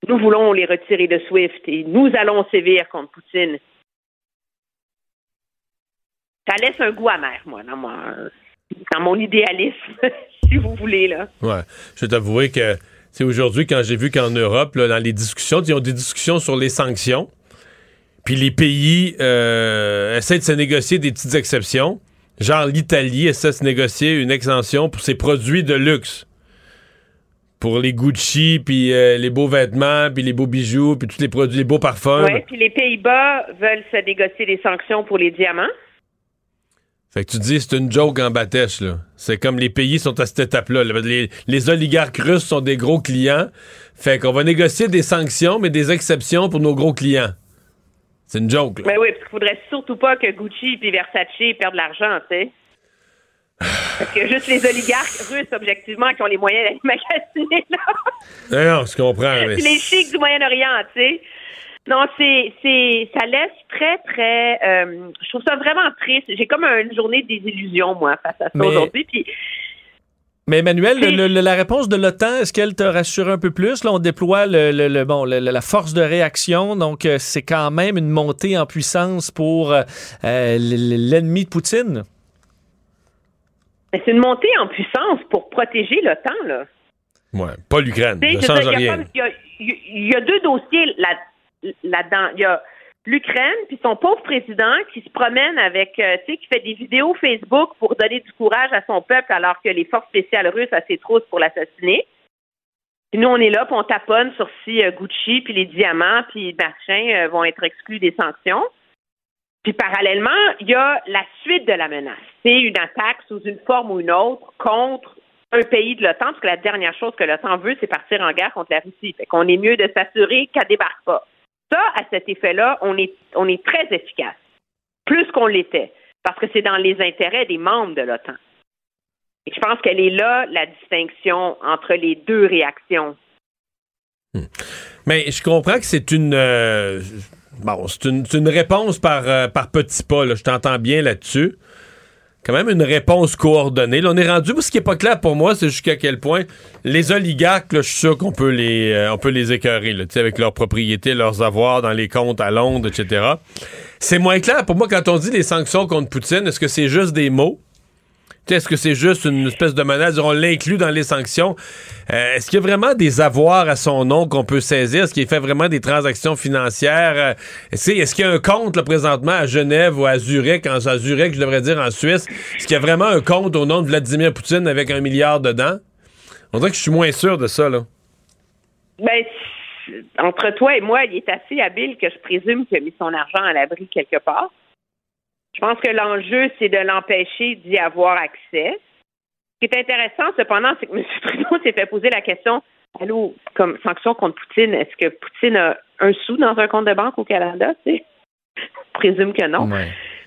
Nous voulons les retirer de SWIFT et nous allons sévir contre Poutine. Ça laisse un goût amer, moi, dans mon, dans mon idéalisme, [laughs] si vous voulez. Là. Ouais. Je vais t'avouer que c'est aujourd'hui quand j'ai vu qu'en Europe, dans les discussions, ils ont des discussions sur les sanctions. Puis les pays euh, essaient de se négocier des petites exceptions. Genre l'Italie essaie de se négocier une extension pour ses produits de luxe. Pour les Gucci, puis euh, les beaux vêtements, puis les beaux bijoux, puis tous les produits, les beaux parfums. Oui, puis les Pays-Bas veulent se négocier des sanctions pour les diamants. Fait que tu dis, c'est une joke en bâtèche, là. C'est comme les pays sont à cette étape-là. Les, oligarques russes sont des gros clients. Fait qu'on va négocier des sanctions, mais des exceptions pour nos gros clients. C'est une joke, là. Mais oui, parce qu'il faudrait surtout pas que Gucci et Versace perdent de l'argent, tu sais. [sighs] Parce que juste les oligarques russes, objectivement, qui ont les moyens d'aller magasiner là. Non, je comprends. Mais... les chics du Moyen-Orient, tu sais. Non, c'est, c'est, ça laisse très, très. Euh, je trouve ça vraiment triste. J'ai comme une journée des illusions, moi, face à ça Mais- aujourd'hui. Puis Mais Emmanuel, le- le- la réponse de l'OTAN, est-ce qu'elle te rassure un peu plus? Là, on déploie le, le- le- bon, la force de réaction, donc euh, c'est quand même une montée en puissance pour euh, l'ennemi de Poutine. mais c'est une montée en puissance pour protéger l'OTAN, là. Ouais, pas l'Ukraine. Il y y, y a deux dossiers là, là-dedans. Il y a l'Ukraine, puis son pauvre président qui se promène avec, euh, tu sais, qui fait des vidéos Facebook pour donner du courage à son peuple alors que les forces spéciales russes a ses trousses pour l'assassiner. Puis nous, on est là, puis on taponne sur si euh, Gucci, puis les diamants, puis machin euh, vont être exclus des sanctions. Puis parallèlement, il y a la suite de la menace. C'est une attaque sous une forme ou une autre contre un pays de l'OTAN, parce que la dernière chose que l'OTAN veut, c'est partir en guerre contre la Russie. Fait qu'on est mieux de s'assurer qu'elle débarque pas. À cet effet-là, on est, on est très efficace. Plus qu'on l'était. Parce que c'est dans les intérêts des membres de l'OTAN. Et je pense qu'elle est là, la distinction entre les deux réactions. Mais je comprends que c'est une. euh, bon, c'est une, réponse par, euh, par petits pas. Je t'entends bien là-dessus. Quand même une réponse coordonnée. Là, on est rendu. Ce qui n'est pas clair pour moi, c'est jusqu'à quel point les oligarques, je suis sûr qu'on peut les, euh, on peut les écœurer, avec leurs propriétés, leurs avoirs dans les comptes à Londres, etc. C'est moins clair pour moi quand on dit les sanctions contre Poutine. Est-ce que c'est juste des mots? Est-ce que c'est juste une espèce de menace? On l'inclut dans les sanctions. Euh, Est-ce qu'il y a vraiment des avoirs à son nom qu'on peut saisir? Est-ce qu'il fait vraiment des transactions financières? Euh, Est-ce qu'il y a un compte là, présentement à Genève ou à Zurich, en, à Zurich, je devrais dire en Suisse? Est-ce qu'il y a vraiment un compte au nom de Vladimir Poutine avec un milliard dedans? On dirait que je suis moins sûr de ça, là. Ben, entre toi et moi, il est assez habile que je présume qu'il a mis son argent à l'abri quelque part. Je pense que l'enjeu, c'est de l'empêcher d'y avoir accès. Ce qui est intéressant, cependant, c'est que [laughs] M. Trudeau s'est fait poser la question Allô, comme sanction contre Poutine, est-ce que Poutine a un sou dans un compte de banque au Canada? Je [laughs] présume que non.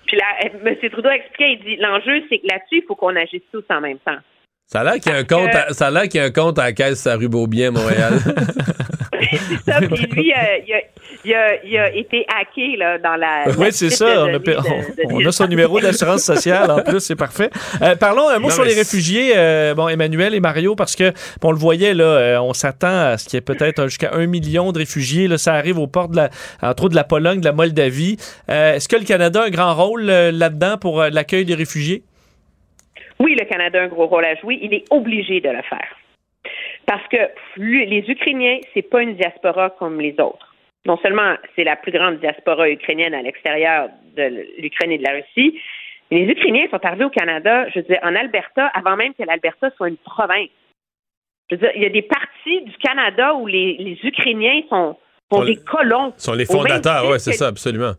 Puis là, M. Trudeau expliquait, il dit l'enjeu, c'est que là-dessus, il faut qu'on agisse tous en même temps. Ça a l'air qu'il y a un compte, à, ça a l'air qu'il y a un compte à la caisse à rue Beaubien, Montréal. [laughs] C'est ça, puis lui, euh, il, a, il, a, il a été hacké là, dans la. Oui, la c'est ça. de On a, données on- de- de- on a son numéro d'assurance sociale en plus, c'est parfait. Euh, parlons un mot Non, sur les c'est- réfugiés, euh, bon, Emmanuel et Mario, parce que bon, on le voyait, là, euh, on s'attend à ce qu'il y ait peut-être jusqu'à un million de réfugiés. Là, ça arrive aux portes de la, entre autres de la Pologne, de la Moldavie. Euh, Est-ce que le Canada a un grand rôle euh, là-dedans pour euh, l'accueil des réfugiés? Oui, le Canada a un gros rôle à jouer. Il est obligé de le faire. Parce que les Ukrainiens, c'est pas une diaspora comme les autres. Non seulement c'est la plus grande diaspora ukrainienne à l'extérieur de l'Ukraine et de la Russie, mais les Ukrainiens sont arrivés au Canada, je veux dire, en Alberta, avant même que l'Alberta soit une province. Je veux dire, il y a des parties du Canada où les, les Ukrainiens sont, sont des colons. sont les fondateurs, oui, c'est ça, absolument.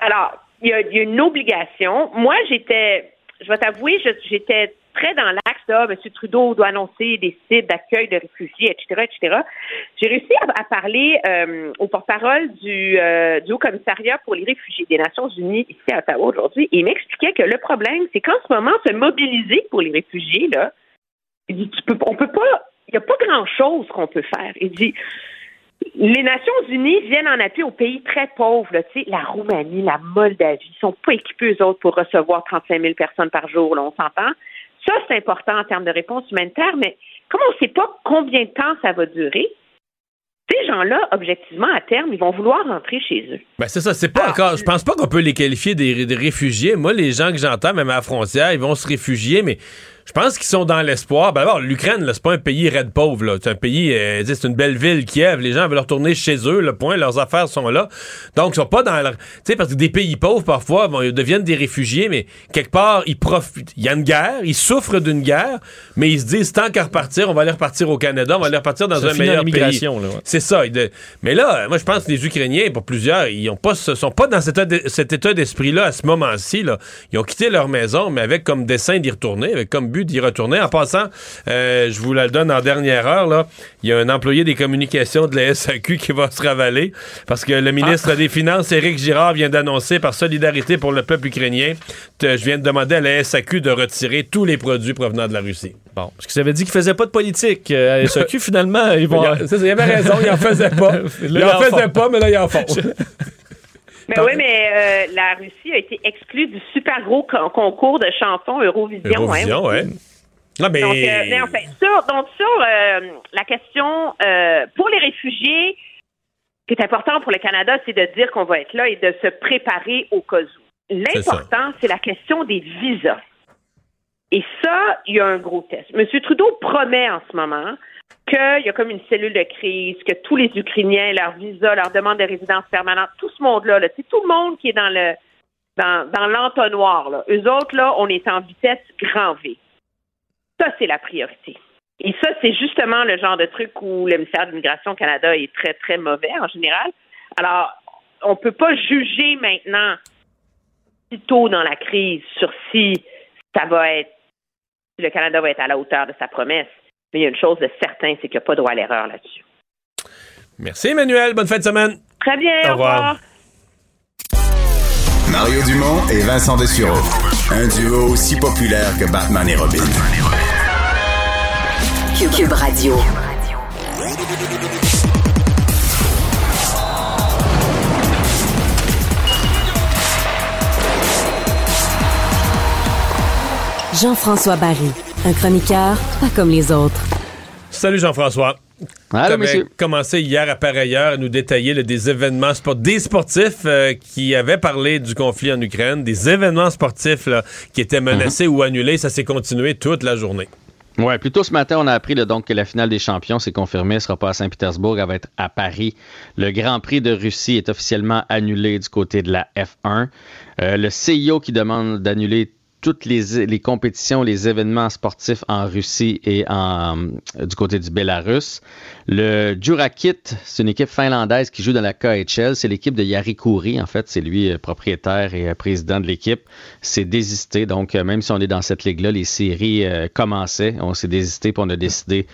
alors, il y, a, il y a une obligation. Moi, j'étais, je vais t'avouer, j'étais très dans l'axe de M. Trudeau doit annoncer des sites d'accueil de réfugiés, etc., etc. J'ai réussi à, parler euh, au porte-parole du, euh, du Haut-Commissariat pour les réfugiés des Nations Unies ici à Ottawa aujourd'hui. Il m'expliquait que le problème, c'est qu'en ce moment, se mobiliser pour les réfugiés, là, il dit, tu peux, on peut pas, il n'y a pas grand-chose qu'on peut faire. Il dit, les Nations Unies viennent en appui aux pays très pauvres, là, tu sais, la Roumanie, la Moldavie, ils sont pas équipés, eux autres, pour recevoir 35 000 personnes par jour, là, on s'entend. Ça, c'est important en termes de réponse humanitaire, mais comme on ne sait pas combien de temps ça va durer, ces gens-là, objectivement, à terme, ils vont vouloir rentrer chez eux. Ben c'est ça, c'est pas encore. Je pense pas qu'on peut les qualifier des, des réfugiés. Moi, les gens que j'entends, même à la frontière, ils vont se réfugier, mais je pense qu'ils sont dans l'espoir. Ben d'abord, l'Ukraine, là, c'est pas un pays raide pauvre, là. C'est un pays, euh, c'est une belle ville, Kiev. Les gens veulent retourner chez eux, le point, leurs affaires sont là. Donc, ils sont pas dans leur. Tu sais, parce que des pays pauvres, parfois, bon, ils deviennent des réfugiés, mais quelque part, ils profitent. Il y a une guerre, ils souffrent d'une guerre, mais ils se disent, tant qu'à repartir, on va aller repartir au Canada, on va aller repartir dans Ça un meilleur pays. immigration, là, ouais. C'est ça. de- Mais là, moi, je pense que les Ukrainiens, pour plusieurs, ils ont pas, sont pas dans cet, cet état d'esprit-là à ce moment-ci. Là. Ils ont quitté leur maison, mais avec comme dessein d'y retourner, avec comme but d'y retourner. En passant, euh, je vous la donne en dernière heure, là, il y a un employé des communications de la SAQ qui va se ravaler parce que le ministre Ah. des Finances, Éric Girard, vient d'annoncer par solidarité pour le peuple ukrainien, je viens de demander à la SAQ de retirer tous les produits provenant de la Russie. Bon, parce qu'ils avaient dit qu'ils faisaient pas de politique. Euh, à SAQ, [laughs] finalement, ils vont... Il il avait raison, il en faisait pas. [laughs] Ils en font. pas, mais là, il en font. Mais oui, mais euh, la Russie a été exclue du super gros con- concours de chansons Eurovision. Eurovision, hein, ouais. Non, mais. Donc, euh, mais enfin, sur, donc sur euh, la question pour les réfugiés, ce qui est important pour le Canada, c'est de dire qu'on va être là et de se préparer au cas où. L'important, c'est la question des visas. Et ça, il y a un gros test. M. Trudeau promet en ce moment qu'il y a comme une cellule de crise, que tous les Ukrainiens, leur visa, leur demande de résidence permanente, tout ce monde-là, là, c'est tout le monde qui est dans le dans, dans l'entonnoir. Eux autres, là, on est en vitesse grand V. Ça, c'est la priorité. Et ça, c'est justement le genre de truc où le ministère de l'Immigration Canada est très, très mauvais en général. Alors, on ne peut pas juger maintenant, si tôt dans la crise, sur si ça va être, si le Canada va être à la hauteur de sa promesse. Mais il y a une chose de certain, c'est qu'il n'y a pas droit à l'erreur là-dessus. Merci, Emmanuel. Bonne fin de semaine. Très bien, Au au revoir. revoir. Mario Dumont et Vincent Dessureau. Un duo aussi populaire que Batman et Robin. Cube, Cube Radio. Jean-François Barry, un chroniqueur pas comme les autres. Salut Jean-François. Allô, monsieur. commencé hier à pareille heure à nous détailler là, des événements sportifs, des sportifs euh, qui avaient parlé du conflit en Ukraine, des événements sportifs là, qui étaient menacés ou annulés. Ça s'est continué toute la journée. Ouais, plus tôt ce matin, on a appris là, donc que la finale des champions, c'est confirmé, elle sera pas à Saint-Pétersbourg, elle va être à Paris. Le Grand Prix de Russie est officiellement annulé du côté de la F1. Euh, le CIO qui demande d'annuler toutes les, compétitions, les événements sportifs en Russie et en, euh, du côté du Bélarus. Le Jurakit, c'est une équipe finlandaise qui joue dans la KHL. C'est l'équipe de Yari Kouri, en fait. C'est lui euh, propriétaire et euh, président de l'équipe. C'est désisté. Donc, euh, même si on est dans cette ligue-là, les séries euh, commençaient. On s'est désisté puis on a décidé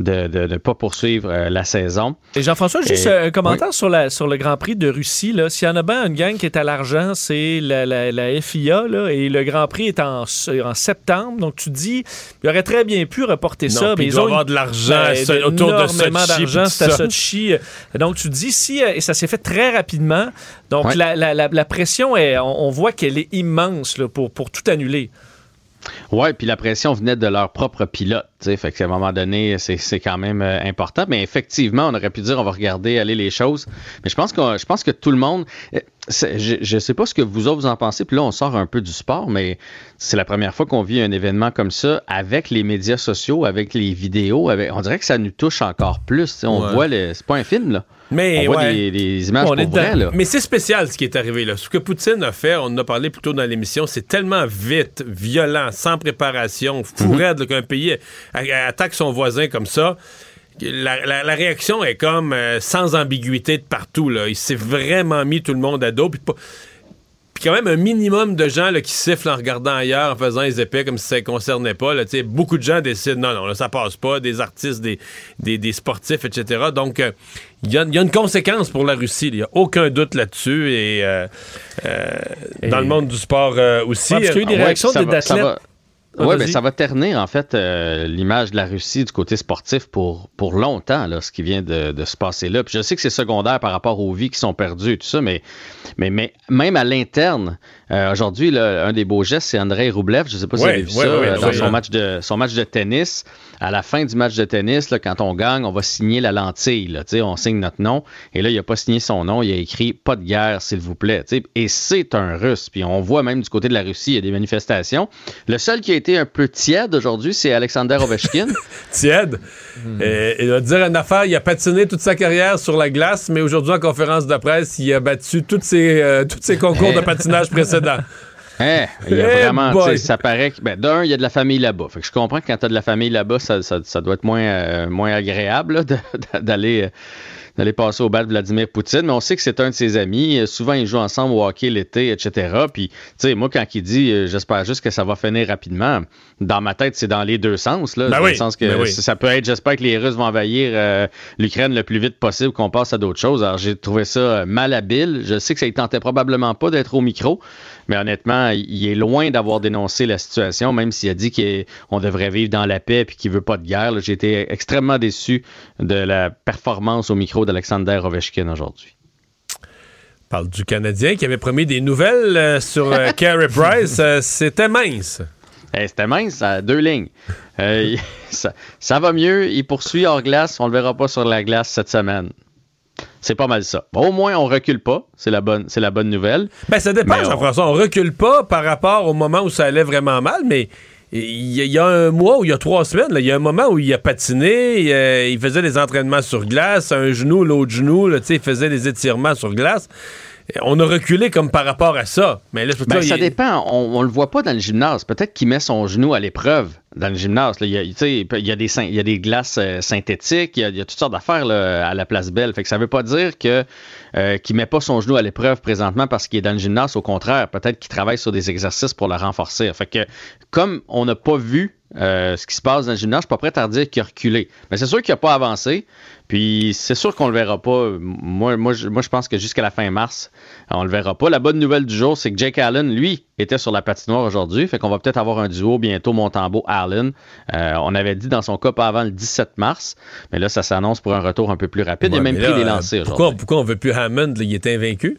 de ne pas poursuivre euh, la saison. Et Jean-François, juste Et- un commentaire sur, la, sur le Grand Prix de Russie. là. S'il y en a bien une gang qui est à l'argent, c'est la, la- la FIA. là, et le Grand Prix est en, en septembre. Donc, tu dis, il aurait très bien pu reporter Non, ça. il ils doit ont avoir une- de l'argent ben, autour de énormément d'argent, c'est à. Sochi. Donc, tu dis, si, euh, et ça s'est fait très rapidement. Donc, Ouais. la, la- la- la pression, est, on, on voit qu'elle est immense là, pour, pour tout annuler. Ouais, puis la pression venait de leur propre pilote. Fait qu'à un moment donné, c'est c'est quand même euh, important. Mais effectivement, on aurait pu dire on va regarder aller les choses. Mais je pense que je pense que tout le monde. Je, je sais pas ce que vous autres vous en pensez. Puis là, on sort un peu du sport, mais c'est la première fois qu'on vit un événement comme ça avec les médias sociaux, avec les vidéos. Avec, on dirait que ça nous touche encore plus. On Ouais. voit le. C'est pas un film, là. Mais on voit ouais. des, des images On est pour vrai, là. Mais c'est spécial ce qui est arrivé là. Ce que Poutine a fait, on en a parlé plus tôt dans l'émission, c'est tellement vite, violent, sans préparation, fou Mhm. qu'un pays attaque son voisin comme ça. La, la- la réaction est comme euh, sans ambiguïté de partout. Là. Il s'est vraiment mis tout le monde à dos. Puis quand même un minimum de gens là, qui sifflent en regardant ailleurs, en faisant les épais comme si ça ne concernait pas. Là, beaucoup de gens décident non, non, là, ça passe pas, des artistes, des, des, des sportifs, etc. Donc, euh, il y, a, il y a une conséquence pour la Russie. Il n'y a aucun doute là-dessus. Et, euh, euh, dans le monde du sport aussi. Ouais, parce qu'il y a eu des ouais, des athlètes. Va- Ah, Oui, ben, ça va ternir, en fait, euh, l'image de la Russie du côté sportif pour, pour longtemps, là, ce qui vient de, de se passer là. Puis je sais que c'est secondaire par rapport aux vies qui sont perdues et tout ça, mais, mais, mais même à l'interne, euh, aujourd'hui, un des beaux gestes, c'est Andrei Roublev. Je ne sais pas si Ouais, vous avez vu ouais, ça ouais, euh, dans son match, de, son match de tennis. À la fin du match de tennis, là, quand on gagne, on va signer la lentille. Là, on signe notre nom. Et là, il n'a pas signé son nom. Il a écrit Pas de guerre, s'il vous plaît. Et c'est un Russe. Puis on voit même du côté de la Russie, il y a des manifestations. Le seul qui a été un peu tiède aujourd'hui, c'est Alexander Ovechkin. [laughs] tiède. Euh, il va dire une affaire, il a patiné toute sa carrière sur la glace, mais aujourd'hui, en conférence de presse, il a battu tous ses, euh, tous ses concours de patinage précédents. [laughs] Hein, il y a Eh vraiment, boy. tu sais, ça paraît que, ben, d'un, il y a de la famille là-bas. Fait que je comprends que quand tu as de la famille là-bas, ça, ça- ça doit être moins, euh, moins agréable d'aller, euh, d'aller passer au bal de Vladimir Poutine, mais on sait que c'est un de ses amis. Souvent, ils jouent ensemble au hockey l'été, etc. Puis, tu sais, moi, quand il dit euh, j'espère juste que ça va finir rapidement, dans ma tête, c'est dans les deux sens. Là, Ben dans oui, le sens que ben oui. ça peut être j'espère que les Russes vont envahir euh, l'Ukraine le plus vite possible, qu'on passe à d'autres choses. Alors, j'ai trouvé ça euh, malhabile. Je sais que ça ne tentait probablement pas d'être au micro, mais honnêtement, il est loin d'avoir dénoncé la situation, même s'il a dit qu'on devrait vivre dans la paix et qu'il veut pas de guerre. J'ai été extrêmement déçu de la performance au micro d'Alexander Ovechkin aujourd'hui. Parle du Canadien qui avait promis des nouvelles euh, sur euh, Carey Price. Euh, C'était mince. Eh, C'était mince, deux lignes. Euh, [laughs] ça, ça va mieux, il poursuit hors glace, on le verra pas sur la glace cette semaine. C'est pas mal ça. Bon, au moins, on recule pas, c'est la bonne, c'est la bonne nouvelle. Ben, ça dépend, Mais on- Jean-François. On recule pas par rapport au moment où ça allait vraiment mal, mais il y, a- il y a un mois ou il y a trois semaines, il y a un moment où il a patiné, il, euh, il faisait des entraînements sur glace, un genou, l'autre genou, là, il faisait des étirements sur glace. On a reculé comme par rapport à ça. Mais là, parce Ben, que ça il- dépend. On, on le voit pas dans le gymnase. Peut-être qu'il met son genou à l'épreuve dans le gymnase. là. Il, y a, tu sais, il y a des, syn- il y a des glaces euh, synthétiques, il y, a, il y a toutes sortes d'affaires là, à la place Belle. Fait que ça veut pas dire que euh, qu'il met pas son genou à l'épreuve présentement parce qu'il est dans le gymnase. Au contraire, peut-être qu'il travaille sur des exercices pour le renforcer. Fait que comme on n'a pas vu euh, ce qui se passe dans le gymnase, je suis pas prêt à dire qu'il a reculé. Mais c'est sûr qu'il n'a pas avancé. Puis c'est sûr qu'on le verra pas. Moi, moi, je, moi, je pense que jusqu'à la fin mars, on le verra pas. La bonne nouvelle du jour, c'est que Jake Allen, lui, était sur la patinoire aujourd'hui. Fait qu'on va peut-être avoir un duo bientôt Montembeau-Allen. Euh, on avait dit dans son cas pas avant le 17 mars. Mais là, ça s'annonce pour un retour un peu plus rapide. Ouais, même mais pris là, des lancers aujourd'hui. pourquoi, pourquoi on veut plus Hammond? là, il est invaincu?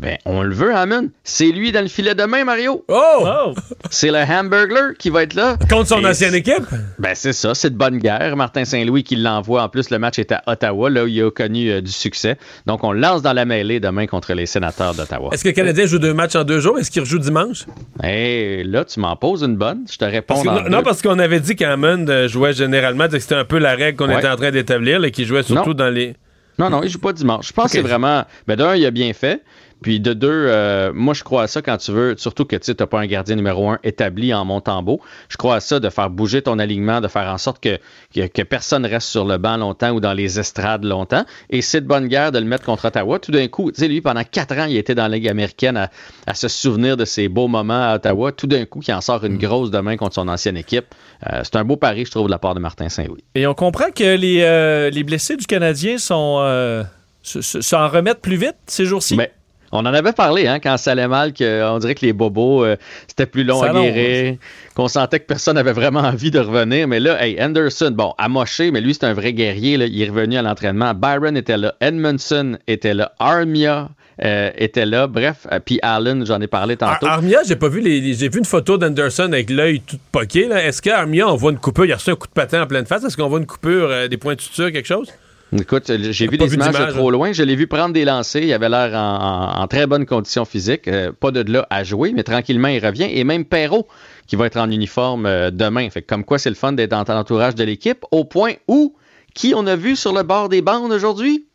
Ben, on le veut, Hammond. C'est lui dans le filet demain, Mario. Oh! C'est le Hamburglar qui va être là. Contre son Et ancienne équipe? Ben, c'est ça, c'est de bonne guerre. Martin Saint-Louis qui l'envoie. En plus, le match est à Ottawa, là où il a connu euh, du succès. Donc, on le lance dans la mêlée demain contre les sénateurs d'Ottawa. Est-ce que le Canadien joue deux matchs en deux jours? Est-ce qu'il rejoue dimanche? Et là, tu m'en poses une bonne. Je te réponds Parce que- dans non, parce qu'on avait dit qu'Hammond euh, jouait généralement, que c'était un peu la règle qu'on Ouais. était en train d'établir, là, qu'il jouait surtout Non. dans les. Non, non, il joue pas dimanche. Je pense que c'est vraiment. Ben, d'un, il a bien fait. Puis de deux, euh, moi, je crois à ça quand tu veux, surtout que tu n'as pas un gardien numéro un établi en Montembeau. Je crois à ça de faire bouger ton alignement, de faire en sorte que, que, que personne reste sur le banc longtemps ou dans les estrades longtemps. Et c'est de bonne guerre de le mettre contre Ottawa. Tout d'un coup, tu sais, lui, pendant quatre ans, il était dans la Ligue américaine à, à se souvenir de ses beaux moments à Ottawa. Tout d'un coup, il en sort une grosse demain contre son ancienne équipe. Euh, c'est un beau pari, je trouve, de la part de Martin Saint-Louis. Et on comprend que les, euh, les blessés du Canadien sont, euh, se- se- s'en remettent plus vite ces jours-ci? Ben, on en avait parlé hein, quand ça allait mal, qu'on dirait que les bobos, euh, c'était plus long Ça à guérir, qu'on sentait que personne n'avait vraiment [laughs] envie de revenir. Mais là, hey, Anderson, bon, amoché, mais lui, c'est un vrai guerrier. là, il est revenu à l'entraînement. Byron était là, Edmondson était là, Armia euh, était là. Bref, euh, puis Allen, j'en ai parlé tantôt. Ar- Armia, j'ai pas vu les, les- j'ai vu une photo d'Anderson avec l'œil tout poqué. Est-ce qu'Armia, on voit une coupure? Il a reçu un coup de patin en pleine face. Est-ce qu'on voit une coupure, des points de suture, quelque chose? Écoute, j'ai vu des images de d'image, trop hein. loin. Je l'ai vu prendre des lancers. Il avait l'air en, en- en très bonne condition physique. Euh, pas de là à jouer, mais tranquillement, il revient. Et même Perrault, qui va être en uniforme euh, demain. Fait que comme quoi, c'est le fun d'être dans l'entourage de l'équipe. Au point où, qui on a vu sur le bord des bandes aujourd'hui?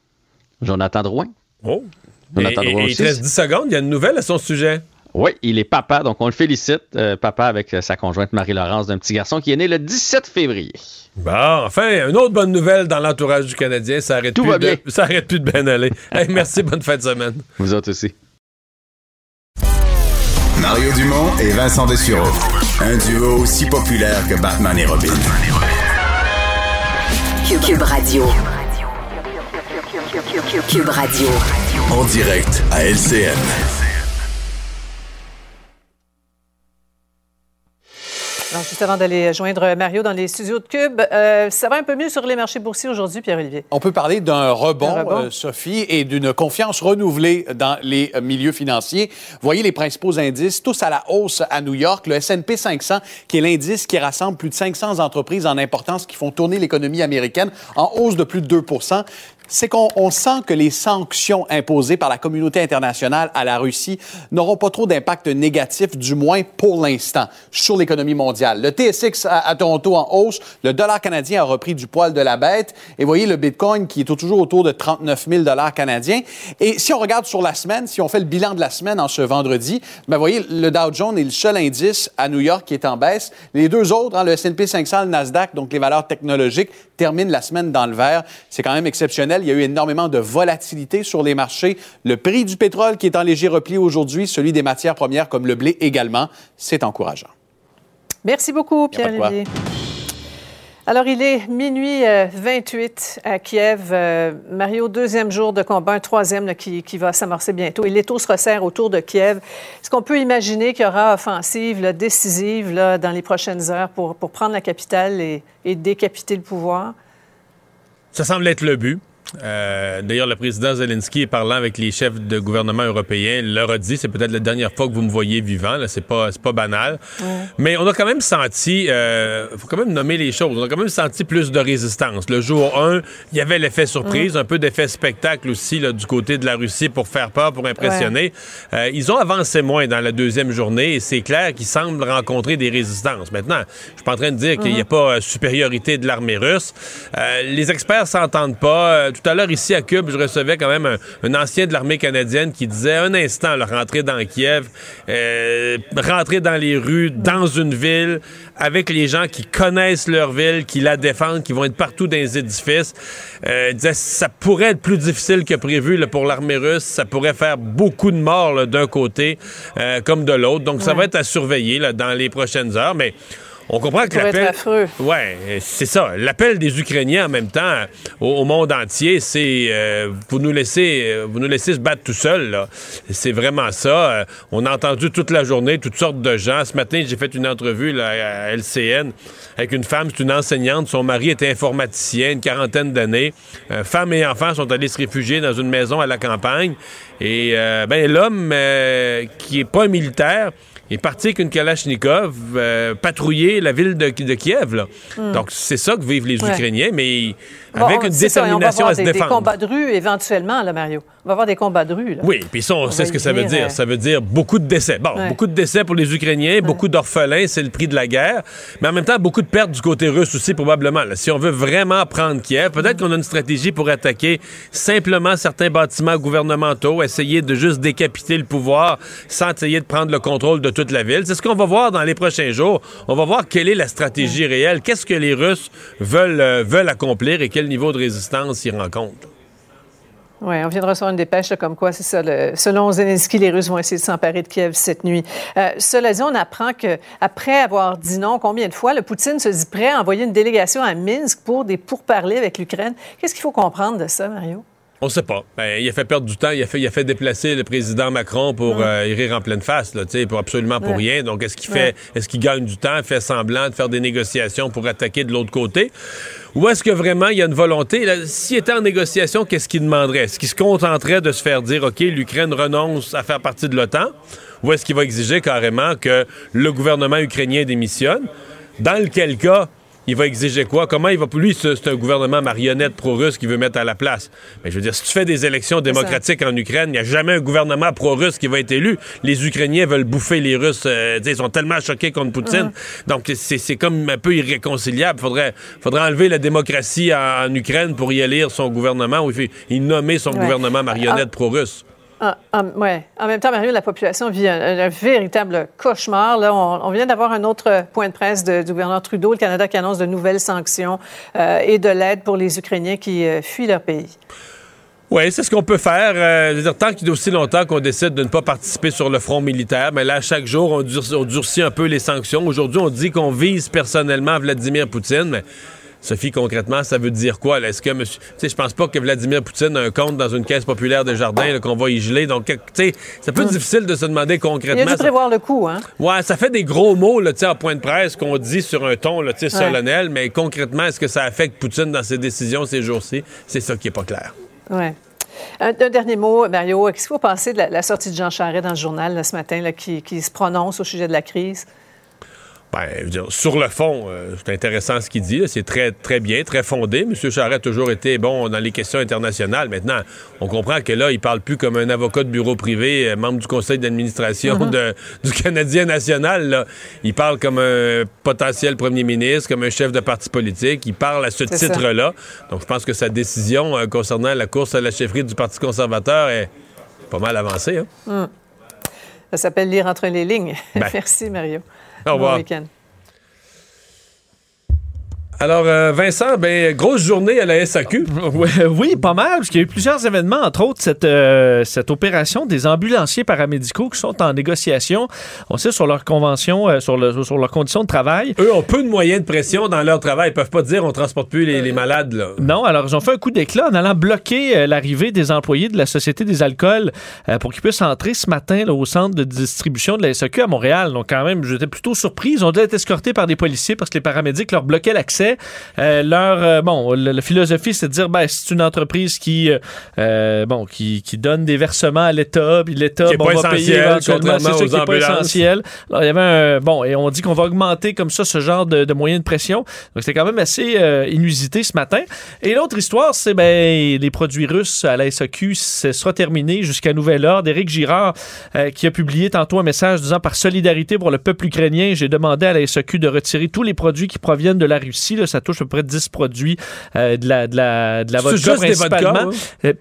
Jonathan Drouin. Oh. Jonathan Et- Drouin et il aussi. te reste 10 secondes. Il y a une nouvelle à son sujet. Oui, il est papa, donc on le félicite. euh, papa avec euh, sa conjointe Marie-Laurence d'un petit garçon qui est né le 17 février. Bon, enfin, une autre bonne nouvelle dans l'entourage du Canadien. Ça arrête Tout plus va de, bien. [laughs] Ça arrête plus de bien aller. Hey, merci, bonne fin de semaine. Vous autres aussi. Mario Dumont et Vincent Dessureau. Un duo aussi populaire que Batman et Robin. Cube, Cube Radio. Cube Radio. En direct à LCN. Alors, juste avant d'aller joindre Mario dans les studios de Cube, euh, ça va un peu mieux sur les marchés boursiers aujourd'hui, Pierre-Olivier? On peut parler d'un rebond, euh, Sophie, et d'une confiance renouvelée dans les milieux financiers. Voyez les principaux indices, tous à la hausse à New York. Le S&P 500, qui est l'indice qui rassemble plus de 500 entreprises en importance qui font tourner l'économie américaine, en hausse de plus de 2 c'est qu'on on sent que les sanctions imposées par la communauté internationale à la Russie n'auront pas trop d'impact négatif, du moins pour l'instant, sur l'économie mondiale. Le TSX à, à Toronto en hausse, le dollar canadien a repris du poil de la bête, et voyez le Bitcoin qui est toujours autour de 39 000 dollars canadiens. Et si on regarde sur la semaine, si on fait le bilan de la semaine en ce vendredi, ben voyez, le Dow Jones est le seul indice à New York qui est en baisse. Les deux autres, hein, le S&P 500, le Nasdaq, donc les valeurs technologiques, terminent la semaine dans le vert. C'est quand même exceptionnel. Il y a eu énormément de volatilité sur les marchés. Le prix du pétrole qui est en léger repli aujourd'hui, celui des matières premières comme le blé également, c'est encourageant. Merci beaucoup, Pierre-Olivier. Alors, il est minuit 28 à Kiev. Mario, deuxième jour de combat, un troisième qui, va s'amorcer bientôt. Et l'étau se resserre autour de Kiev. Est-ce qu'on peut imaginer qu'il y aura offensive décisive dans les prochaines heures pour, prendre la capitale et décapiter le pouvoir? Ça semble être le but. Euh, D'ailleurs, le président Zelensky, parlant avec les chefs de gouvernement européens, leur a dit c'est peut-être la dernière fois que vous me voyez vivant. Là, c'est pas, c'est pas banal. Ouais. Mais on a quand même senti, euh, faut quand même nommer les choses. On a quand même senti plus de résistance. Le jour 1, il y avait l'effet surprise, ouais. un peu d'effet spectacle aussi là, du côté de la Russie pour faire peur, pour impressionner. Ouais. Euh, ils ont avancé moins dans la deuxième journée et c'est clair qu'ils semblent rencontrer des résistances. Maintenant, je suis pas en train de dire qu'il n'y a pas supériorité de l'armée russe. Euh, les experts s'entendent pas tout à l'heure, ici à Cube, je recevais quand même un, un ancien de l'armée canadienne qui disait un instant, là, rentrer dans Kiev, euh, rentrer dans les rues, dans une ville, avec les gens qui connaissent leur ville, qui la défendent, qui vont être partout dans les édifices. Euh, il disait ça pourrait être plus difficile que prévu là, pour l'armée russe. Ça pourrait faire beaucoup de morts d'un côté euh, comme de l'autre. Donc, ouais. ça va être à surveiller là, dans les prochaines heures. Mais on comprend que l'appel. Ouais, c'est ça. L'appel des Ukrainiens en même temps au, au monde entier, c'est euh, vous nous laissez, euh, vous nous laissez se battre tout seul. C'est vraiment ça. Euh, on a entendu toute la journée toutes sortes de gens. Ce matin, j'ai fait une entrevue là, à LCN avec une femme, c'est une enseignante. Son mari était informaticien, une quarantaine d'années. Euh, femme et enfants sont allés se réfugier dans une maison à la campagne. Et ben l'homme qui est pas un militaire est parti avec une Kalachnikov euh, patrouiller la ville de, de Kiev. Là. Mm. Donc, c'est ça que vivent les ouais. Ukrainiens, mais bon, avec une détermination ça, à se des, défendre. des combats de rue, éventuellement, là, Mario. On va avoir des combats de rue. Là. Oui, puis ça, on, on sait ce que ça veut dire. Euh... Ça veut dire beaucoup de décès. Bon, ouais. beaucoup de décès pour les Ukrainiens, ouais. beaucoup d'orphelins, c'est le prix de la guerre. Mais en même temps, beaucoup de pertes du côté russe aussi, probablement. Là. Si on veut vraiment prendre Kiev, peut-être qu'on a une stratégie pour attaquer simplement certains bâtiments gouvernementaux, essayer de juste décapiter le pouvoir sans essayer de prendre le contrôle de toute la ville. C'est ce qu'on va voir dans les prochains jours. On va voir quelle est la stratégie réelle, qu'est-ce que les Russes veulent, euh, veulent accomplir et quel niveau de résistance ils rencontrent. Oui, on vient de recevoir une dépêche là, comme quoi, c'est ça. Le, selon Zelensky, les Russes vont essayer de s'emparer de Kiev cette nuit. Euh, cela dit, on apprend qu'après avoir dit non combien de fois, le Poutine se dit prêt à envoyer une délégation à Minsk pour des pourparlers avec l'Ukraine. Qu'est-ce qu'il faut comprendre de ça, Mario? On sait pas. Ben, il a fait perdre du temps. Il a fait, il a fait déplacer le président Macron pour mmh. euh, y rire en pleine face, là, pour absolument pour ouais. rien. Donc, est-ce qu'il fait, ouais. est-ce qu'il gagne du temps, fait semblant de faire des négociations pour attaquer de l'autre côté? Ou est-ce que vraiment il y a une volonté? S'il était en négociation, qu'est-ce qu'il demanderait? Est-ce qu'il se contenterait de se faire dire, OK, l'Ukraine renonce à faire partie de l'OTAN? Ou est-ce qu'il va exiger carrément que le gouvernement ukrainien démissionne? Dans lequel cas, il va exiger quoi? Comment il va. Lui, c'est un gouvernement marionnette pro-russe qui veut mettre à la place? Mais je veux dire, si tu fais des élections démocratiques en Ukraine, il n'y a jamais un gouvernement pro-russe qui va être élu. Les Ukrainiens veulent bouffer les Russes. Euh, ils sont tellement choqués contre Poutine. Uh-huh. Donc, c'est comme un peu irréconciliable. Faudrait, faudrait enlever la démocratie en, en, Ukraine pour y élire son gouvernement ou il nommer son ouais. gouvernement marionnette ah. pro-russe. Ah, ah, ouais. En même temps, Mario, la population vit un, véritable cauchemar. Là, on, vient d'avoir un autre point de presse de, du gouverneur Trudeau, le Canada, qui annonce de nouvelles sanctions euh, et de l'aide pour les Ukrainiens qui euh, fuient leur pays. Oui, c'est ce qu'on peut faire. Euh, dire, tant qu'il y a aussi longtemps qu'on décide de ne pas participer sur le front militaire, mais là, chaque jour, on durcit, un peu les sanctions. Aujourd'hui, on dit qu'on vise personnellement Vladimir Poutine, Sophie, concrètement, ça veut dire quoi? Est-ce que monsieur. Tu sais, je pense pas que Vladimir Poutine a un compte dans une caisse populaire des jardins qu'on va y geler. Donc, tu sais, c'est un peu difficile de se demander concrètement. Il a dû prévoir le coup, hein? Ouais, ça fait des gros mots, là, tu sais, en point de presse qu'on dit sur un ton, là, tu sais, ouais. solennel, mais concrètement, est-ce que ça affecte Poutine dans ses décisions ces jours-ci? C'est ça qui est pas clair. Ouais. Un, un, dernier mot, Mario. Qu'est-ce qu'il faut penser de la, la, sortie de Jean Charest dans le journal là, ce matin, là, qui, qui se prononce au sujet de la crise? Ben, dire, sur le fond, euh, c'est intéressant ce qu'il dit. C'est très, très bien, très fondé. M. Charest a toujours été bon dans les questions internationales. Maintenant, on comprend que là, il parle plus comme un avocat de bureau privé, euh, membre du conseil d'administration mm -hmm. du Canadien national. Là. Il parle comme un potentiel premier ministre, comme un chef de parti politique. Il parle à ce titre-là. Donc, je pense que sa décision euh, concernant la course à la chefferie du Parti conservateur est pas mal avancée. Hein? Mm. Ça s'appelle lire entre les lignes. Ben. [laughs] Merci, Mario. Au revoir. Bon week-end. Alors, euh, Vincent, ben, grosse journée à la SAQ. [laughs] oui, pas mal, parce qu'il y a eu plusieurs événements, entre autres cette, euh, cette opération des ambulanciers paramédicaux qui sont en négociation, on sait, sur leur convention, euh, sur, le, sur leurs conditions de travail. Eux ont peu de moyens de pression dans leur travail. Ils peuvent pas dire on transporte plus les, les malades. Là. Non, alors ils ont fait un coup d'éclat en allant bloquer l'arrivée des employés de la Société des alcools pour qu'ils puissent entrer ce matin là, au centre de distribution de la SAQ à Montréal. Donc quand même, j'étais plutôt surpris. Ils ont dû être escortés par des policiers parce que les paramédics leur bloquaient l'accès euh, leur euh, bon, la, philosophie, c'est de dire ben c'est une entreprise qui euh, bon qui, qui, donne des versements à l'État, puis l'État bon, va payer éventuellement, c'est ça qui pas essentiel. Alors il y avait un bon et on dit qu'on va augmenter comme ça ce genre de, de moyens de pression. Donc c'était quand même assez inusité ce matin. Et l'autre histoire, c'est ben les produits russes à la SAQ, ce sera terminé jusqu'à nouvel ordre. Éric Girard qui a publié tantôt un message disant par solidarité pour le peuple ukrainien, j'ai demandé à la SAQ de retirer tous les produits qui proviennent de la Russie ça touche à peu près 10 produits euh, de la, de la, de la vodka principalement. Euh,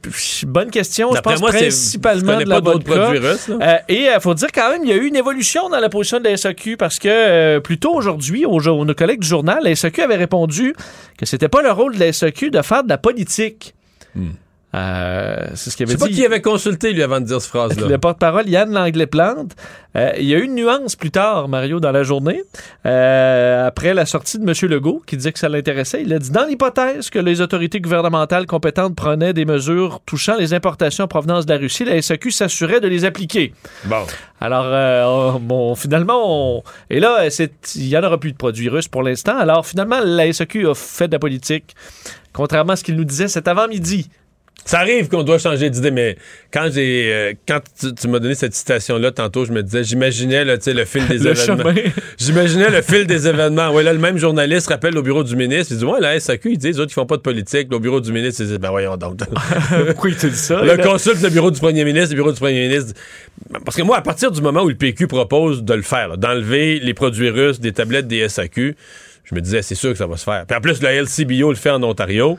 bonne question. Je pense principalement de la vodka. Euh, et il faut dire quand même, il y a eu une évolution dans la position de la SAQ parce que plus tôt aujourd'hui, aux, nos collègues du journal, la SAQ avait répondu que c'était pas le rôle de la SAQ de faire de la politique. Hmm. Euh, c'est ce qu'il avait dit. pas qui avait consulté, lui, avant de dire cette phrase-là. Le porte-parole, Yann Langlais-Plante. Euh, il y a eu une nuance plus tard, Mario, dans la journée, euh, après la sortie de M. Legault, qui disait que ça l'intéressait. Il a dit dans l'hypothèse que les autorités gouvernementales compétentes prenaient des mesures touchant les importations en provenance de la Russie, la SAQ s'assurait de les appliquer. Bon. Alors, bon, finalement, et là, il n'y en aura plus de produits russes pour l'instant. Alors, finalement, la SAQ a fait de la politique. Contrairement à ce qu'il nous disait cet avant-midi, ça arrive qu'on doit changer d'idée, mais quand j'ai euh, quand tu, m'as donné cette citation-là tantôt, je me disais, j'imaginais le fil [laughs] des événements. [laughs] J'imaginais le fil des événements. Ouais, là, le même journaliste rappelle au bureau du ministre, il dit Ouais, la SAQ, il dit les autres ils font pas de politique. au bureau du ministre, il dit Ben voyons donc. [laughs] Pourquoi il te dit ça? Le consulte le bureau du premier ministre, le bureau du premier ministre. Parce que moi, à partir du moment où le PQ propose de le faire, d'enlever les produits russes des tablettes des SAQ, je me disais, c'est sûr que ça va se faire. Puis en plus, la LCBO le fait en Ontario.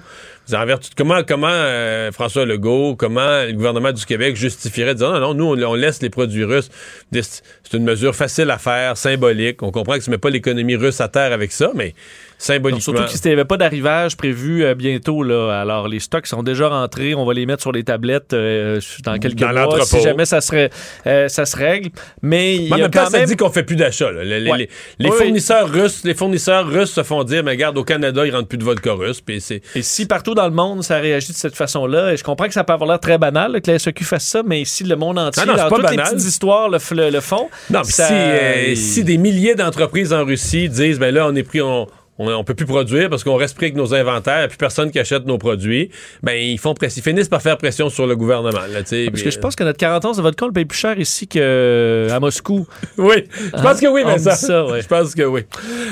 Comment, comment euh, François Legault, comment le gouvernement du Québec justifierait de non, non, nous, on, laisse les produits russes. C'est une mesure facile à faire, symbolique. On comprend que ne met pas l'économie russe à terre avec ça, mais symboliquement. surtout qu'il n'y avait pas d'arrivage prévu euh, bientôt. Là. Alors, les stocks sont déjà rentrés. On va les mettre sur les tablettes euh, dans quelques mois si jamais ça, serait, ça se règle. Mais il y a quand même... ça dit qu'on fait plus d'achats. Les, fournisseurs russes, les fournisseurs russes se font dire, mais regarde, au Canada, ils rentrent plus de vodka russe. Et si partout dans le monde, ça réagit de cette façon-là. Et je comprends que ça peut avoir l'air très banal que la SEQ fasse ça, mais si le monde entier, dans toutes les petites histoires le, le, font. Non, si, euh, si, des milliers d'entreprises en Russie disent, ben là, on est pris, on, on, on, peut plus produire parce qu'on reste pris avec nos inventaires, et puis personne qui achète nos produits, ben ils font ils finissent par faire pression sur le gouvernement. Là, parce que je pense que notre 40 ans de votre compte paye plus cher ici qu'à Moscou. [laughs] oui, je pense que oui, mais ça. Je pense que oui.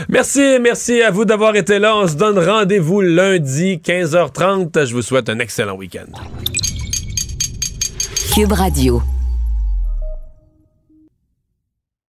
Merci, merci à vous d'avoir été là. On se donne rendez-vous lundi 15h30. Je vous souhaite un excellent week-end. Cube Radio.